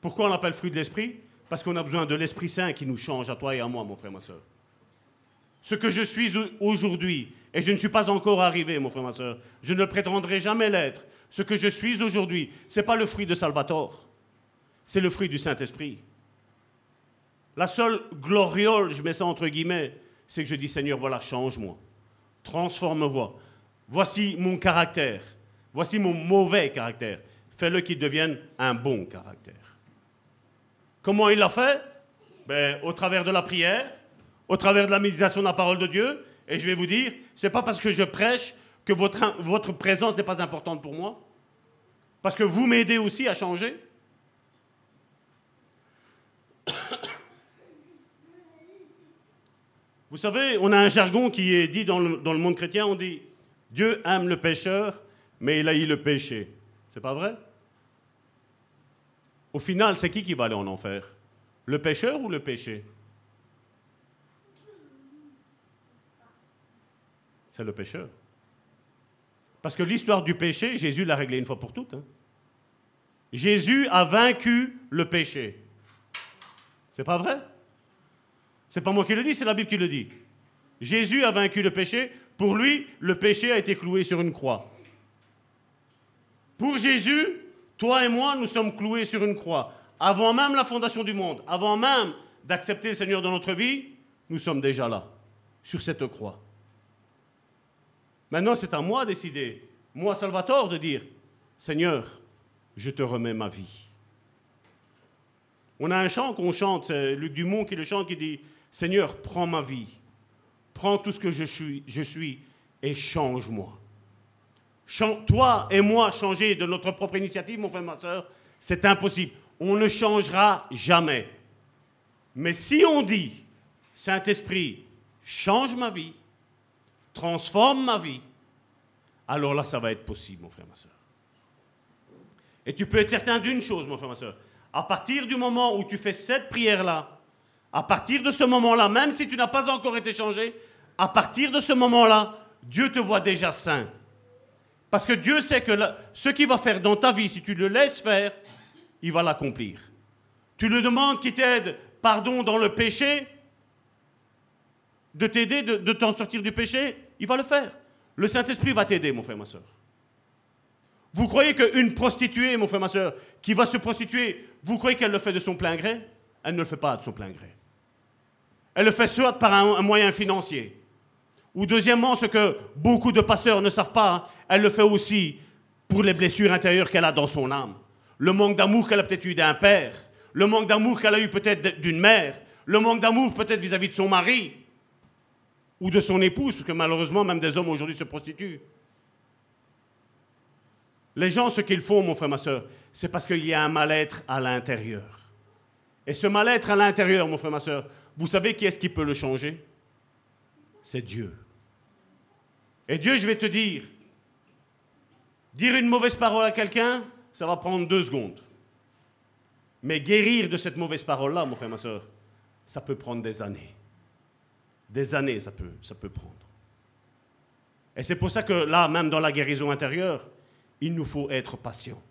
Pourquoi on l'appelle fruit de l'esprit? Parce qu'on a besoin de l'Esprit Saint qui nous change à toi et à moi, mon frère, ma soeur. Ce que je suis aujourd'hui, et je ne suis pas encore arrivé, mon frère, ma soeur, je ne prétendrai jamais l'être. Ce que je suis aujourd'hui, ce n'est pas le fruit de Salvatore, c'est le fruit du Saint-Esprit. La seule gloriole, je mets ça entre guillemets, c'est que je dis Seigneur, voilà, change-moi, transforme-moi. Voici mon caractère. Voici mon mauvais caractère. Fais-le qu'il devienne un bon caractère. Comment il l'a fait? Ben, Au travers de la prière, au travers de la méditation de la parole de Dieu. Et je vais vous dire, c'est pas parce que je prêche que votre, présence n'est pas importante pour moi. Parce que vous m'aidez aussi à changer. Vous savez, on a un jargon qui est dit dans le, dans le monde chrétien, on dit Dieu aime le pécheur, mais il haït le péché. C'est pas vrai? Au final, c'est qui qui va aller en enfer? Le pécheur ou le péché? C'est le pécheur. Parce que l'histoire du péché, Jésus l'a réglée une fois pour toutes. Hein. Jésus a vaincu le péché. C'est pas vrai? C'est pas moi qui le dis, c'est la Bible qui le dit. Jésus a vaincu le péché pour lui, le péché a été cloué sur une croix. Pour Jésus, toi et moi, nous sommes cloués sur une croix. Avant même la fondation du monde, avant même d'accepter le Seigneur dans notre vie, nous sommes déjà là, sur cette croix. Maintenant, c'est à moi de décider, moi Salvatore, de dire, Seigneur, je te remets ma vie. On a un chant qu'on chante, c'est Luc Dumont qui le chante, qui dit, Seigneur, prends ma vie prends tout ce que je suis, je suis et change-moi. Toi et moi changer de notre propre initiative, mon frère, ma soeur, c'est impossible. On ne changera jamais. Mais si on dit, Saint-Esprit, change ma vie, transforme ma vie, alors là, ça va être possible, mon frère, ma soeur. Et tu peux être certain d'une chose, mon frère, ma soeur. À partir du moment où tu fais cette prière-là, à partir de ce moment-là, même si tu n'as pas encore été changé, à partir de ce moment-là, Dieu te voit déjà saint. Parce que Dieu sait que ce qu'il va faire dans ta vie, si tu le laisses faire, il va l'accomplir. Tu lui demandes qu'il t'aide, pardon, dans le péché, de t'aider, de, de t'en sortir du péché, il va le faire. Le Saint-Esprit va t'aider, mon frère, ma soeur. Vous croyez qu'une prostituée, mon frère, ma soeur, qui va se prostituer, vous croyez qu'elle le fait de son plein gré? Elle ne le fait pas de son plein gré. Elle le fait soit par un moyen financier, ou deuxièmement, ce que beaucoup de pasteurs ne savent pas, elle le fait aussi pour les blessures intérieures qu'elle a dans son âme. Le manque d'amour qu'elle a peut-être eu d'un père, le manque d'amour qu'elle a eu peut-être d'une mère, le manque d'amour peut-être vis-à-vis de son mari ou de son épouse, parce que malheureusement même des hommes aujourd'hui se prostituent. Les gens, ce qu'ils font, mon frère, ma soeur, c'est parce qu'il y a un mal-être à l'intérieur. Et ce mal-être à l'intérieur, mon frère, ma soeur, vous savez qui est-ce qui peut le changer? C'est Dieu. Et Dieu, je vais te dire, dire une mauvaise parole à quelqu'un, ça va prendre deux secondes. Mais guérir de cette mauvaise parole-là, mon frère, ma soeur, ça peut prendre des années. Des années, ça peut, ça peut prendre. Et c'est pour ça que là, même dans la guérison intérieure, il nous faut être patient.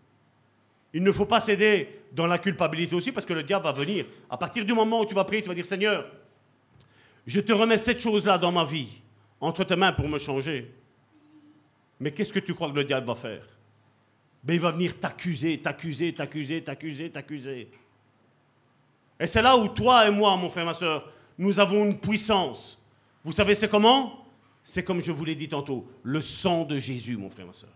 Il ne faut pas céder dans la culpabilité aussi, parce que le diable va venir. À partir du moment où tu vas prier, tu vas dire Seigneur, je te remets cette chose-là dans ma vie, entre tes mains pour me changer. Mais qu'est-ce que tu crois que le diable va faire? Ben, Il va venir t'accuser, t'accuser, t'accuser, t'accuser, t'accuser. Et c'est là où toi et moi, mon frère, ma soeur, nous avons une puissance. Vous savez, c'est comment? C'est comme je vous l'ai dit tantôt, le sang de Jésus, mon frère, ma soeur.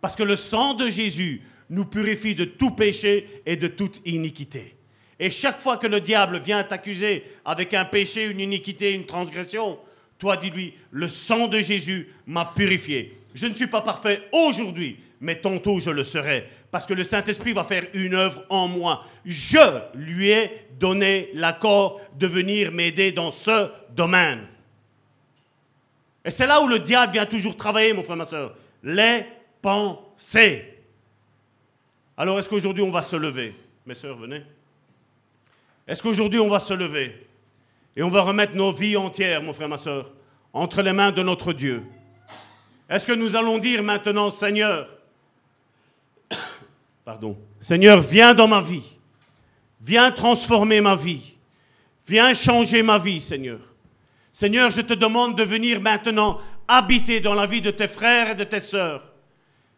Parce que le sang de Jésus nous purifie de tout péché et de toute iniquité. Et chaque fois que le diable vient t'accuser avec un péché, une iniquité, une transgression, toi dis-lui, le sang de Jésus m'a purifié. Je ne suis pas parfait aujourd'hui, mais tantôt je le serai, parce que le Saint-Esprit va faire une œuvre en moi. Je lui ai donné l'accord de venir m'aider dans ce domaine. Et c'est là où le diable vient toujours travailler, mon frère, ma soeur. Les pensées. Alors est-ce qu'aujourd'hui on va se lever? Mes soeurs, venez. Est-ce qu'aujourd'hui on va se lever et on va remettre nos vies entières, mon frère, ma soeur, entre les mains de notre Dieu? Est-ce que nous allons dire maintenant, Seigneur, pardon, Seigneur, viens dans ma vie, viens transformer ma vie, viens changer ma vie, Seigneur. Seigneur, je te demande de venir maintenant habiter dans la vie de tes frères et de tes sœurs.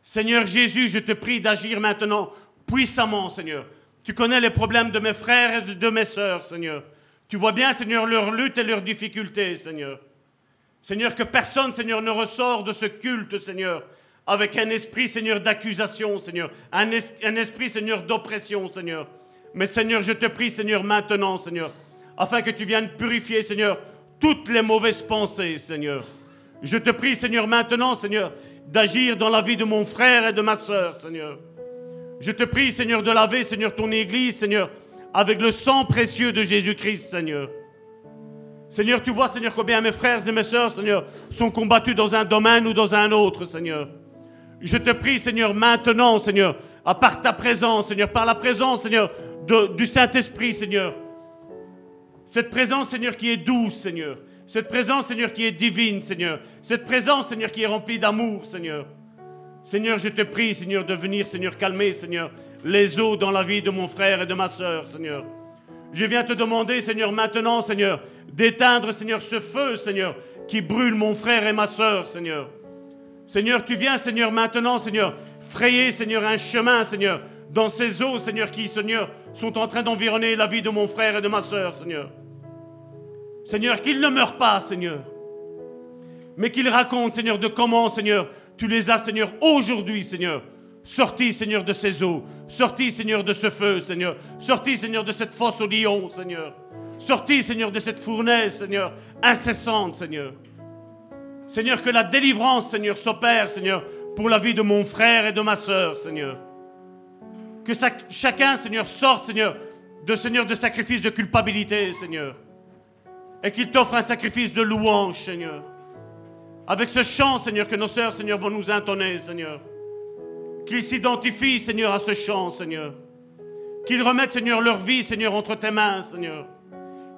Seigneur Jésus, je te prie d'agir maintenant puissamment, Seigneur. Tu connais les problèmes de mes frères et de mes sœurs, Seigneur. Tu vois bien, Seigneur, leur lutte et leurs difficultés, Seigneur. Seigneur, que personne, Seigneur, ne ressort de ce culte, Seigneur, avec un esprit, Seigneur, d'accusation, Seigneur. Un, esprit, Seigneur, d'oppression, Seigneur. Mais, Seigneur, je te prie, Seigneur, maintenant, Seigneur, afin que tu viennes purifier, Seigneur, toutes les mauvaises pensées, Seigneur. Je te prie, Seigneur, maintenant, Seigneur, d'agir dans la vie de mon frère et de ma sœur, Seigneur. Je te prie, Seigneur, de laver, Seigneur, ton Église, Seigneur, avec le sang précieux de Jésus-Christ, Seigneur. Seigneur, tu vois, Seigneur, combien mes frères et mes sœurs, Seigneur, sont combattus dans un domaine ou dans un autre, Seigneur. Je te prie, Seigneur, maintenant, Seigneur, à part ta présence, Seigneur, par la présence, Seigneur, du Saint-Esprit, Seigneur. Cette présence, Seigneur, qui est douce, Seigneur. Cette présence, Seigneur, qui est divine, Seigneur. Cette présence, Seigneur, qui est remplie d'amour, Seigneur. Seigneur, je te prie, Seigneur, de venir, Seigneur, calmer, Seigneur, les eaux dans la vie de mon frère et de ma sœur, Seigneur. Je viens te demander, Seigneur, maintenant, Seigneur, d'éteindre, Seigneur, ce feu, Seigneur, qui brûle mon frère et ma sœur, Seigneur. Seigneur, tu viens, Seigneur, maintenant, Seigneur, frayer, Seigneur, un chemin, Seigneur, dans ces eaux, Seigneur, qui, Seigneur, sont en train d'environner la vie de mon frère et de ma sœur, Seigneur. Seigneur, qu'il ne meure pas, Seigneur, mais qu'il raconte, Seigneur, de comment, Seigneur, tu les as, Seigneur, aujourd'hui, Seigneur, sortis, Seigneur, de ces eaux, sortis, Seigneur, de ce feu, Seigneur, sortis, Seigneur, de cette fosse au lion, Seigneur, sortis, Seigneur, de cette fournaise, Seigneur, incessante, Seigneur. Seigneur, que la délivrance, Seigneur, s'opère, Seigneur, pour la vie de mon frère et de ma sœur, Seigneur. Que chacun, Seigneur, sorte, Seigneur, de Seigneur de sacrifice de culpabilité, Seigneur et qu'il t'offre un sacrifice de louange, Seigneur. Avec ce chant, Seigneur, que nos sœurs, Seigneur, vont nous intonner, Seigneur. Qu'ils s'identifient, Seigneur, à ce chant, Seigneur. Qu'ils remettent, Seigneur, leur vie, Seigneur, entre tes mains, Seigneur.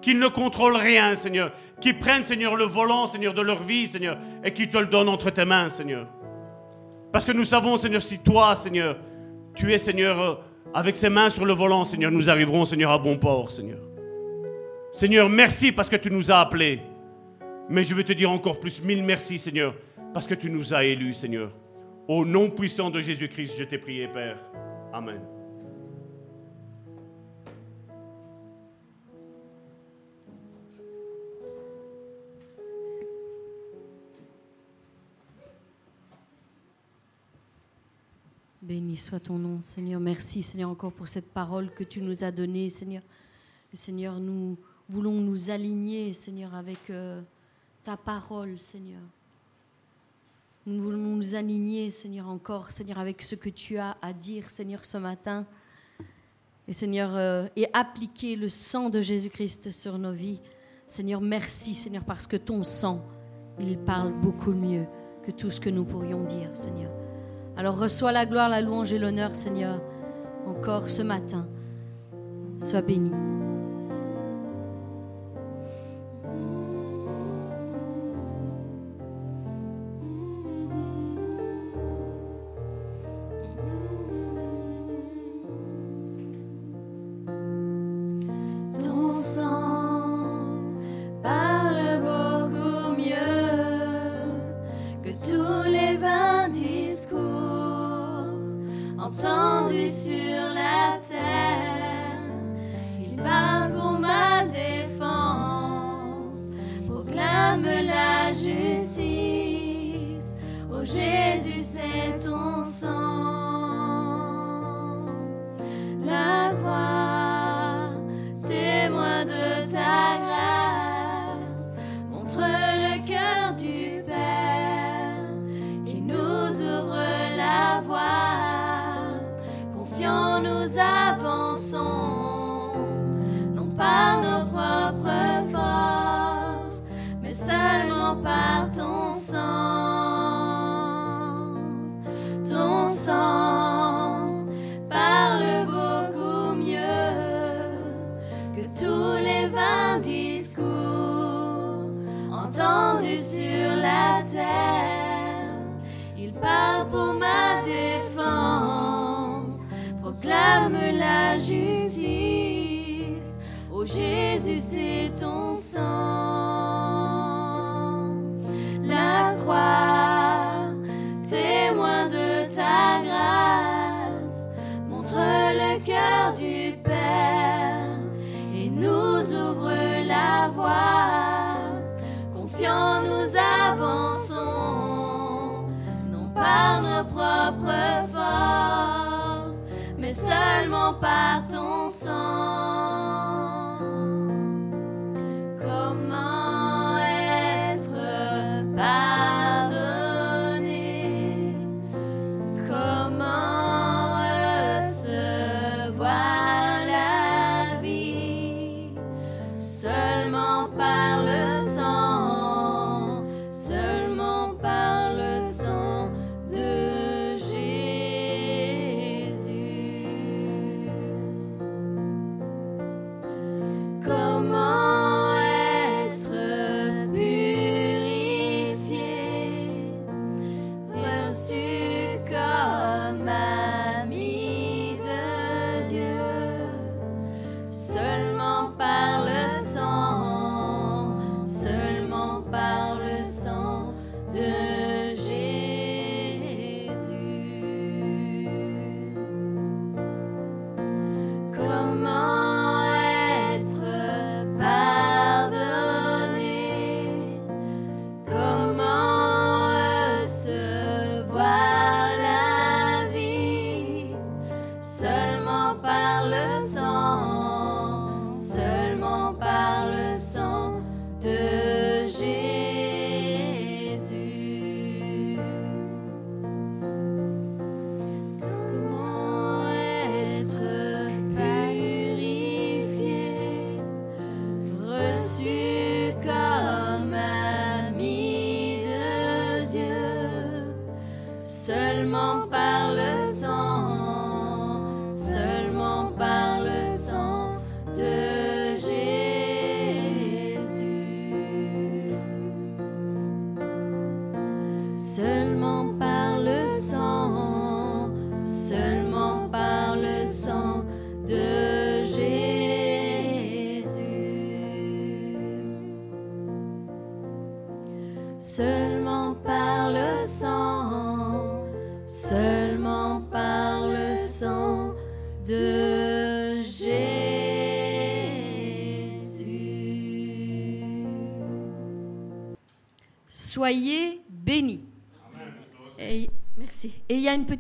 Qu'ils ne contrôlent rien, Seigneur. Qu'ils prennent, Seigneur, le volant, Seigneur, de leur vie, Seigneur, et qu'ils te le donnent entre tes mains, Seigneur. Parce que nous savons, Seigneur, si toi, Seigneur, tu es, Seigneur, euh, avec ses mains sur le volant, Seigneur, nous arriverons, Seigneur, à bon port, Seigneur. Seigneur, merci parce que tu nous as appelés. Mais je veux te dire encore plus mille merci, Seigneur, parce que tu nous as élus, Seigneur. Au nom puissant de Jésus-Christ, je t'ai prié, Père. Amen. Béni soit ton nom, Seigneur. Merci, Seigneur, encore pour cette parole que tu nous as donnée, Seigneur. Seigneur, nous, voulons nous aligner, Seigneur, avec euh, ta parole, Seigneur. Nous voulons nous aligner, Seigneur, encore, Seigneur, avec ce que tu as à dire, Seigneur, ce matin. Et Seigneur, euh, et appliquer le sang de Jésus-Christ sur nos vies. Seigneur, merci, Seigneur, parce que ton sang, il parle beaucoup mieux que tout ce que nous pourrions dire, Seigneur. Alors reçois la gloire, la louange et l'honneur, Seigneur, encore ce matin. Sois béni.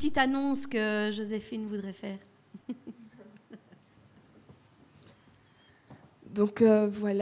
Petite annonce que Joséphine voudrait faire. Donc euh, voilà.